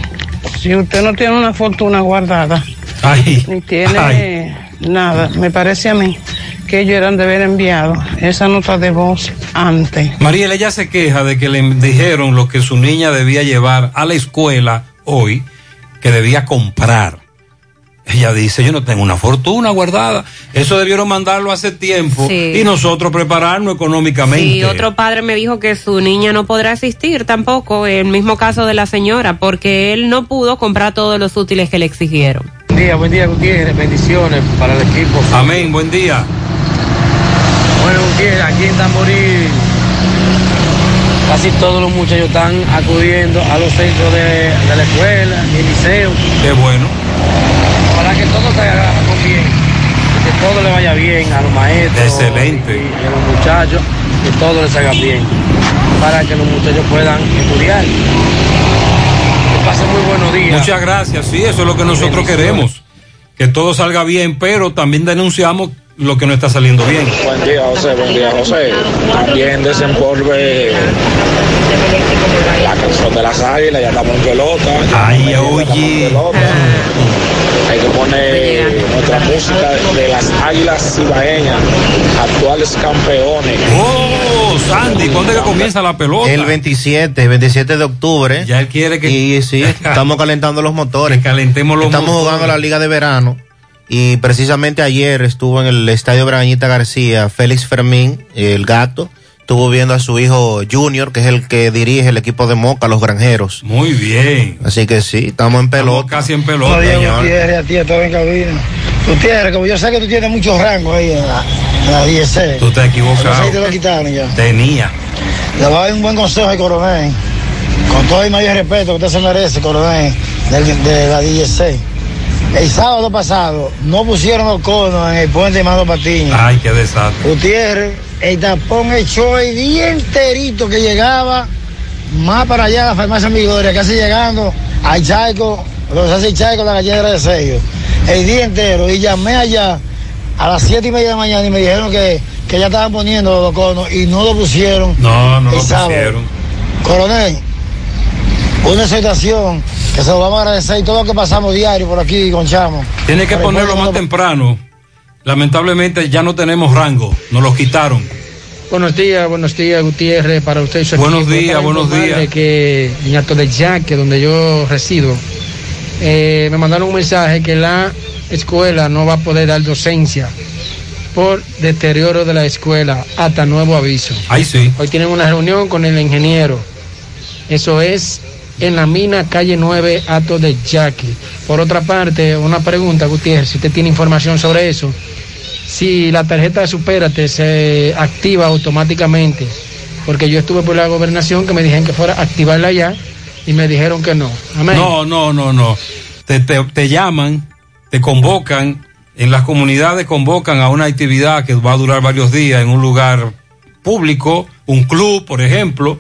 si usted no tiene una fortuna guardada, Ay, ni tiene nada, me parece a mí que ellos eran de haber enviado esa nota de voz antes. Mariela, ella se queja de que le dijeron lo que su niña debía llevar a la escuela hoy, que debía comprar. Ella dice, yo no tengo una fortuna guardada. Eso debieron mandarlo hace tiempo Sí. y nosotros prepararnos económicamente. Sí, otro padre me dijo que su niña no podrá asistir tampoco, el mismo caso de la señora, porque él no pudo comprar todos los útiles que le exigieron. Buen día, buen día Gutiérrez, bendiciones para el equipo. Amén, buen día. Bueno Gutiérrez, aquí en Tamboril casi todos los muchachos están acudiendo a los centros de, de la escuela y el liceo. Qué bueno. Ojalá que todo se haga con bien, que todo le vaya bien a los maestros Excelente. y a los muchachos, que todo les haga bien, para que los muchachos puedan estudiar. Que pasen muy buenos días. Muchas gracias, sí, eso es lo que nosotros queremos. Que todo salga bien, pero también denunciamos lo que no está saliendo bien. Buen día, José. Buen día, José. También desempolve la canción de las águilas. Ya estamos en pelota. Ay, oye. pelota. Hay que poner nuestra música de las águilas cibaeñas, actuales campeones. Oh, Sandy, ¿cuándo es que comienza la pelota? El 27, 27 de octubre. Ya él quiere que. Y sí, estamos calentando los motores. calentemos los Estamos motores. jugando la liga de verano. Y precisamente ayer estuvo en el estadio Brañita García, Félix Fermín, el gato, estuvo viendo a su hijo Junior, que es el que dirige el equipo de Moca, los granjeros. Muy bien. Así que sí, estamos en pelota. casi en pelota. Días, Gutiérrez, a ti, en cabina. Gutiérrez, como yo sé que tú tienes muchos rangos ahí en la, en la 10C. Tú No sé si te equivocado. lo quitaron ya. Tenía. Le voy a dar un buen consejo al coronel. Con todo el mayor respeto que usted se merece, coronel, del- de, la 10C. El sábado pasado no pusieron los conos en el puente de Mando Patiño. Ay, qué desastre. Gutiérrez, el tapón echó el día enterito que llegaba más para allá a la farmacia Migoria, casi llegando al Chaico, lo que se hace el Chaico, la gallera de sello. El día entero. Y llamé allá a las siete y media de la mañana y me dijeron que, que ya estaban poniendo los conos y no lo pusieron. No, no lo sábado. pusieron. Coronel, una situación que se lo vamos a agradecer y todo lo que pasamos diario por aquí con Chamo. Tiene que ponerlo más temprano. Lamentablemente ya no tenemos rango, nos los quitaron. Buenos días, buenos días, Gutiérrez, para usted y su Buenos equipo. días, buenos días. que en Alto de Yaque, donde yo resido, eh, me mandaron un mensaje que la escuela no va a poder dar docencia por deterioro de la escuela hasta nuevo aviso. Ahí sí. Hoy tienen una reunión con el ingeniero. Eso es en la mina calle 9, Alto de Yaque. Por otra parte, una pregunta, Gutiérrez, si usted tiene información sobre eso si la tarjeta de Supérate se activa automáticamente, porque yo estuve por la gobernación que me dijeron que fuera a activarla ya y me dijeron que no. Amén. No, no, no, no. Te, te, te llaman, te convocan, en las comunidades convocan a una actividad que va a durar varios días en un lugar público, un club, por ejemplo,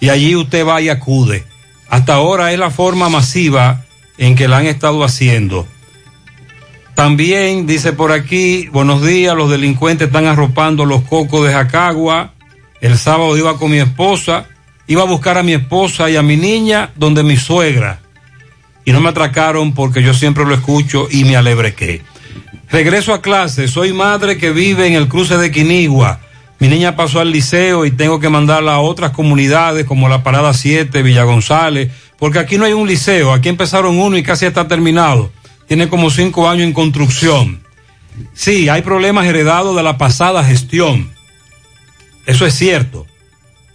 y allí usted va y acude. Hasta ahora es la forma masiva en que la han estado haciendo. También dice por aquí, buenos días, los delincuentes están arropando los cocos de Jacagua. El sábado iba con mi esposa, iba a buscar a mi esposa y a mi niña donde mi suegra. Y no me atracaron porque yo siempre lo escucho y me alebrequé. Regreso a clase, soy madre que vive en el cruce de Quinigua. Mi niña pasó al liceo y tengo que mandarla a otras comunidades como la Parada 7, Villa González, porque aquí no hay un liceo, aquí empezaron uno y casi está terminado. Tiene como cinco años en construcción. Sí, hay problemas heredados de la pasada gestión. Eso es cierto.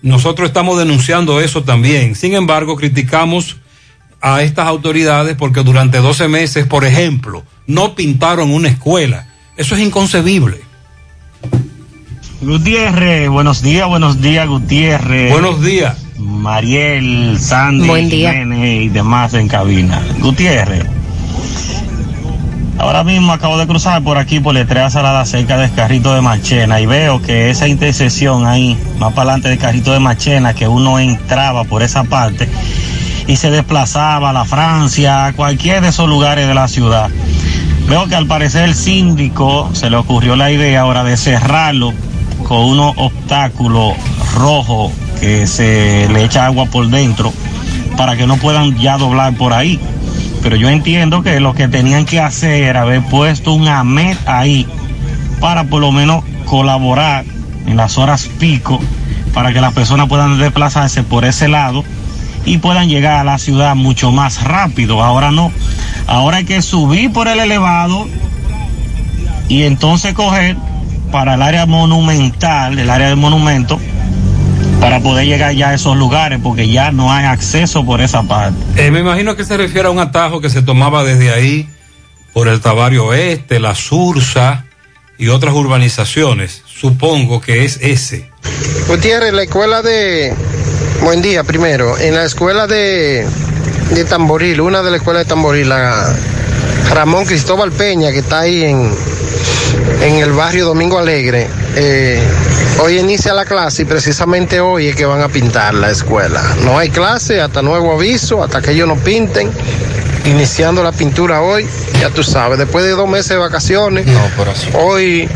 Nosotros estamos denunciando eso también. Sin embargo, criticamos a estas autoridades porque durante 12 meses, por ejemplo, no pintaron una escuela. Eso es inconcebible. Gutiérrez, buenos días, buenos días, Gutiérrez. Buenos días. Mariel, Sandy, Buen día. Jiménez y demás en cabina. Gutiérrez, Ahora mismo acabo de cruzar por aquí por Letrea Salada cerca del carrito de Marchena y veo que esa intersección ahí, más para adelante del carrito de Marchena, que uno entraba por esa parte y se desplazaba a la Francia, a cualquier de esos lugares de la ciudad. Veo que al parecer el síndico se le ocurrió la idea ahora de cerrarlo con unos obstáculos rojos que se le echa agua por dentro para que no puedan ya doblar por ahí. Pero yo entiendo que lo que tenían que hacer era haber puesto un AMET ahí para por lo menos colaborar en las horas pico para que las personas puedan desplazarse por ese lado y puedan llegar a la ciudad mucho más rápido. Ahora no. Ahora hay que subir por el elevado y entonces coger para el área monumental, el área del monumento, para poder llegar ya a esos lugares, porque ya no hay acceso por esa parte. Eh, me imagino que se refiere a un atajo que se tomaba desde ahí por el Tabario Oeste, la Sursa y otras urbanizaciones. Supongo que es ese. Gutiérrez, la escuela de. Buen día, primero. En la escuela de, de Tamboril, una de las escuelas de Tamboril, la Ramón Cristóbal Peña, que está ahí en, en el barrio Domingo Alegre. eh, hoy inicia la clase y precisamente hoy es que van a pintar la escuela. No hay clase hasta nuevo aviso, hasta que ellos no pinten. Iniciando la pintura hoy, ya tú sabes, después de dos meses de vacaciones, hoy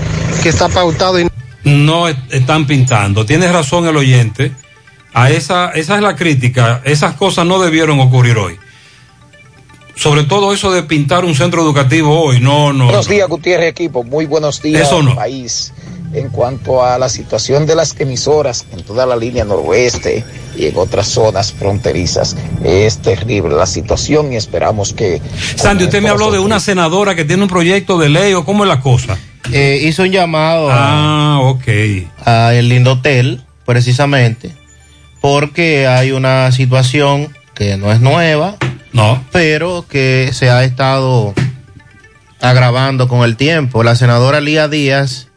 que está pautado y No est- están pintando. Tienes razón el oyente. A esa, esa es la crítica. Esas cosas no debieron ocurrir hoy. Sobre todo eso de pintar un centro educativo hoy. No, no. Buenos días, Gutiérrez equipo. Muy buenos días, Eso no. país. En cuanto a la situación de las emisoras en toda la línea noroeste y en otras zonas fronterizas, es terrible la situación y esperamos que... Sandy, usted me habló de una senadora que tiene un proyecto de ley o cómo es la cosa. Eh, hizo un llamado ah, ok. a el Lindotel, precisamente, porque hay una situación que no es nueva, no. pero que se ha estado agravando con el tiempo. La senadora Lía Díaz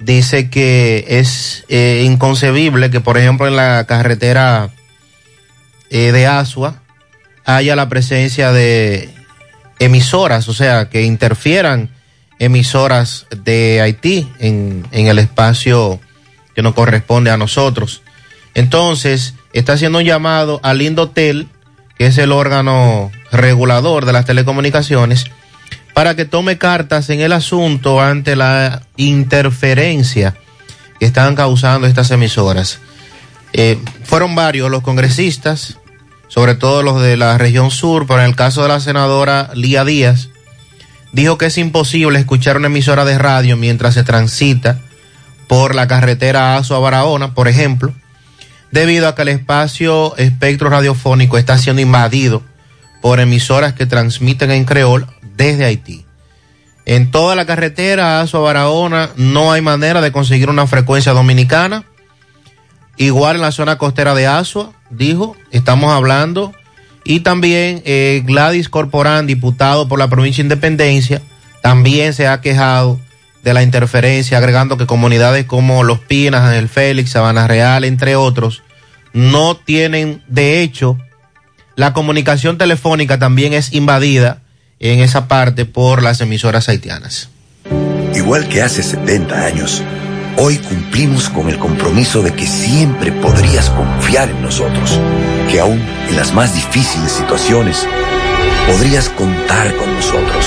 dice que es eh, inconcebible que, por ejemplo, en la carretera eh, de Asua haya la presencia de emisoras, o sea, que interfieran emisoras de Haití en, en el espacio que nos corresponde a nosotros. Entonces, está haciendo un llamado al Indotel, que es el órgano regulador de las telecomunicaciones, para que tome cartas en el asunto ante la interferencia que están causando estas emisoras. Eh, fueron varios los congresistas, sobre todo los de la región sur, pero en el caso de la senadora Lía Díaz, dijo que es imposible escuchar una emisora de radio mientras se transita por la carretera Azo a Barahona, por ejemplo, debido a que el espacio espectro radiofónico está siendo invadido por emisoras que transmiten en creol desde Haití. En toda la carretera a Barahona no hay manera de conseguir una frecuencia dominicana. Igual en la zona costera de Asua, dijo, estamos hablando. Y también eh, Gladys Corporán, diputado por la provincia de Independencia, también se ha quejado de la interferencia, agregando que comunidades como Los Pinas, Ángel Félix, Sabana Real, entre otros, no tienen, de hecho, la comunicación telefónica también es invadida en esa parte por las emisoras haitianas. Igual que hace 70 años, hoy cumplimos con el compromiso de que siempre podrías confiar en nosotros, que aún en las más difíciles situaciones podrías contar con nosotros,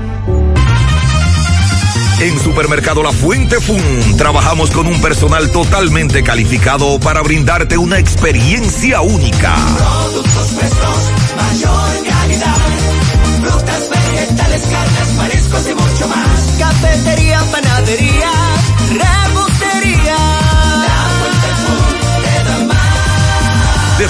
En Supermercado La Fuente Fun trabajamos con un personal totalmente calificado para brindarte una experiencia única. Productos frescos, mayor calidad. Frutas, vegetales, carnes, mariscos y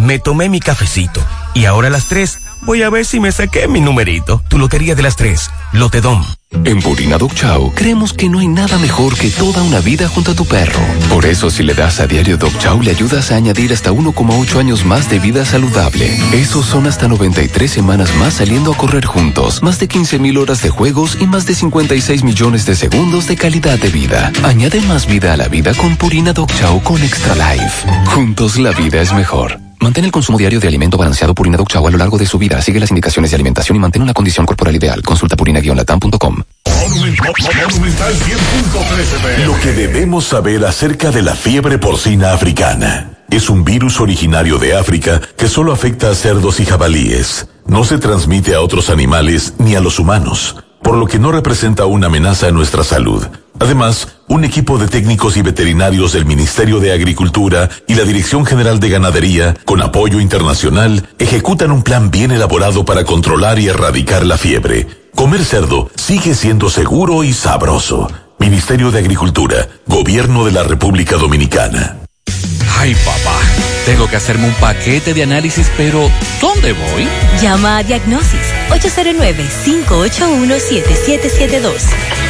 me tomé mi cafecito y ahora a las 3 voy a ver si me saqué mi numerito. Tu lotería de las 3, Lotedom. En Purina Dog Chow creemos que no hay nada mejor que toda una vida junto a tu perro. Por eso si le das a diario Dog Chow le ayudas a añadir hasta 1,8 años más de vida saludable. Esos son hasta 93 semanas más saliendo a correr juntos, más de 15 mil horas de juegos y más de 56 millones de segundos de calidad de vida. Añade más vida a la vida con Purina Dog Chow con Extra Life. Juntos la vida es mejor. Mantén el consumo diario de alimento balanceado Purina Dog Chow a lo largo de su vida. Sigue las indicaciones de alimentación y mantén una condición corporal ideal. Consulta purina-latam.com. Lo que debemos saber acerca de la fiebre porcina africana. Es un virus originario de África que solo afecta a cerdos y jabalíes. No se transmite a otros animales ni a los humanos, por lo que no representa una amenaza a nuestra salud. Además, un equipo de técnicos y veterinarios del Ministerio de Agricultura y la Dirección General de Ganadería, con apoyo internacional, ejecutan un plan bien elaborado para controlar y erradicar la fiebre. Comer cerdo sigue siendo seguro y sabroso. Ministerio de Agricultura, Gobierno de la República Dominicana. Ay, papá, tengo que hacerme un paquete de análisis, pero ¿dónde voy? Llama a Diagnosis 809-581-7772.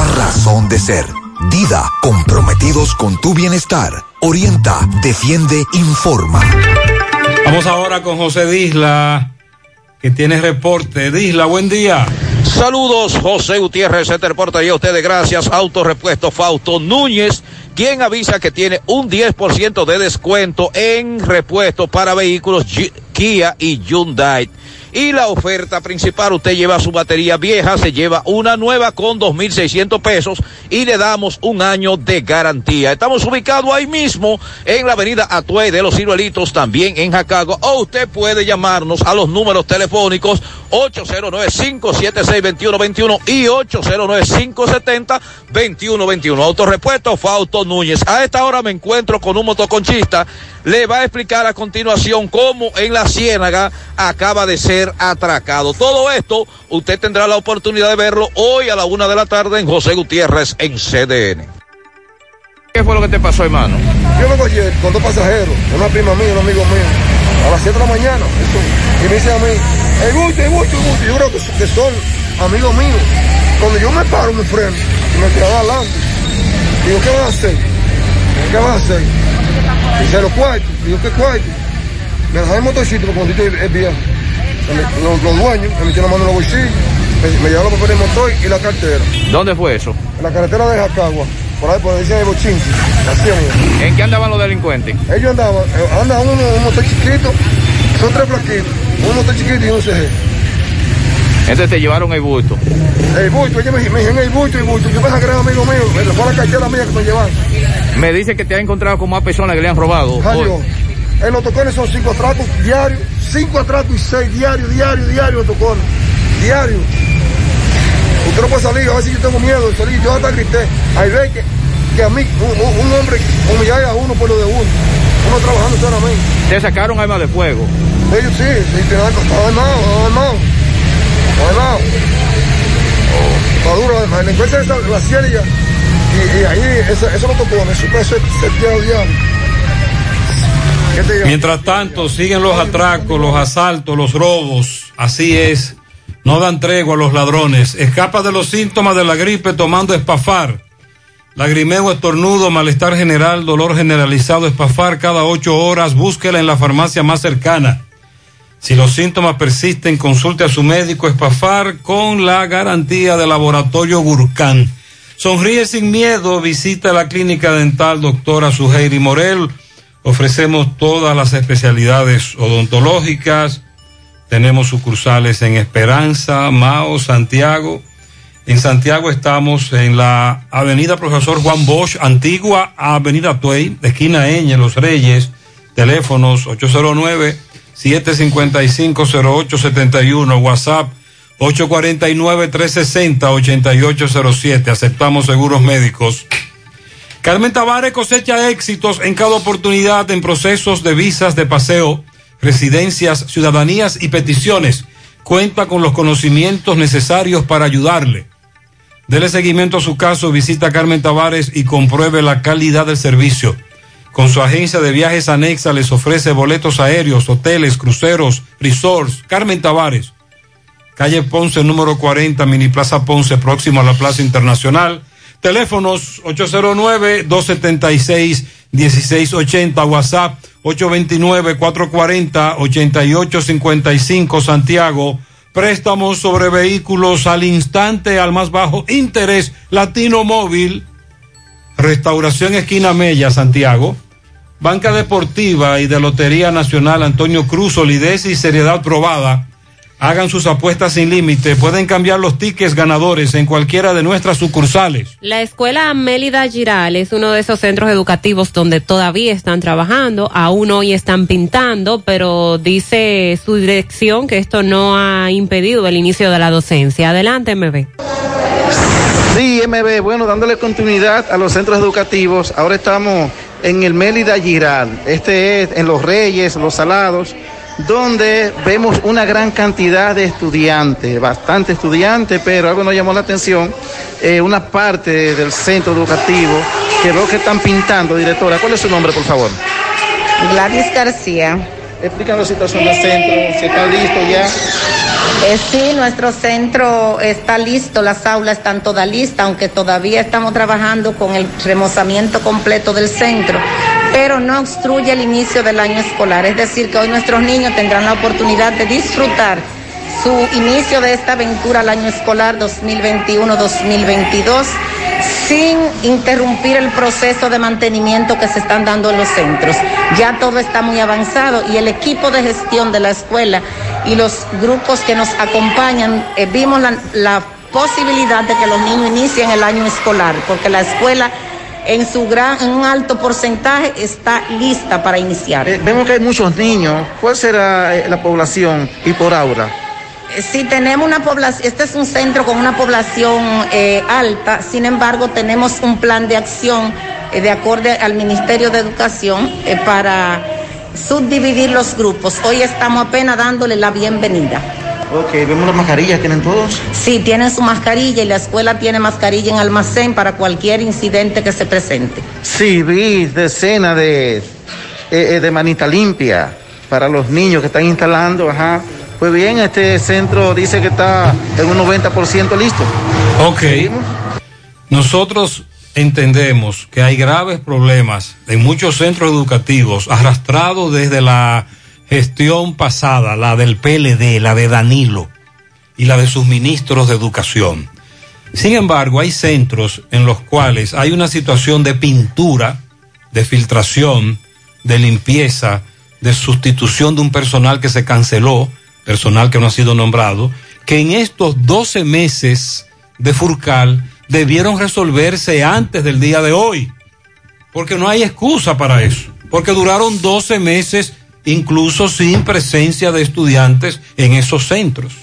razón de ser. Dida, comprometidos con tu bienestar. Orienta, defiende, informa. Vamos ahora con José Disla, que tiene reporte. Disla, buen día. Saludos, José Gutiérrez, se te reporta y a ustedes gracias. Autorepuesto Fausto Núñez, quien avisa que tiene un 10% de descuento en repuesto para vehículos G- Kia y Hyundai. Y la oferta principal, usted lleva su batería vieja, se lleva una nueva con 2.600 pesos y le damos un año de garantía. Estamos ubicados ahí mismo en la avenida Atuey de los Ciruelitos, también en Jacago. O usted puede llamarnos a los números telefónicos 809-576-2121 y 809-570-2121. Autorepuesto Fausto Núñez. A esta hora me encuentro con un motoconchista. Le va a explicar a continuación cómo en la Ciénaga acaba de ser atracado. Todo esto usted tendrá la oportunidad de verlo hoy a la una de la tarde en José Gutiérrez en CDN. ¿Qué fue lo que te pasó, hermano? Yo vengo ayer con dos pasajeros, una prima mía y un amigo mío, a las 7 de la mañana. eso, y me dice a mí, el gusto, el gusto, el gusto. Yo creo que, que son amigos míos. Cuando yo me paro, me freno y me tiro adelante. Digo, ¿qué vas a hacer? ¿Qué vas a hacer? Dice, los cuartos. Digo, ¿qué cuartos? Me dejé el motorcito porque cuando es viejo. Me- Los, los dueños me metieron la mano en los bolsillos. me, me llevaron los papeles del motor y la cartera. ¿Dónde fue eso? En la carretera de Jacagua, por ahí por decía de Bochinchi. ¿En qué andaban los delincuentes? Ellos andaban, eh, andaban uno, un motor chiquito, son tres plaquitos, un motor chiquito y un CG. Entonces te llevaron el bulto. El bulto, ellos me, me dijeron el bulto, el bulto. Yo pensaba que era amigo mío, me fue la cartera mía que me llevaron. Me dice que te ha encontrado con más personas que le han robado. Jayo, en los tocones son cinco atracos diarios, cinco atracos y seis diarios, diarios, diarios los tocones, diarios. Usted no puede salir, a ver si yo tengo miedo de salir, yo hasta grité. Hay veces que, que a mí, un, un hombre humillar a uno por lo de uno, uno trabajando solamente. ¿Te sacaron armas de fuego? Ellos sí, sí, te dan armado, armado, delincuencia de y, ahí, eso. Mientras tanto, siguen los atracos, los asaltos, los robos. Así es. No dan tregua a los ladrones. Escapa de los síntomas de la gripe tomando espafar. Lagrimeo, estornudo, malestar general, dolor generalizado, espafar cada ocho horas. Búsquela en la farmacia más cercana. Si los síntomas persisten, consulte a su médico espafar con la garantía del laboratorio Gurkhan. Sonríe sin miedo, visita la clínica dental doctora Suheiri Morel. Ofrecemos todas las especialidades odontológicas. Tenemos sucursales en Esperanza, Mao, Santiago. En Santiago estamos en la Avenida Profesor Juan Bosch, antigua Avenida Tuey, esquina Eñe, Los Reyes. Teléfonos 809-755-0871, WhatsApp 849-360-8807. Aceptamos seguros médicos. Carmen Tavares cosecha éxitos en cada oportunidad en procesos de visas de paseo, residencias, ciudadanías y peticiones. Cuenta con los conocimientos necesarios para ayudarle. Dele seguimiento a su caso, visita a Carmen Tavares y compruebe la calidad del servicio. Con su agencia de viajes anexa les ofrece boletos aéreos, hoteles, cruceros, resorts. Carmen Tavares, calle Ponce número 40, Mini Plaza Ponce, próximo a la Plaza Internacional. Teléfonos 809-276-1680, WhatsApp 829-440-8855, Santiago. Préstamos sobre vehículos al instante, al más bajo interés, Latino Móvil. Restauración Esquina Mella, Santiago. Banca Deportiva y de Lotería Nacional Antonio Cruz, solidez y seriedad probada. Hagan sus apuestas sin límite. Pueden cambiar los tickets ganadores en cualquiera de nuestras sucursales. La escuela Mélida Giral es uno de esos centros educativos donde todavía están trabajando, aún hoy están pintando, pero dice su dirección que esto no ha impedido el inicio de la docencia. Adelante, MB. Sí, MB, bueno, dándole continuidad a los centros educativos. Ahora estamos en el Mélida Giral. Este es en Los Reyes, Los Salados, donde vemos una gran cantidad de estudiantes, bastante estudiantes, pero algo nos llamó la atención, eh, una parte del centro educativo que veo que están pintando. Directora, ¿cuál es su nombre, por favor? Gladys García. Explícanos la situación del centro, si está listo ya. Eh, sí, nuestro centro está listo, las aulas están todas listas, aunque todavía estamos trabajando con el remozamiento completo del centro, pero no obstruye el inicio del año escolar. Es decir, que hoy nuestros niños tendrán la oportunidad de disfrutar su inicio de esta aventura al año escolar 2021-2022 sin interrumpir el proceso de mantenimiento que se están dando en los centros. Ya todo está muy avanzado y el equipo de gestión de la escuela y los grupos que nos acompañan eh, vimos la, posibilidad de que los niños inicien el año escolar, porque la escuela en su gran, en un alto porcentaje está lista para iniciar. Eh, vemos que hay muchos niños. ¿Cuál será eh, la población y por aula? Sí, tenemos una población, este es un centro con una población eh, alta, sin embargo tenemos un plan de acción eh, de acorde al Ministerio de Educación eh, para subdividir los grupos. Hoy estamos apenas dándole la bienvenida. Ok, vemos las mascarillas, ¿tienen todos? Sí, tienen su mascarilla y la escuela tiene mascarilla en almacén para cualquier incidente que se presente. Sí, vi decenas de, de manita limpia para los niños que están instalando, ajá. Pues bien, este centro dice que está en un 90% listo. Ok. Nosotros entendemos que hay graves problemas en muchos centros educativos arrastrados desde la gestión pasada, la del PLD, la de Danilo. y la de sus ministros de educación. Sin embargo, hay centros en los cuales hay una situación de pintura, de filtración, de limpieza, de sustitución de un personal que se canceló, personal que no ha sido nombrado, que en estos 12 meses de Furcal debieron resolverse antes del día de hoy, porque no hay excusa para eso, porque duraron 12 meses incluso sin presencia de estudiantes en esos centros.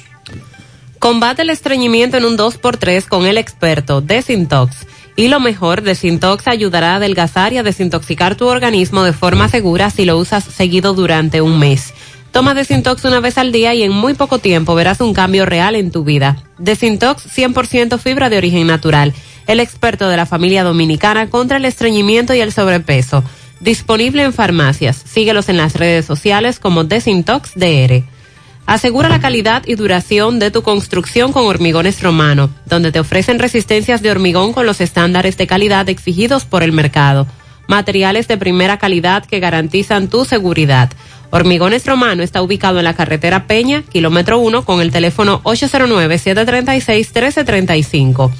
Combate el estreñimiento en un 2x3 con el experto Desintox. Y lo mejor, Desintox ayudará a adelgazar y a desintoxicar tu organismo de forma segura si lo usas seguido durante un mes. Toma Desintox una vez al día y en muy poco tiempo verás un cambio real en tu vida. Desintox 100% fibra de origen natural. El experto de la familia dominicana contra el estreñimiento y el sobrepeso. Disponible en farmacias. Síguelos en las redes sociales como Desintox DR. Asegura la calidad y duración de tu construcción con Hormigones Romano, donde te ofrecen resistencias de hormigón con los estándares de calidad exigidos por el mercado. Materiales de primera calidad que garantizan tu seguridad. Hormigones Romano está ubicado en la carretera Peña, kilómetro 1, con el teléfono 809-736-1335.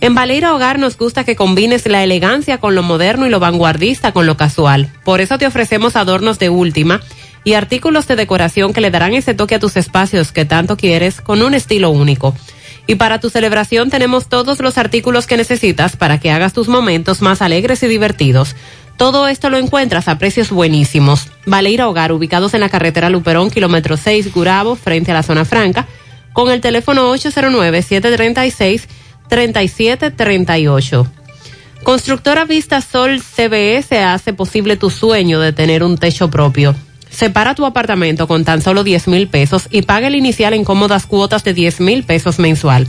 En Valeira Hogar nos gusta que combines la elegancia con lo moderno y lo vanguardista con lo casual. Por eso te ofrecemos adornos de última y artículos de decoración que le darán ese toque a tus espacios que tanto quieres con un estilo único. Y para tu celebración tenemos todos los artículos que necesitas para que hagas tus momentos más alegres y divertidos. Todo esto lo encuentras a precios buenísimos. Valeira Hogar, ubicados en la carretera Luperón, kilómetro 6, Gurabo, frente a la zona franca, con el teléfono 809-736-3738. Constructora Vista Sol CBS hace posible tu sueño de tener un techo propio. Separa tu apartamento con tan solo 10 mil pesos y paga el inicial en cómodas cuotas de 10 mil pesos mensual.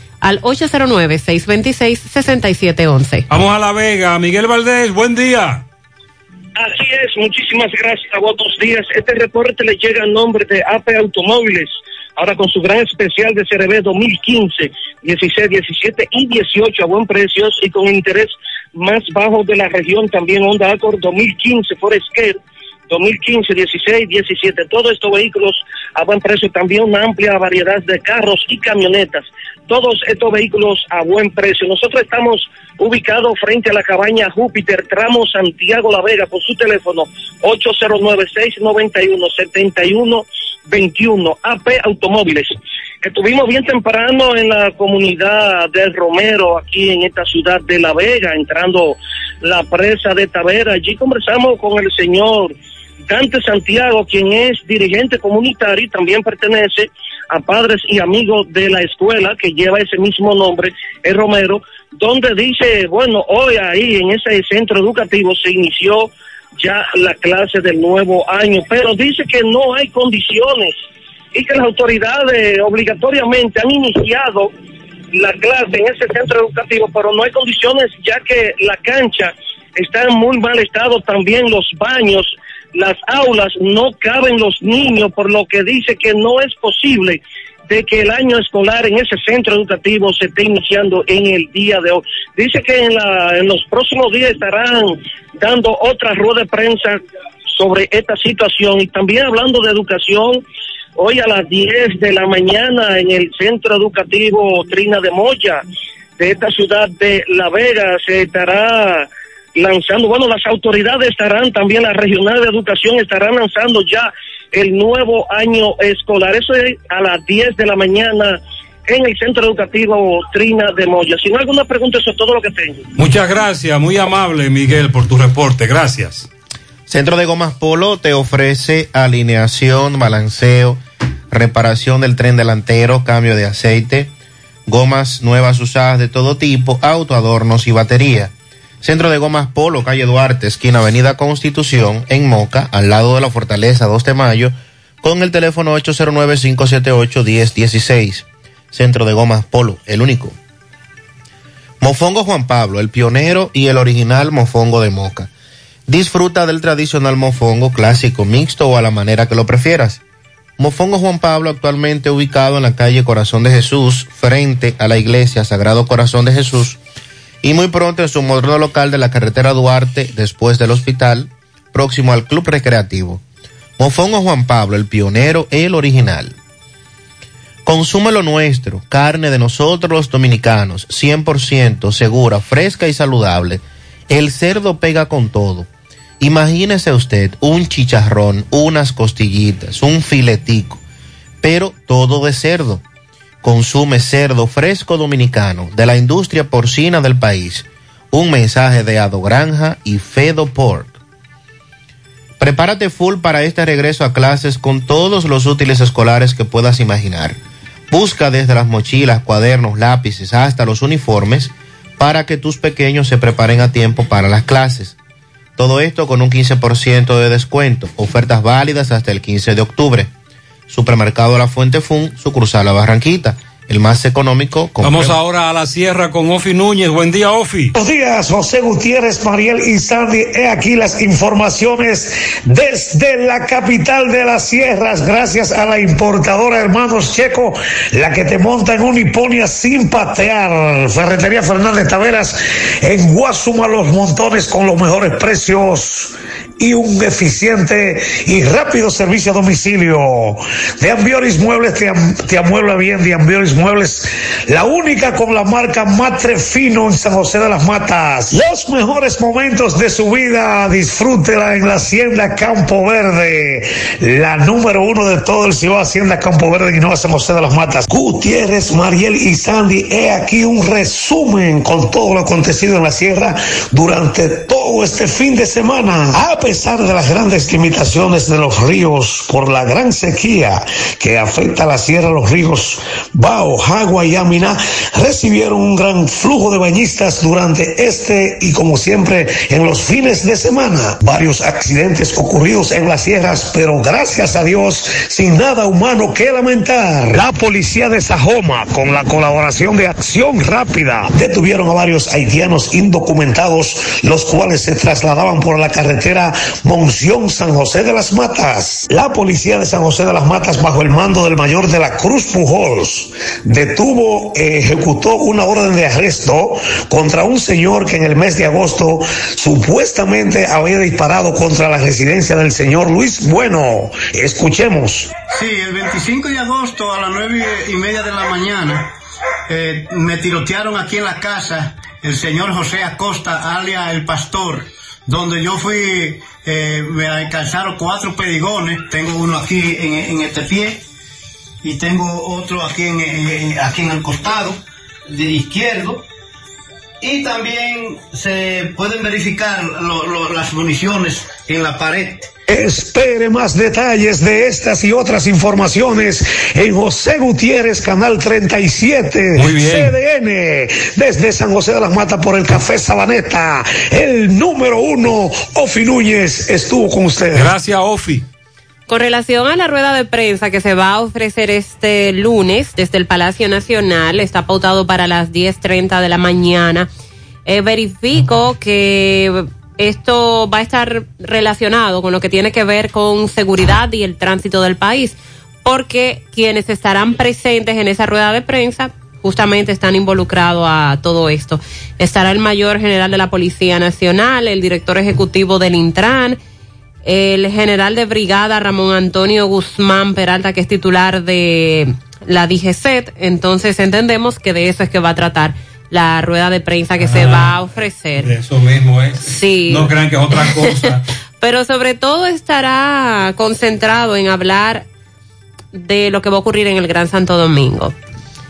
al 809-626-6711. Vamos a La Vega. Miguel Valdés, buen día. Así es, muchísimas gracias. Buenos días. Este reporte le llega en nombre de AP Automóviles. Ahora con su gran especial de CRB 2015, 16, 17 y 18 a buen precios y con interés más bajo de la región. También Honda Accord 2015 Forescape 2015, 16, 17, todos estos vehículos a buen precio, también una amplia variedad de carros y camionetas, todos estos vehículos a buen precio. Nosotros estamos ubicados frente a la cabaña Júpiter, tramo Santiago La Vega, por su teléfono 809-691-7121, AP Automóviles. Estuvimos bien temprano en la comunidad del Romero, aquí en esta ciudad de La Vega, entrando la presa de Tavera. Allí conversamos con el señor Dante Santiago, quien es dirigente comunitario y también pertenece a padres y amigos de la escuela que lleva ese mismo nombre, el Romero, donde dice, bueno, hoy ahí en ese centro educativo se inició ya la clase del nuevo año, pero dice que no hay condiciones y que las autoridades obligatoriamente han iniciado la clase en ese centro educativo, pero no hay condiciones ya que la cancha está en muy mal estado, también los baños, las aulas, no caben los niños, por lo que dice que no es posible de que el año escolar en ese centro educativo se esté iniciando en el día de hoy. Dice que en, la, en los próximos días estarán dando otra rueda de prensa sobre esta situación y también hablando de educación. Hoy a las 10 de la mañana en el centro educativo Trina de Moya de esta ciudad de La Vega se estará lanzando, bueno, las autoridades estarán, también la regional de educación estarán lanzando ya el nuevo año escolar. Eso es a las 10 de la mañana en el Centro Educativo Trina de Moya. Si no hay alguna pregunta, eso es todo lo que tengo. Muchas gracias, muy amable Miguel por tu reporte, gracias. Centro de Gomas Polo te ofrece alineación, balanceo, reparación del tren delantero, cambio de aceite, gomas nuevas usadas de todo tipo, auto, adornos y batería. Centro de Gomas Polo, calle Duarte, esquina Avenida Constitución, en Moca, al lado de la Fortaleza 2 de Mayo, con el teléfono 809-578-1016. Centro de Gomas Polo, el único. Mofongo Juan Pablo, el pionero y el original mofongo de moca. Disfruta del tradicional mofongo clásico, mixto o a la manera que lo prefieras. Mofongo Juan Pablo actualmente ubicado en la calle Corazón de Jesús, frente a la iglesia Sagrado Corazón de Jesús, y muy pronto en su moderno local de la carretera Duarte, después del hospital, próximo al Club Recreativo. Mofongo Juan Pablo, el pionero, el original. Consume lo nuestro, carne de nosotros los dominicanos, 100% segura, fresca y saludable. El cerdo pega con todo. Imagínese usted un chicharrón, unas costillitas, un filetico, pero todo de cerdo. Consume cerdo fresco dominicano de la industria porcina del país. Un mensaje de Ado Granja y Fedo Pork. Prepárate full para este regreso a clases con todos los útiles escolares que puedas imaginar. Busca desde las mochilas, cuadernos, lápices hasta los uniformes para que tus pequeños se preparen a tiempo para las clases. Todo esto con un 15% de descuento. Ofertas válidas hasta el 15 de octubre. Supermercado La Fuente Fun, sucursal La Barranquita. El más económico. Vamos ahora a la sierra con Ofi Núñez. Buen día, Ofi. Buenos días, José Gutiérrez, Mariel y Sandy. He aquí las informaciones desde la capital de las sierras, gracias a la importadora Hermanos Checo, la que te monta en una hiponia sin patear. Ferretería Fernández Taveras en Guasuma Los Montones con los mejores precios y un eficiente y rápido servicio a domicilio. De Ambioris Muebles te, am- te amuebla bien, de Ambioris Muebles, la única con la marca Matre Fino en San José de las Matas. Los mejores momentos de su vida, disfrútela en la Hacienda Campo Verde, la número uno de todo el Ciudad Hacienda Campo Verde y no San José de las Matas. Gutiérrez, Mariel y Sandy, he aquí un resumen con todo lo acontecido en la sierra durante todo este fin de semana. A pesar de las grandes limitaciones de los ríos por la gran sequía que afecta a la sierra, los ríos Bao, Jagua y Amina recibieron un gran flujo de bañistas durante este y como siempre en los fines de semana. Varios accidentes ocurridos en las sierras, pero gracias a Dios sin nada humano que lamentar. La policía de Sajoma, con la colaboración de Acción Rápida, detuvieron a varios haitianos indocumentados, los cuales se trasladaban por la carretera Monción San José de las Matas. La policía de San José de las Matas, bajo el mando del mayor de la Cruz Pujols, detuvo, ejecutó una orden de arresto contra un señor que en el mes de agosto supuestamente había disparado contra la residencia del señor Luis Bueno. Escuchemos. Sí, el 25 de agosto a las nueve y media de la mañana eh, me tirotearon aquí en la casa el señor José Acosta, alias el pastor, donde yo fui, eh, me alcanzaron cuatro pedigones, tengo uno aquí en, este pie y tengo otro aquí en, aquí en el costado de izquierdo. Y también se pueden verificar las municiones en la pared. Espere más detalles de estas y otras informaciones en José Gutiérrez, Canal 37, Muy bien. CDN, desde San José de las Matas por el Café Sabaneta. El número uno, Ofi Núñez, estuvo con ustedes. Gracias, Ofi. Con relación a la rueda de prensa que se va a ofrecer este lunes desde el Palacio Nacional, está pautado para las 10.30 de la mañana. Eh, verifico que esto va a estar relacionado con lo que tiene que ver con seguridad y el tránsito del país, porque quienes estarán presentes en esa rueda de prensa justamente están involucrados a todo esto. Estará el mayor general de la Policía Nacional, el director ejecutivo del Intran, el general de brigada Ramón Antonio Guzmán Peralta, que es titular de la DGCET. Entonces entendemos que de eso es que va a tratar la rueda de prensa que se va a ofrecer. Eso mismo es. Sí. No crean que es otra cosa. Pero sobre todo estará concentrado en hablar de lo que va a ocurrir en el Gran Santo Domingo.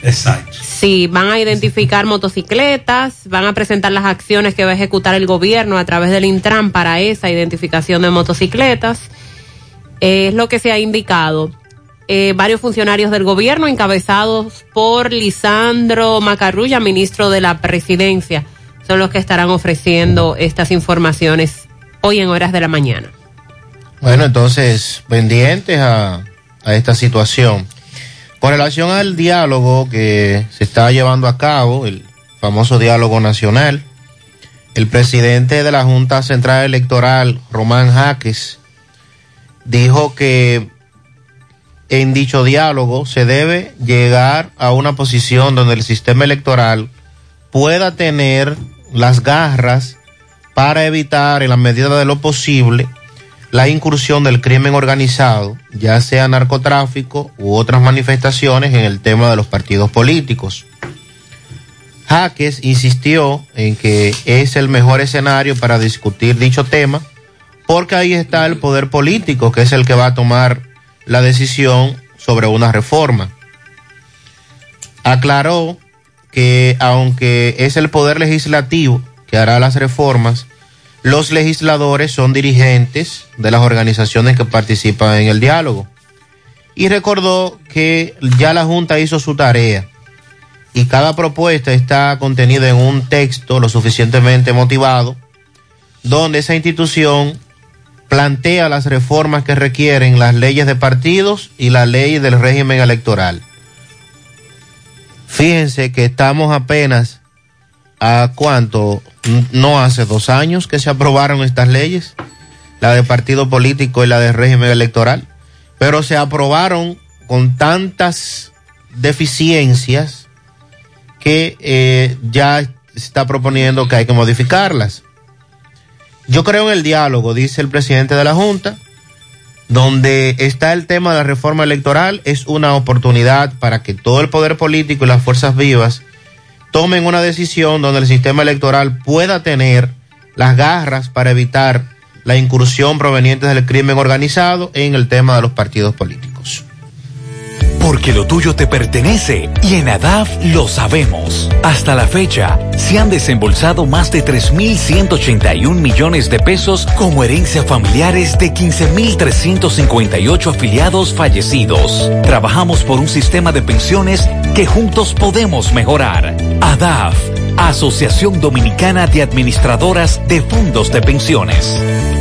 Exacto. Sí, van a identificar motocicletas, van a presentar las acciones que va a ejecutar el gobierno a través del Intran para esa identificación de motocicletas. Es lo que se ha indicado. Eh, varios funcionarios del gobierno encabezados por Lisandro Macarrulla, ministro de la presidencia, son los que estarán ofreciendo estas informaciones hoy en horas de la mañana. Bueno, entonces, pendientes a, a esta situación. Con relación al diálogo que se está llevando a cabo, el famoso diálogo nacional. El presidente de la Junta Central Electoral, Román Jaques, dijo que en dicho diálogo se debe llegar a una posición donde el sistema electoral pueda tener las garras para evitar en la medida de lo posible la incursión del crimen organizado, ya sea narcotráfico u otras manifestaciones en el tema de los partidos políticos. Jaques insistió en que es el mejor escenario para discutir dicho tema, porque ahí está el poder político, que es el que va a tomar la decisión sobre una reforma. Aclaró que aunque es el poder legislativo que hará las reformas, los legisladores son dirigentes de las organizaciones que participan en el diálogo. Y recordó que ya la Junta hizo su tarea y cada propuesta está contenida en un texto lo suficientemente motivado, donde esa institución plantea las reformas que requieren las leyes de partidos y la ley del régimen electoral. Fíjense que estamos apenas a cuánto, no hace dos años que se aprobaron estas leyes, la de partido político y la de régimen electoral, pero se aprobaron con tantas deficiencias que eh, ya se está proponiendo que hay que modificarlas. Yo creo en el diálogo, dice el presidente de la Junta, donde está el tema de la reforma electoral, es una oportunidad para que todo el poder político y las fuerzas vivas tomen una decisión donde el sistema electoral pueda tener las garras para evitar la incursión proveniente del crimen organizado en el tema de los partidos políticos. Porque lo tuyo te pertenece y en ADAF lo sabemos. Hasta la fecha, se han desembolsado más de 3.181 millones de pesos como herencia familiares de 15.358 afiliados fallecidos. Trabajamos por un sistema de pensiones que juntos podemos mejorar. ADAF, Asociación Dominicana de Administradoras de Fondos de Pensiones.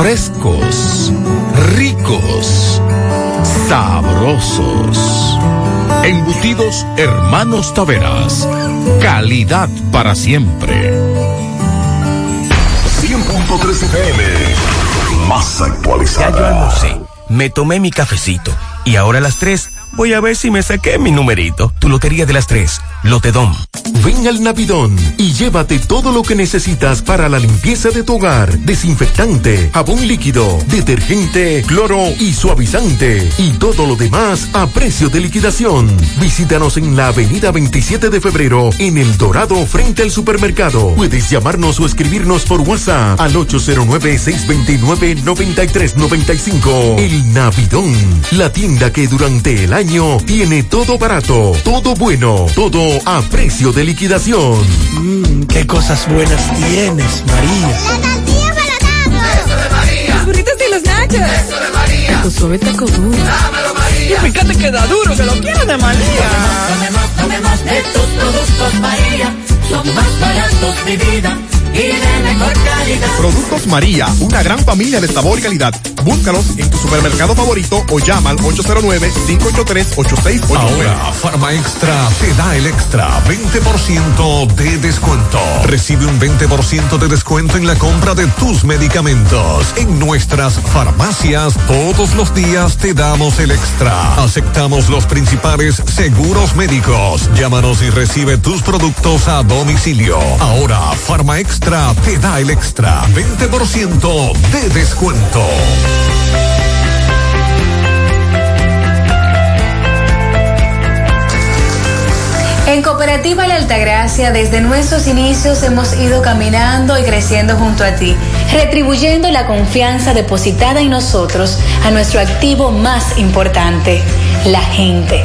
frescos, ricos, sabrosos. Embutidos Hermanos Taveras. Calidad para siempre. 100.3 FM. Más Ya yo actualizada. almorcé, me tomé mi cafecito y ahora a las 3 voy a ver si me saqué mi numerito. Tu lotería de las 3, Lotedom. Ven al Navidón y llévate todo lo que necesitas para la limpieza de tu hogar. Desinfectante, jabón líquido, detergente, cloro y suavizante. Y todo lo demás a precio de liquidación. Visítanos en la avenida 27 de febrero en El Dorado frente al supermercado. Puedes llamarnos o escribirnos por WhatsApp al 809-629-9395. El Navidón, la tienda que durante el año tiene todo barato, todo bueno, todo a precio de liquidación. Mmm, qué cosas buenas tienes, María. La tortilla para Eso de María. Los burritos y los nachos. Eso de María. Taco suave, taco duro. Dámelo, María. Y fíjate que da duro, que lo quiero de María. Tomemos, tomemos de tus productos María, son más baratos de vida y de mejor calidad. Productos María, una gran familia de sabor y calidad. Búscalos en tu supermercado favorito o llama al 809-583-8689. Ahora, Farma Extra te da el extra 20% de descuento. Recibe un 20% de descuento en la compra de tus medicamentos. En nuestras farmacias, todos los días te damos el extra. Aceptamos los principales seguros médicos. Llámanos y recibe tus productos a domicilio. Ahora, Farma Extra te da el extra 20% de descuento. En Cooperativa La Altagracia, desde nuestros inicios hemos ido caminando y creciendo junto a ti, retribuyendo la confianza depositada en nosotros a nuestro activo más importante, la gente.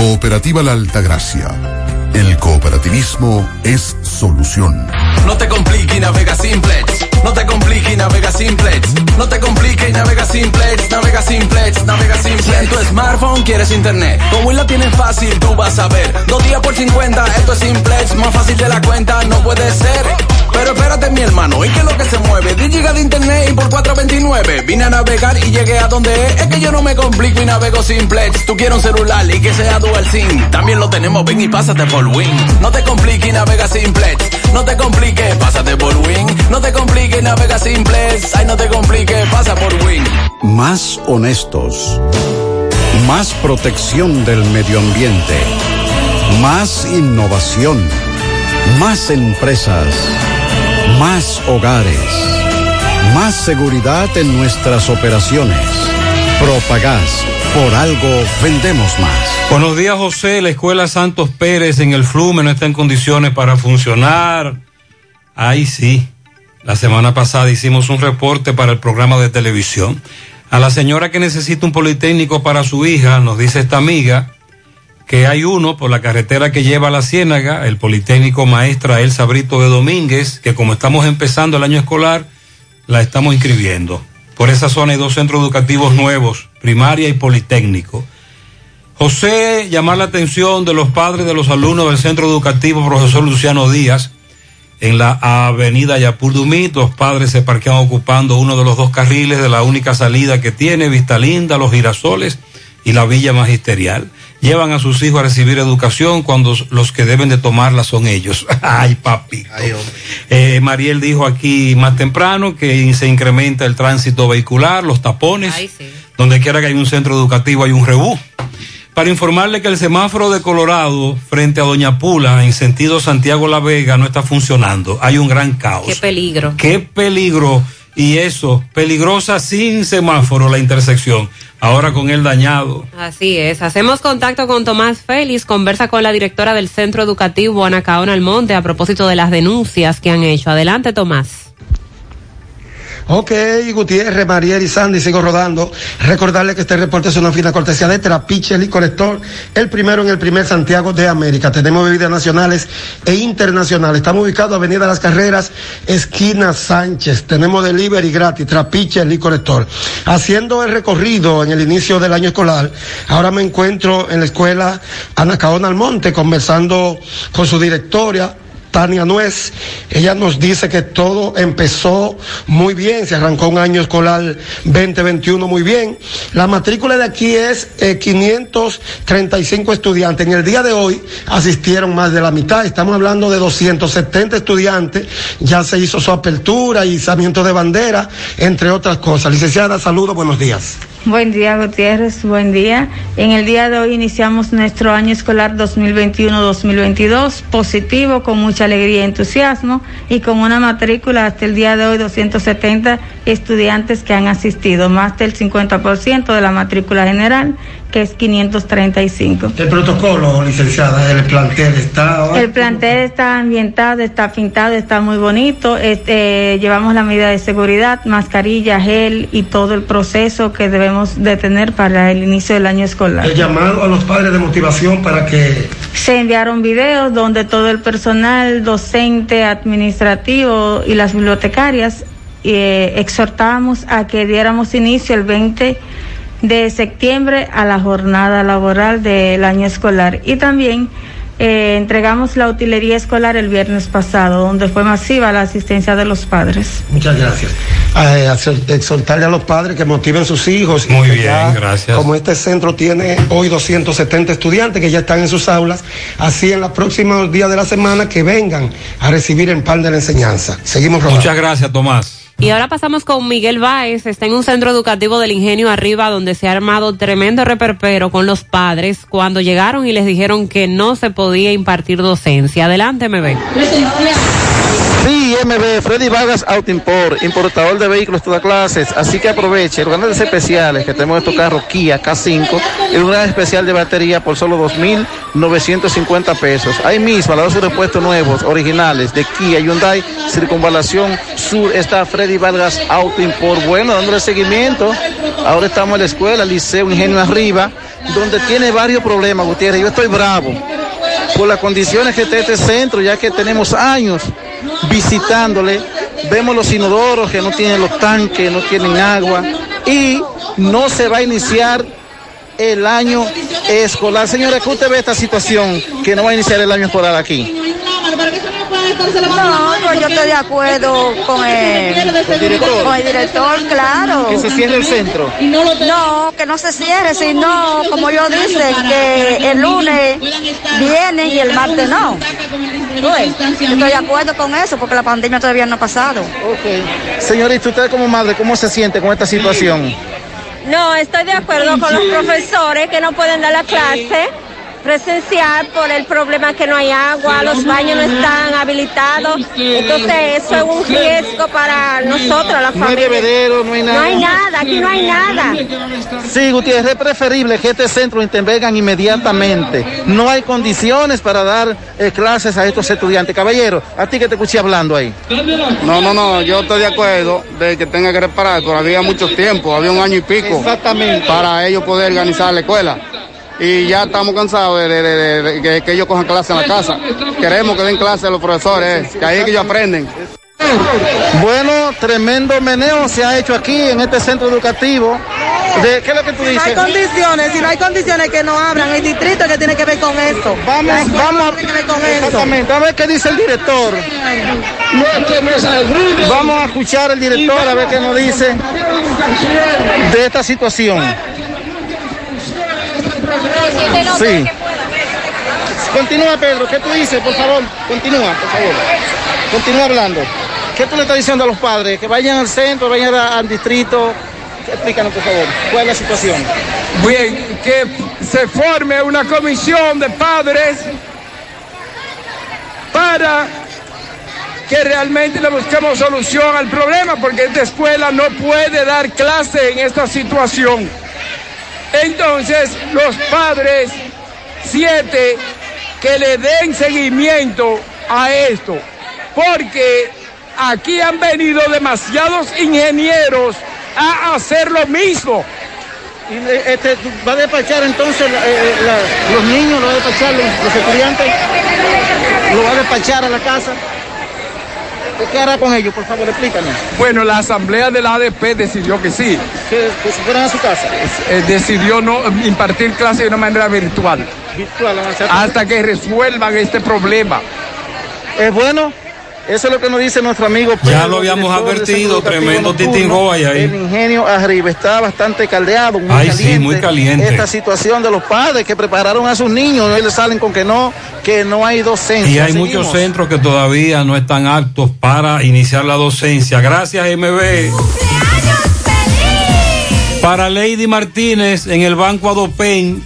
Cooperativa La Altagracia. El cooperativismo es solución. No te compliques navega simplex. No te compliques y navega simplex. No te compliques y navega simplex. Navega simplex, navega simplex. Si en tu smartphone quieres internet, con Win lo tienes fácil, tú vas a ver. Dos días por 50, esto es simplex. Más fácil de la cuenta, no puede ser. Pero espérate, mi hermano, ¿y qué es lo que se mueve? 10 gigas de internet y por 429. Vine a navegar y llegué a donde es. Es que yo no me complico y navego simplex. Tú quieres un celular y que sea dual SIM. También lo tenemos, ven y pásate por Win. No te compliques y navega simplex. No te compliques, pásate por Win. No te compliques, navega simplex. Ay, no te compliques, pasa por Win. Más honestos. Más protección del medio ambiente. Más innovación. Más empresas. Más hogares. Más seguridad en nuestras operaciones. Propagás. Por algo vendemos más. Buenos días, José. La escuela Santos Pérez en el Flume no está en condiciones para funcionar. Ahí sí. La semana pasada hicimos un reporte para el programa de televisión. A la señora que necesita un politécnico para su hija, nos dice esta amiga que hay uno por la carretera que lleva a la Ciénaga, el Politécnico Maestra El Sabrito de Domínguez, que como estamos empezando el año escolar, la estamos inscribiendo. Por esa zona hay dos centros educativos nuevos, primaria y politécnico. José, llamar la atención de los padres de los alumnos del centro educativo profesor Luciano Díaz, en la avenida Yapur Dumí, dos padres se parquean ocupando uno de los dos carriles de la única salida que tiene, Vista Linda, Los Girasoles y la Villa Magisterial. Llevan a sus hijos a recibir educación cuando los que deben de tomarla son ellos. Ay, papi. Eh, Mariel dijo aquí más temprano que se incrementa el tránsito vehicular, los tapones. Donde quiera que hay un centro educativo hay un rebú. Para informarle que el semáforo de Colorado frente a Doña Pula en sentido Santiago La Vega no está funcionando. Hay un gran caos. Qué peligro. Qué peligro. Y eso, peligrosa sin semáforo la intersección. Ahora con el dañado. Así es. Hacemos contacto con Tomás Félix, conversa con la directora del Centro Educativo Anacaona Almonte a propósito de las denuncias que han hecho. Adelante, Tomás. Ok, Gutiérrez, Mariel y Sandy, sigo rodando. Recordarle que este reporte es una fina cortesía de Trapiche Licor Store, el primero en el primer Santiago de América. Tenemos bebidas nacionales e internacionales. Estamos ubicados Avenida Las Carreras, esquina Sánchez. Tenemos delivery gratis, Trapiche Licor Store. Haciendo el recorrido en el inicio del año escolar, ahora me encuentro en la escuela Anacaona Almonte, conversando con su directora. Tania Nuez. Ella nos dice que todo empezó muy bien, se arrancó un año escolar 2021 muy bien. La matrícula de aquí es eh, 535 estudiantes. En el día de hoy asistieron más de la mitad, estamos hablando de 270 estudiantes. Ya se hizo su apertura y izamiento de bandera, entre otras cosas. Licenciada, saludos, buenos días. Buen día, Gutiérrez. Buen día. En el día de hoy iniciamos nuestro año escolar 2021-2022 positivo, con mucha alegría y entusiasmo y con una matrícula hasta el día de hoy 270 estudiantes que han asistido, más del 50% de la matrícula general, que es 535. El protocolo, licenciada, el plantel está. El plantel está ambientado, está pintado, está muy bonito. Este, llevamos la medida de seguridad, mascarilla, gel y todo el proceso que debemos de tener para el inicio del año escolar. El llamado a los padres de motivación para que Se enviaron videos donde todo el personal docente, administrativo y las bibliotecarias eh, exhortábamos a que diéramos inicio el 20 de septiembre a la jornada laboral del año escolar y también eh, entregamos la utilería escolar el viernes pasado, donde fue masiva la asistencia de los padres. Muchas gracias. Eh, hacer- exhortarle a los padres que motiven sus hijos. Muy bien, ya, gracias. Como este centro tiene hoy 270 estudiantes que ya están en sus aulas, así en los próximos días de la semana que vengan a recibir el pan de la enseñanza. Seguimos rodando. Muchas gracias, Tomás. Y ahora pasamos con Miguel Báez, está en un centro educativo del Ingenio Arriba donde se ha armado tremendo reperpero con los padres cuando llegaron y les dijeron que no se podía impartir docencia. Adelante, me ve. Sí, MB, Freddy Vargas Auto Import, importador de vehículos de todas clases. Así que aproveche los grandes especiales que tenemos estos carros Kia K5 y un gran especial de batería por solo 2.950 pesos. Ahí mismo, a los dos repuestos nuevos, originales de Kia Hyundai, Circunvalación Sur, está Freddy Vargas Auto Import. Bueno, dándole seguimiento. Ahora estamos en la escuela, Liceo Ingenio Arriba, donde tiene varios problemas, Gutiérrez. Yo estoy bravo por las condiciones que está este centro, ya que tenemos años visitándole, vemos los inodoros que no tienen los tanques, no tienen agua y no se va a iniciar el año escolar. Señora, ¿qué usted ve esta situación que no va a iniciar el año escolar aquí? No, pues yo estoy de acuerdo con el, director? con el director, claro. Que se cierre el centro. No, que no se cierre, sino, como yo dice, que el lunes vienen y el martes no. Pues, yo estoy de acuerdo con eso, porque la pandemia todavía no ha pasado. Señorita, usted como madre, ¿cómo se siente con esta situación? No, estoy de acuerdo con los profesores que no pueden dar la clase presencial por el problema que no hay agua, los baños no están habilitados. Entonces, eso es un riesgo para nosotros, la No hay familia. bebedero, no hay nada. No hay nada, aquí no hay nada. Sí, Gutiérrez, es preferible que este centro intervengan inmediatamente. No hay condiciones para dar eh, clases a estos estudiantes. Caballero, a ti que te escuché hablando ahí. No, no, no, yo estoy de acuerdo de que tenga que reparar, pero había mucho tiempo, había un año y pico. Exactamente. Para ellos poder organizar la escuela. Y ya estamos cansados de, de- de- de que, que ellos cojan clase en la casa. Queremos que den clase a los profesores, eh, que ahí es que ellos aprenden. Bueno, tremendo meneo se ha hecho aquí en este centro educativo. De, ¿Qué es lo que tú Si no hay dices? condiciones, si no hay condiciones que no abran, el distrito que tiene que ver con esto. Vamos, vamos, que ver con exactamente, a ver qué dice el director. Vamos a escuchar al director a ver qué nos dice de esta situación. Sí. Continúa, Pedro. ¿Qué tú dices, por favor? Continúa, por favor. Continúa hablando. ¿Qué tú le estás diciendo a los padres? Que vayan al centro, vayan al distrito. Explícanos, por favor. ¿Cuál es la situación? Bien, que se forme una comisión de padres para que realmente le busquemos solución al problema, porque esta escuela no puede dar clase en esta situación. Entonces, los padres, siete, que le den seguimiento a esto, porque aquí han venido demasiados ingenieros a hacer lo mismo. Eh, este, ¿Va a despachar entonces eh, la- los niños, lo va a despachar los, los estudiantes? ¿Lo va a despachar a la casa? ¿Qué hará con ellos? Por favor, explícanos. Bueno, la asamblea del ADP decidió que sí. Que, se fueran a su casa. Eh, decidió no impartir clases de una manera virtual. Virtual, Hasta que resuelvan este problema. Es bueno. Eso es lo que nos dice nuestro amigo Ya lo habíamos advertido, tremendo titingoy ahí. El ingenio arriba está bastante caldeado, muy Ay, sí, muy caliente. Esta situación de los padres que prepararon a sus niños, y les salen con que no, que no hay docencia. Y hay Seguimos. muchos centros que todavía no están aptos para iniciar la docencia. Gracias, MB. Para Lady Martínez en el Banco Adopen,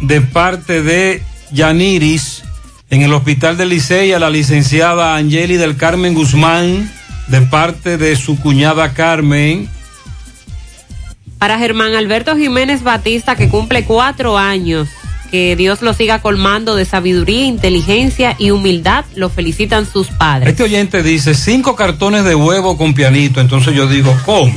de parte de Yaniris, en el Hospital del Licey, a la licenciada Angeli del Carmen Guzmán, de parte de su cuñada Carmen. Para Germán Alberto Jiménez Batista, que cumple cuatro años. Que Dios lo siga colmando de sabiduría, inteligencia y humildad. Lo felicitan sus padres. Este oyente dice cinco cartones de huevo con pianito. Entonces yo digo, ¿cómo?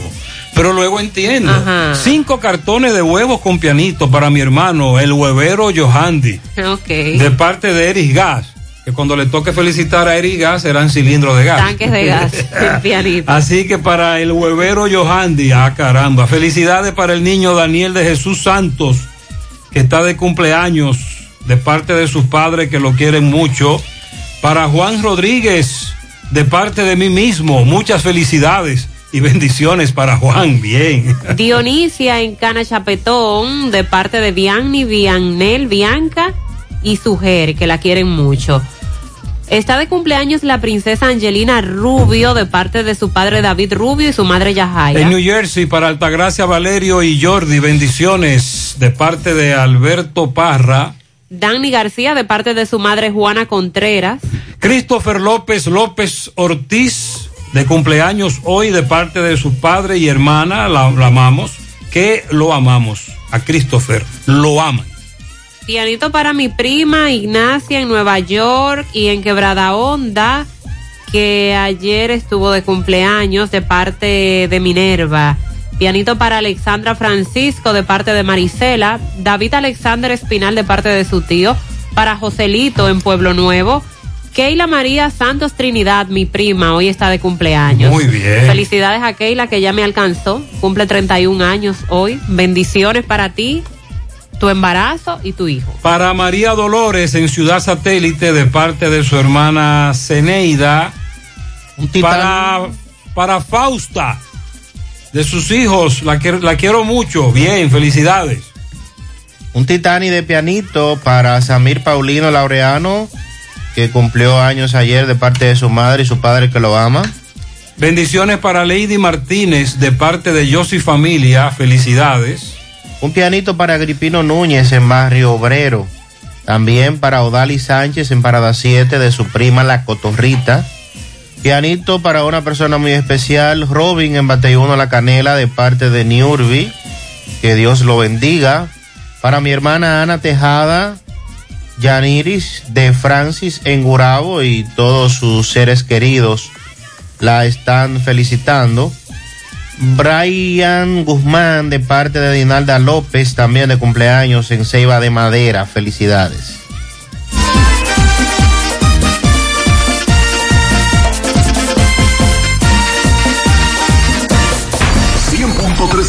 Pero luego entiendo. Ajá. Cinco cartones de huevos con pianito para mi hermano, el huevero Johandy, Ok. de parte de Eris Gas. Que cuando le toque felicitar a Eris Gas serán cilindros de gas. Tanques de gas. pianito. Así que para el huevero Johandy, ah caramba, felicidades para el niño Daniel de Jesús Santos, que está de cumpleaños, de parte de sus padres que lo quieren mucho. Para Juan Rodríguez, de parte de mí mismo, muchas felicidades y bendiciones para Juan, bien. Dionisia en Cana Chapetón, de parte de Bianni, Biannel, Bianca y su mujer, que la quieren mucho. Está de cumpleaños la princesa Angelina Rubio, de parte de su padre David Rubio y su madre Yajaira. En New Jersey, para Altagracia Valerio y Jordi, bendiciones de parte de Alberto Parra. Dani García, de parte de su madre Juana Contreras. Christopher López López Ortiz, de cumpleaños hoy de parte de su padre y hermana, la, amamos, que lo amamos. A Christopher, lo aman. Pianito para mi prima Ignacia en Nueva York y en Quebrada Honda, que ayer estuvo de cumpleaños de parte de Minerva. Pianito para Alexandra Francisco de parte de Marisela. David Alexander Espinal de parte de su tío. Para Joselito en Pueblo Nuevo. Keila María Santos Trinidad, mi prima, hoy está de cumpleaños. Muy bien. Felicidades a Keila que ya me alcanzó. Cumple 31 años hoy. Bendiciones para ti, tu embarazo y tu hijo. Para María Dolores en Ciudad Satélite de parte de su hermana Ceneida. Para, para Fausta de sus hijos, la, quiero- la quiero mucho. Bien, felicidades. Un Titani de pianito para Samir Paulino Laureano, que cumplió años ayer de parte de su madre y su padre que lo ama. Bendiciones para Lady Martínez de parte de Yossi Familia. Felicidades. Un pianito para Agripino Núñez en Barrio Obrero. También para Odali Sánchez en Parada 7 de su prima La Cotorrita. Pianito para una persona muy especial, Robin en Bateyuno La Canela de parte de Niurbi. Que Dios lo bendiga. Para mi hermana Ana Tejada, Yaniris de Francis en Gurabo y todos sus seres queridos la están felicitando. Brian Guzmán de parte de Dinalda López, también de cumpleaños en Ceiba de Madera. Felicidades.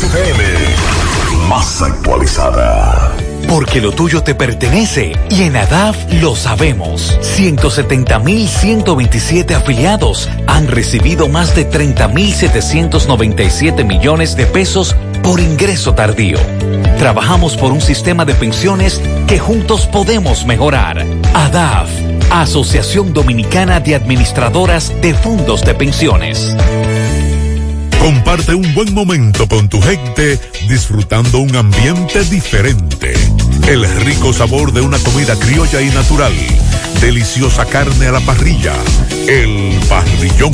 FM, más actualizada. Porque lo tuyo te pertenece y en ADAF lo sabemos. 170.127 afiliados han recibido más de 30.797 millones de pesos por ingreso tardío. Trabajamos por un sistema de pensiones que juntos podemos mejorar. ADAF, Asociación Dominicana de Administradoras de Fondos de Pensiones. Comparte un buen momento con tu gente disfrutando un ambiente diferente. El rico sabor de una comida criolla y natural. Deliciosa carne a la parrilla. El parrillón.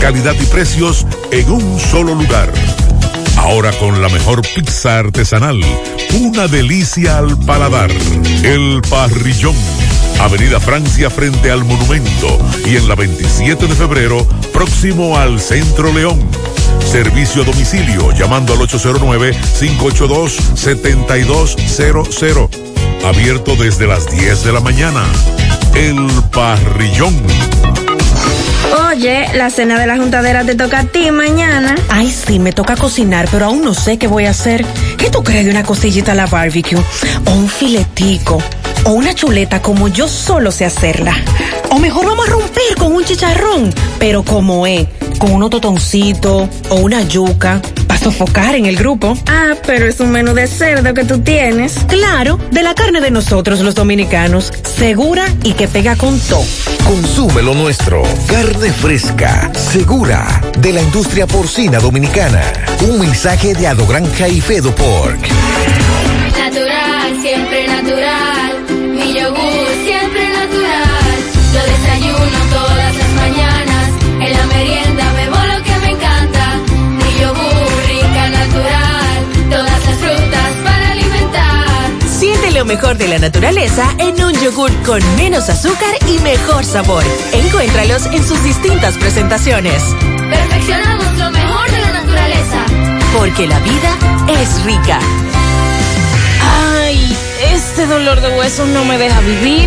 Calidad y precios en un solo lugar. Ahora con la mejor pizza artesanal. Una delicia al paladar. El parrillón. Avenida Francia frente al monumento y en la 27 de febrero próximo al Centro León. Servicio a domicilio llamando al 809-582-7200. Abierto desde las 10 de la mañana. El parrillón. Oye, la cena de la juntadera te toca a ti mañana. Ay, sí, me toca cocinar, pero aún no sé qué voy a hacer. ¿Qué tú crees de una costillita a la barbecue? O un filetico. O una chuleta como yo solo sé hacerla. O mejor vamos a romper con un chicharrón, pero como es, con unos totoncitos o una yuca, para sofocar en el grupo. Ah, pero es un menú de cerdo que tú tienes. Claro, de la carne de nosotros los dominicanos, segura y que pega con todo. Consume lo nuestro. Carne fresca, segura, de la industria porcina dominicana. Un mensaje de Ado Granja y Fedo Pork. Natural, siempre natural. Lo mejor de la naturaleza en un yogur con menos azúcar y mejor sabor. Encuéntralos en sus distintas presentaciones. Perfeccionamos lo mejor de la naturaleza. Porque la vida es rica. Ay, este dolor de huesos no me deja vivir.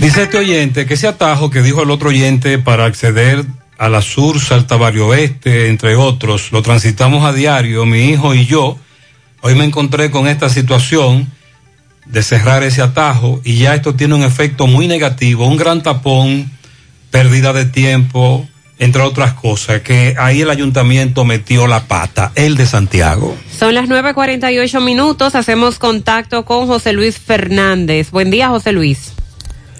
Dice este oyente que ese atajo que dijo el otro oyente para acceder a la Sur, Salta Barrio Oeste, entre otros, lo transitamos a diario, mi hijo y yo. Hoy me encontré con esta situación de cerrar ese atajo y ya esto tiene un efecto muy negativo, un gran tapón, pérdida de tiempo, entre otras cosas, que ahí el ayuntamiento metió la pata, el de Santiago. Son las 9.48 minutos, hacemos contacto con José Luis Fernández. Buen día, José Luis.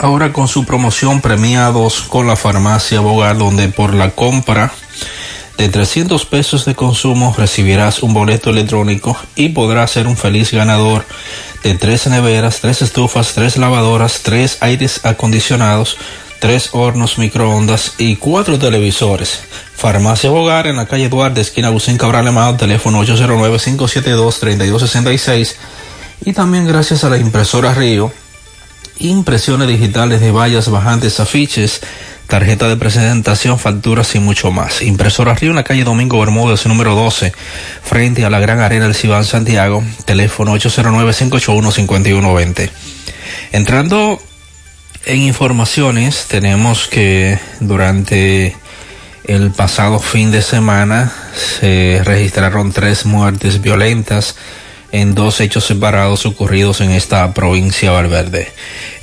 ahora con su promoción premiados con la farmacia Bogar, donde por la compra de 300 pesos de consumo recibirás un boleto electrónico y podrás ser un feliz ganador de tres neveras, tres estufas, tres lavadoras, tres aires acondicionados, tres hornos microondas y cuatro televisores. Farmacia Bogar en la calle Duarte, esquina Agustín Cabral Amado, teléfono 809-572-3266 y también gracias a la impresora Río impresiones digitales de vallas bajantes, afiches, tarjeta de presentación, facturas y mucho más. Impresora Río en la calle Domingo Bermúdez, número 12, frente a la Gran Arena del Cibán Santiago, teléfono 809-581-5120. Entrando en informaciones, tenemos que durante el pasado fin de semana se registraron tres muertes violentas en dos hechos separados ocurridos en esta provincia Valverde.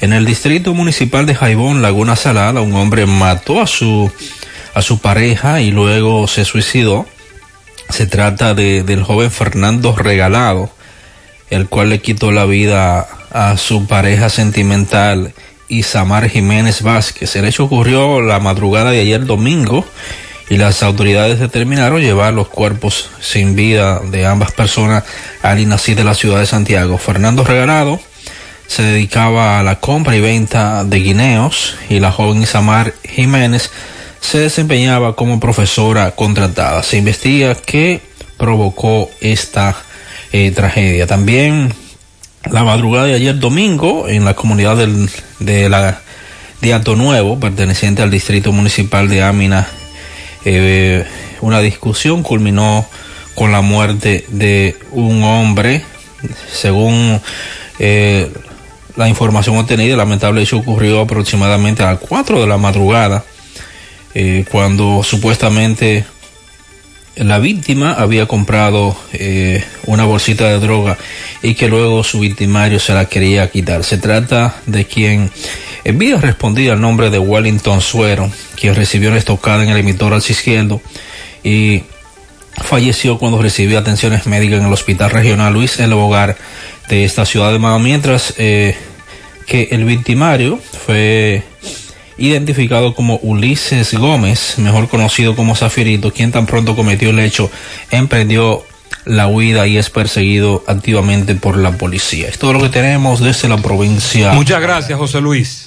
En el distrito municipal de Jaibón, Laguna Salada, un hombre mató a su, a su pareja y luego se suicidó. Se trata de, del joven Fernando Regalado, el cual le quitó la vida a su pareja sentimental Isamar Jiménez Vázquez. El hecho ocurrió la madrugada de ayer domingo y las autoridades determinaron llevar los cuerpos sin vida de ambas personas al INACI de la ciudad de Santiago. Fernando Regalado se dedicaba a la compra y venta de guineos y la joven Isamar Jiménez se desempeñaba como profesora contratada. Se investiga qué provocó esta eh, tragedia. También la madrugada de ayer domingo en la comunidad de la de Nuevo, perteneciente al distrito municipal de Amina, eh, una discusión culminó con la muerte de un hombre. Según eh, la información obtenida, el lamentable hecho ocurrió aproximadamente a las 4 de la madrugada, eh, cuando supuestamente la víctima había comprado una bolsita de droga y que luego su victimario se la quería quitar. Se trata de quien en vida respondía al nombre de Wellington Suero, quien recibió una estocada en el emitor al izquierdo y falleció cuando recibió atenciones médicas en el Hospital Regional Luis El Hogar de esta ciudad de Mao, mientras eh, que el victimario fue identificado como Ulises Gómez, mejor conocido como Zafirito, quien tan pronto cometió el hecho, emprendió la huida y es perseguido activamente por la policía. Es todo lo que tenemos desde la provincia. Muchas gracias, José Luis.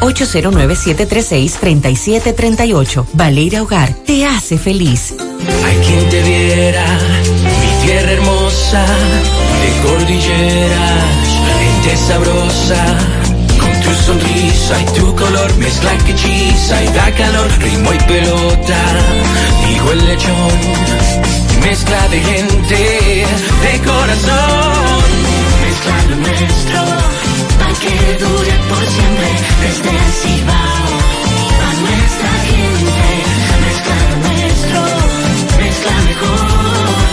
809-736-3738. Valeira Hogar te hace feliz. Hay quien te viera, mi tierra hermosa, de cordilleras, gente sabrosa. Con tu sonrisa y tu color mezcla que hechiza y da calor, ritmo y pelota, digo el lechón, mezcla de gente, de corazón, mezcla lo nuestro, que dure por siempre, desde el Cibao, a nuestra gente, mezcla nuestro, mezcla mejor,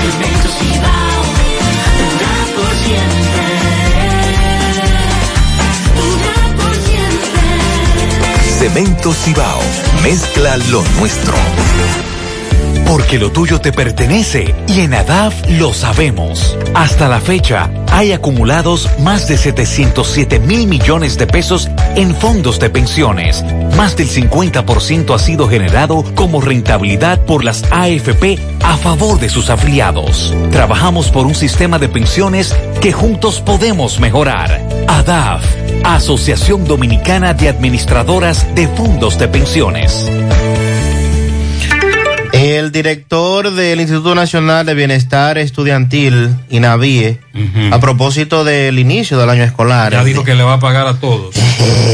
Cemento Cibao, dura por siempre, dura por siempre. Cemento Cibao, mezcla lo nuestro. Porque lo tuyo te pertenece y en ADAF lo sabemos. Hasta la fecha, hay acumulados más de 707 mil millones de pesos en fondos de pensiones. Más del 50% ha sido generado como rentabilidad por las AFP a favor de sus afiliados. Trabajamos por un sistema de pensiones que juntos podemos mejorar. ADAF, Asociación Dominicana de Administradoras de Fondos de Pensiones. El director del Instituto Nacional de Bienestar Estudiantil, INAVIE, a propósito del inicio del año escolar. Ya dijo que le va a pagar a todos.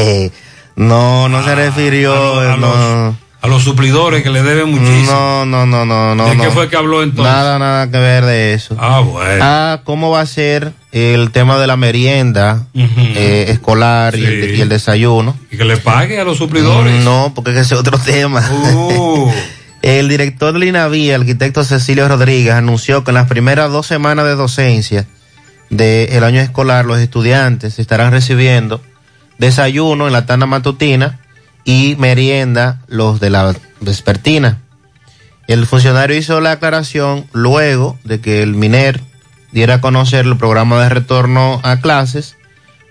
no, no se refirió. a, los, no. a los suplidores que le deben muchísimo. No, no, no, no, no. ¿De qué no. fue que habló entonces? Nada, nada que ver de eso. Ah, bueno. Ah, ¿cómo va a ser el tema de la merienda eh, escolar y, el, y el desayuno? Y que le pague a los suplidores. No, porque ese es otro tema. Uh. El director del INAVI, el arquitecto Cecilio Rodríguez, anunció que en las primeras dos semanas de docencia del año escolar los estudiantes estarán recibiendo desayuno en la tanda matutina y merienda los de la vespertina. El funcionario hizo la aclaración luego de que el MINER diera a conocer el programa de retorno a clases,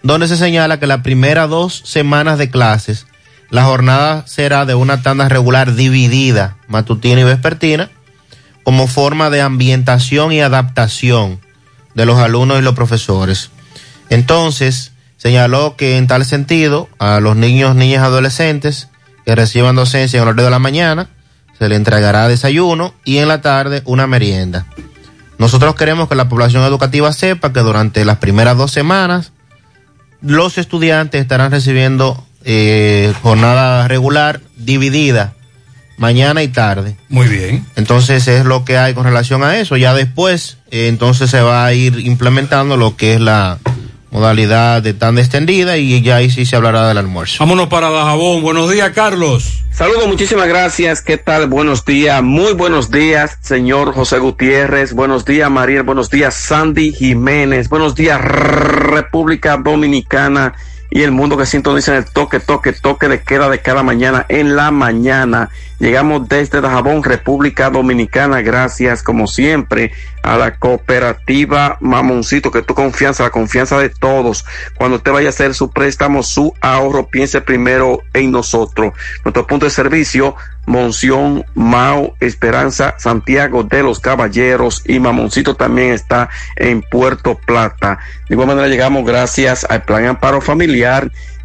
donde se señala que las primeras dos semanas de clases la jornada será de una tanda regular dividida, matutina y vespertina, como forma de ambientación y adaptación de los alumnos y los profesores. Entonces, señaló que en tal sentido, a los niños, niñas, adolescentes que reciban docencia en horario de la mañana, se le entregará desayuno y en la tarde una merienda. Nosotros queremos que la población educativa sepa que durante las primeras dos semanas, los estudiantes estarán recibiendo eh, jornada regular dividida mañana y tarde. Muy bien. Entonces es lo que hay con relación a eso. Ya después, eh, entonces se va a ir implementando lo que es la modalidad de tanda extendida y ya ahí sí se hablará del almuerzo. Vámonos para Dajabón. Buenos días, Carlos. Saludos, muchísimas gracias. ¿Qué tal? Buenos días, muy buenos días, señor José Gutiérrez. Buenos días, Mariel. Buenos días, Sandy Jiménez. Buenos días, República Dominicana y el mundo que sintoniza el toque, toque, toque de queda de cada mañana en la mañana. Llegamos desde Dajabón, República Dominicana, gracias como siempre a la cooperativa Mamoncito, que tu confianza, la confianza de todos. Cuando usted vaya a hacer su préstamo, su ahorro, piense primero en nosotros. Nuestro punto de servicio, Monción, Mao, Esperanza, Santiago de los Caballeros y Mamoncito también está en Puerto Plata. De igual manera llegamos gracias al Plan Amparo Familiar,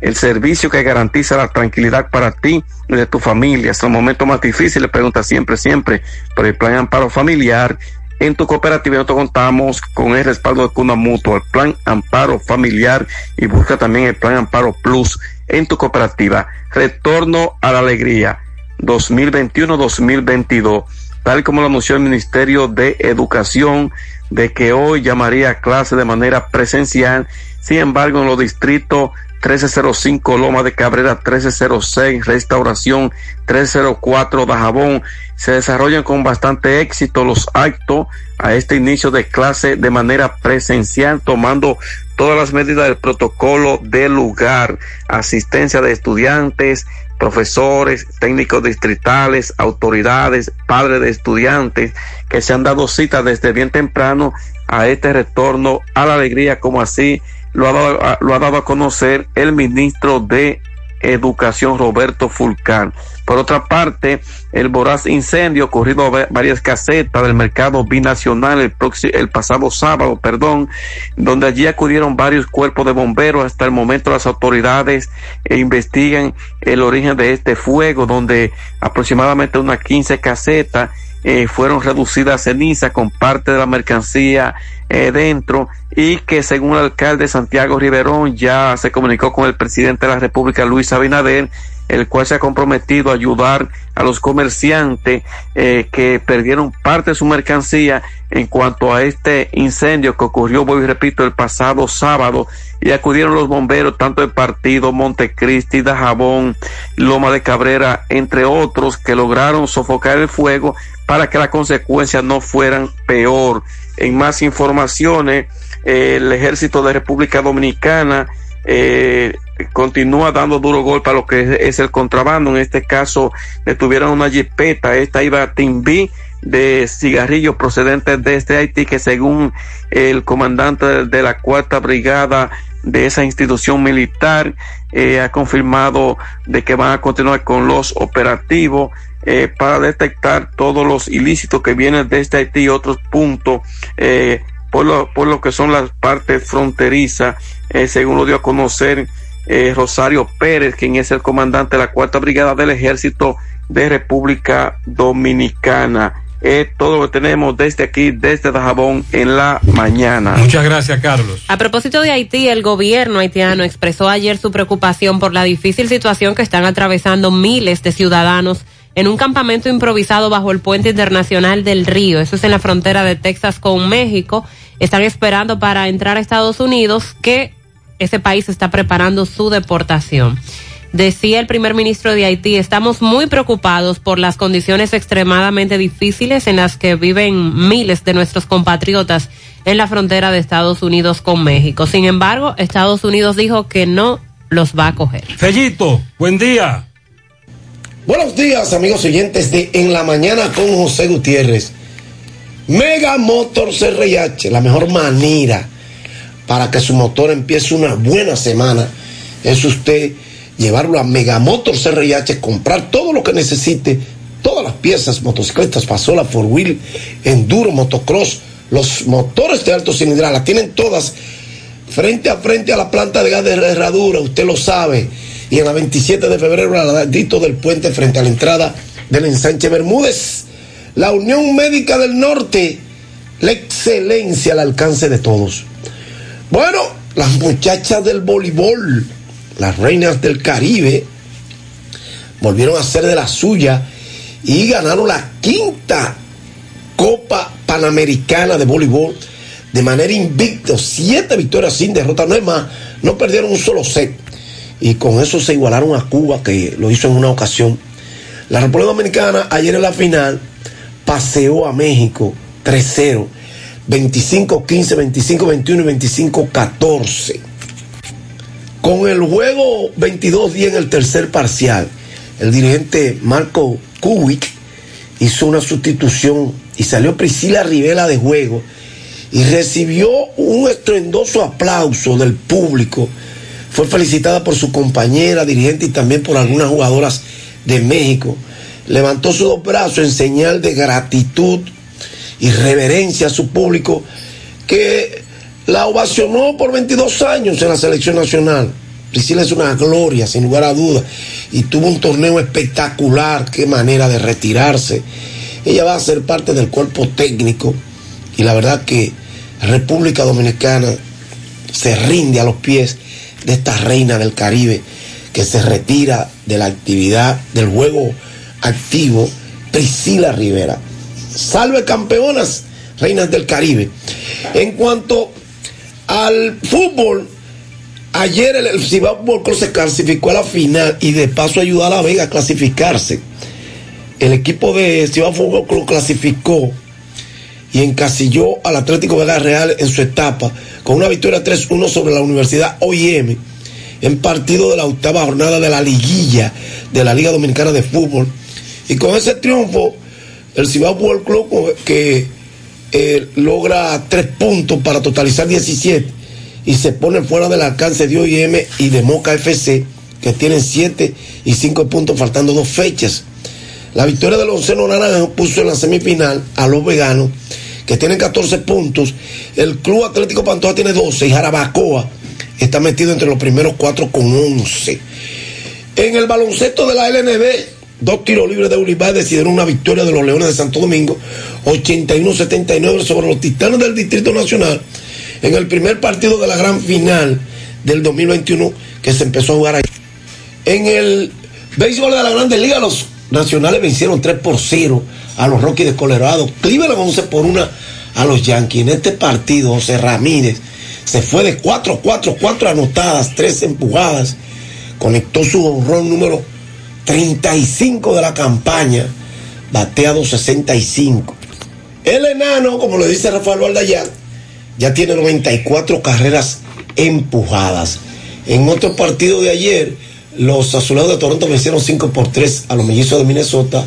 el servicio que garantiza la tranquilidad para ti y de tu familia. Hasta el momento más difícil, le pregunta siempre, siempre, por el Plan Amparo Familiar. En tu cooperativa nosotros contamos con el respaldo de Cuna Mutua, el Plan Amparo Familiar y busca también el Plan Amparo Plus en tu cooperativa. Retorno a la alegría 2021-2022, tal como lo anunció el Ministerio de Educación de que hoy llamaría clase de manera presencial. Sin embargo, en los distritos 1305 Loma de Cabrera, 1306 Restauración, 1304 Dajabón, se desarrollan con bastante éxito los actos a este inicio de clase de manera presencial, tomando todas las medidas del protocolo del lugar, asistencia de estudiantes, profesores, técnicos distritales, autoridades, padres de estudiantes que se han dado cita desde bien temprano a este retorno a la alegría, como así lo ha dado, lo ha dado a conocer el ministro de Educación Roberto Fulcán. Por otra parte, el voraz incendio ocurrido a varias casetas del mercado binacional el, el pasado sábado, perdón, donde allí acudieron varios cuerpos de bomberos. Hasta el momento las autoridades eh, investigan el origen de este fuego, donde aproximadamente unas 15 casetas eh, fueron reducidas a ceniza con parte de la mercancía eh, dentro y que según el alcalde Santiago Riverón ya se comunicó con el presidente de la República Luis Abinader el cual se ha comprometido a ayudar a los comerciantes eh, que perdieron parte de su mercancía en cuanto a este incendio que ocurrió, voy y repito, el pasado sábado y acudieron los bomberos tanto del partido Montecristi, Dajabón, Loma de Cabrera, entre otros, que lograron sofocar el fuego para que las consecuencias no fueran peor. En más informaciones, el ejército de República Dominicana eh, continúa dando duro golpe a lo que es, el contrabando. En este caso, detuvieron una jipeta, esta iba a Timbí de cigarrillos procedentes de este Haití, que según el comandante de la cuarta brigada de esa institución militar, eh, ha confirmado de que van a continuar con los operativos eh, para detectar todos los ilícitos que vienen de este Haití y otros puntos. Eh, por lo, por lo que son las partes fronterizas, eh, según lo dio a conocer eh, Rosario Pérez, quien es el comandante de la cuarta brigada del ejército de República Dominicana. Es todo lo que tenemos desde aquí, desde Dajabón, en la mañana. Muchas gracias, Carlos. A propósito de Haití, el gobierno haitiano expresó ayer su preocupación por la difícil situación que están atravesando miles de ciudadanos en un campamento improvisado bajo el puente internacional del Río. Eso es en la frontera de Texas con México. Están esperando para entrar a Estados Unidos que ese país está preparando su deportación. Decía el primer ministro de Haití, estamos muy preocupados por las condiciones extremadamente difíciles en las que viven miles de nuestros compatriotas en la frontera de Estados Unidos con México. Sin embargo, Estados Unidos dijo que no los va a coger. Fellito, buen día. Buenos días, amigos oyentes de En la Mañana con José Gutiérrez. Mega Motor CRH, la mejor manera para que su motor empiece una buena semana es usted llevarlo a Megamotor CRH, comprar todo lo que necesite, todas las piezas, motocicletas, pasola, four wheel, enduro, motocross, los motores de alto cilindrada, las tienen todas frente a frente a la planta de gas de herradura, usted lo sabe. Y en la 27 de febrero, al ladito del puente, frente a la entrada del ensanche Bermúdez, la Unión Médica del Norte, la excelencia al alcance de todos. Bueno, las muchachas del voleibol, las reinas del Caribe, volvieron a ser de la suya y ganaron la quinta Copa Panamericana de Voleibol de manera invicta, siete victorias sin derrota, no es más, no perdieron un solo set. Y con eso se igualaron a Cuba, que lo hizo en una ocasión. La República Dominicana ayer en la final paseó a México 3-0 25-15, 25-21 y 25-14. Con el juego 22-10 en el tercer parcial, el dirigente Marco Kubik hizo una sustitución y salió Priscila Rivela de juego y recibió un estruendoso aplauso del público. Fue felicitada por su compañera dirigente y también por algunas jugadoras de México. Levantó sus dos brazos en señal de gratitud y reverencia a su público que la ovacionó por 22 años en la selección nacional. Priscila es una gloria, sin lugar a dudas, y tuvo un torneo espectacular, qué manera de retirarse. Ella va a ser parte del cuerpo técnico y la verdad que República Dominicana se rinde a los pies de esta reina del Caribe que se retira de la actividad del juego activo, Priscila Rivera. Salve campeonas Reinas del Caribe. En cuanto al fútbol, ayer el, el Cibao se clasificó a la final y de paso ayudó a La Vega a clasificarse. El equipo de Cibao Fútbol Club clasificó y encasilló al Atlético Vega Real en su etapa con una victoria 3-1 sobre la Universidad OIM en partido de la octava jornada de la liguilla de la Liga Dominicana de Fútbol. Y con ese triunfo, el Cibao Fútbol Club que eh, logra tres puntos para totalizar 17 y se pone fuera del alcance de OIM y de Moca FC, que tienen 7 y 5 puntos faltando dos fechas. La victoria del Onceno Naranjo puso en la semifinal a los veganos, que tienen 14 puntos. El Club Atlético Pantoja tiene 12 y Jarabacoa está metido entre los primeros cuatro con 11. En el baloncesto de la LNB, dos tiros libres de Uribay decidieron una victoria de los Leones de Santo Domingo, 81-79 sobre los Titanes del Distrito Nacional, en el primer partido de la gran final del 2021 que se empezó a jugar ahí. En el béisbol de la Grande Liga, los nacionales vencieron 3 por 0 a los Rockies de Colorado, Cleveland 11 por 1 a los Yankees. En este partido, José Ramírez se fue de 4-4, 4 anotadas, 3 empujadas, conectó su honrón número 35 de la campaña, bateado 65. El enano, como le dice Rafael Valdayán, ya tiene 94 carreras empujadas. En otro partido de ayer, los azulados de Toronto vencieron 5 por 3 a los mellizos de Minnesota.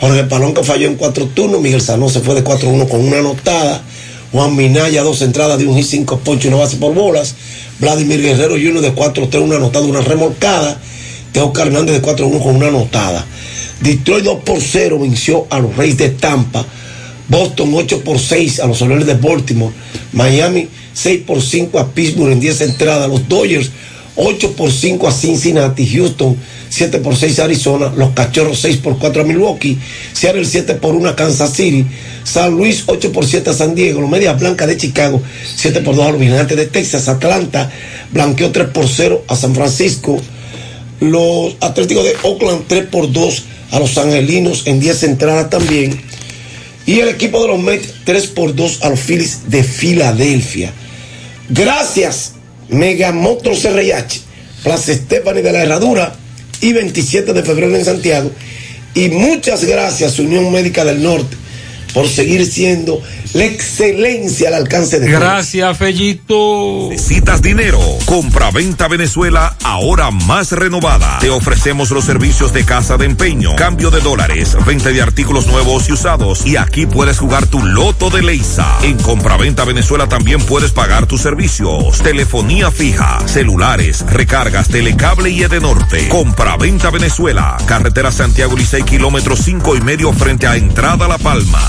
Jorge Palonca falló en cuatro turnos, Miguel Sanó se fue de 4-1 con una anotada. Juan Minaya, dos entradas de un hit, cinco ponchos y una base por bolas. Vladimir Guerrero Jr. de 4-3, una anotada, una remolcada. Teo Hernández de 4-1 con una anotada. Detroit 2 por 0 venció a los Reyes de Tampa. Boston 8 por 6 a los Orioles de Baltimore. Miami 6 por 5 a Pittsburgh en 10 entradas. Los Dodgers 8 por 5 a Cincinnati. Houston 7 por 6 a Arizona. Los Cachorros 6 por 4 a Milwaukee. Seattle 7 por 1 a Kansas City. San Luis 8 por 7 a San Diego. Los Medias Blancas de Chicago 7 por 2 a los Vigilantes de Texas. Atlanta blanqueó 3 por 0 a San Francisco. Los Atléticos de Oakland 3 por 2 a los Angelinos en 10 entradas también. Y el equipo de los Mets 3 por 2 a los Phillies de Filadelfia. Gracias, Mega Motors RIH, Plaza Stephanie de la Herradura y 27 de febrero en Santiago. Y muchas gracias, Unión Médica del Norte, por seguir siendo la excelencia al alcance de Gracias, Fellito. Necesitas dinero. Compra-venta Venezuela, ahora más renovada. Te ofrecemos los servicios de casa de empeño, cambio de dólares, venta de artículos nuevos y usados. Y aquí puedes jugar tu loto de Leisa. En Compra-venta Venezuela también puedes pagar tus servicios. Telefonía fija, celulares, recargas, telecable y Edenorte. Compra-venta Venezuela. Carretera Santiago Licey, kilómetro cinco y medio frente a Entrada La Palma.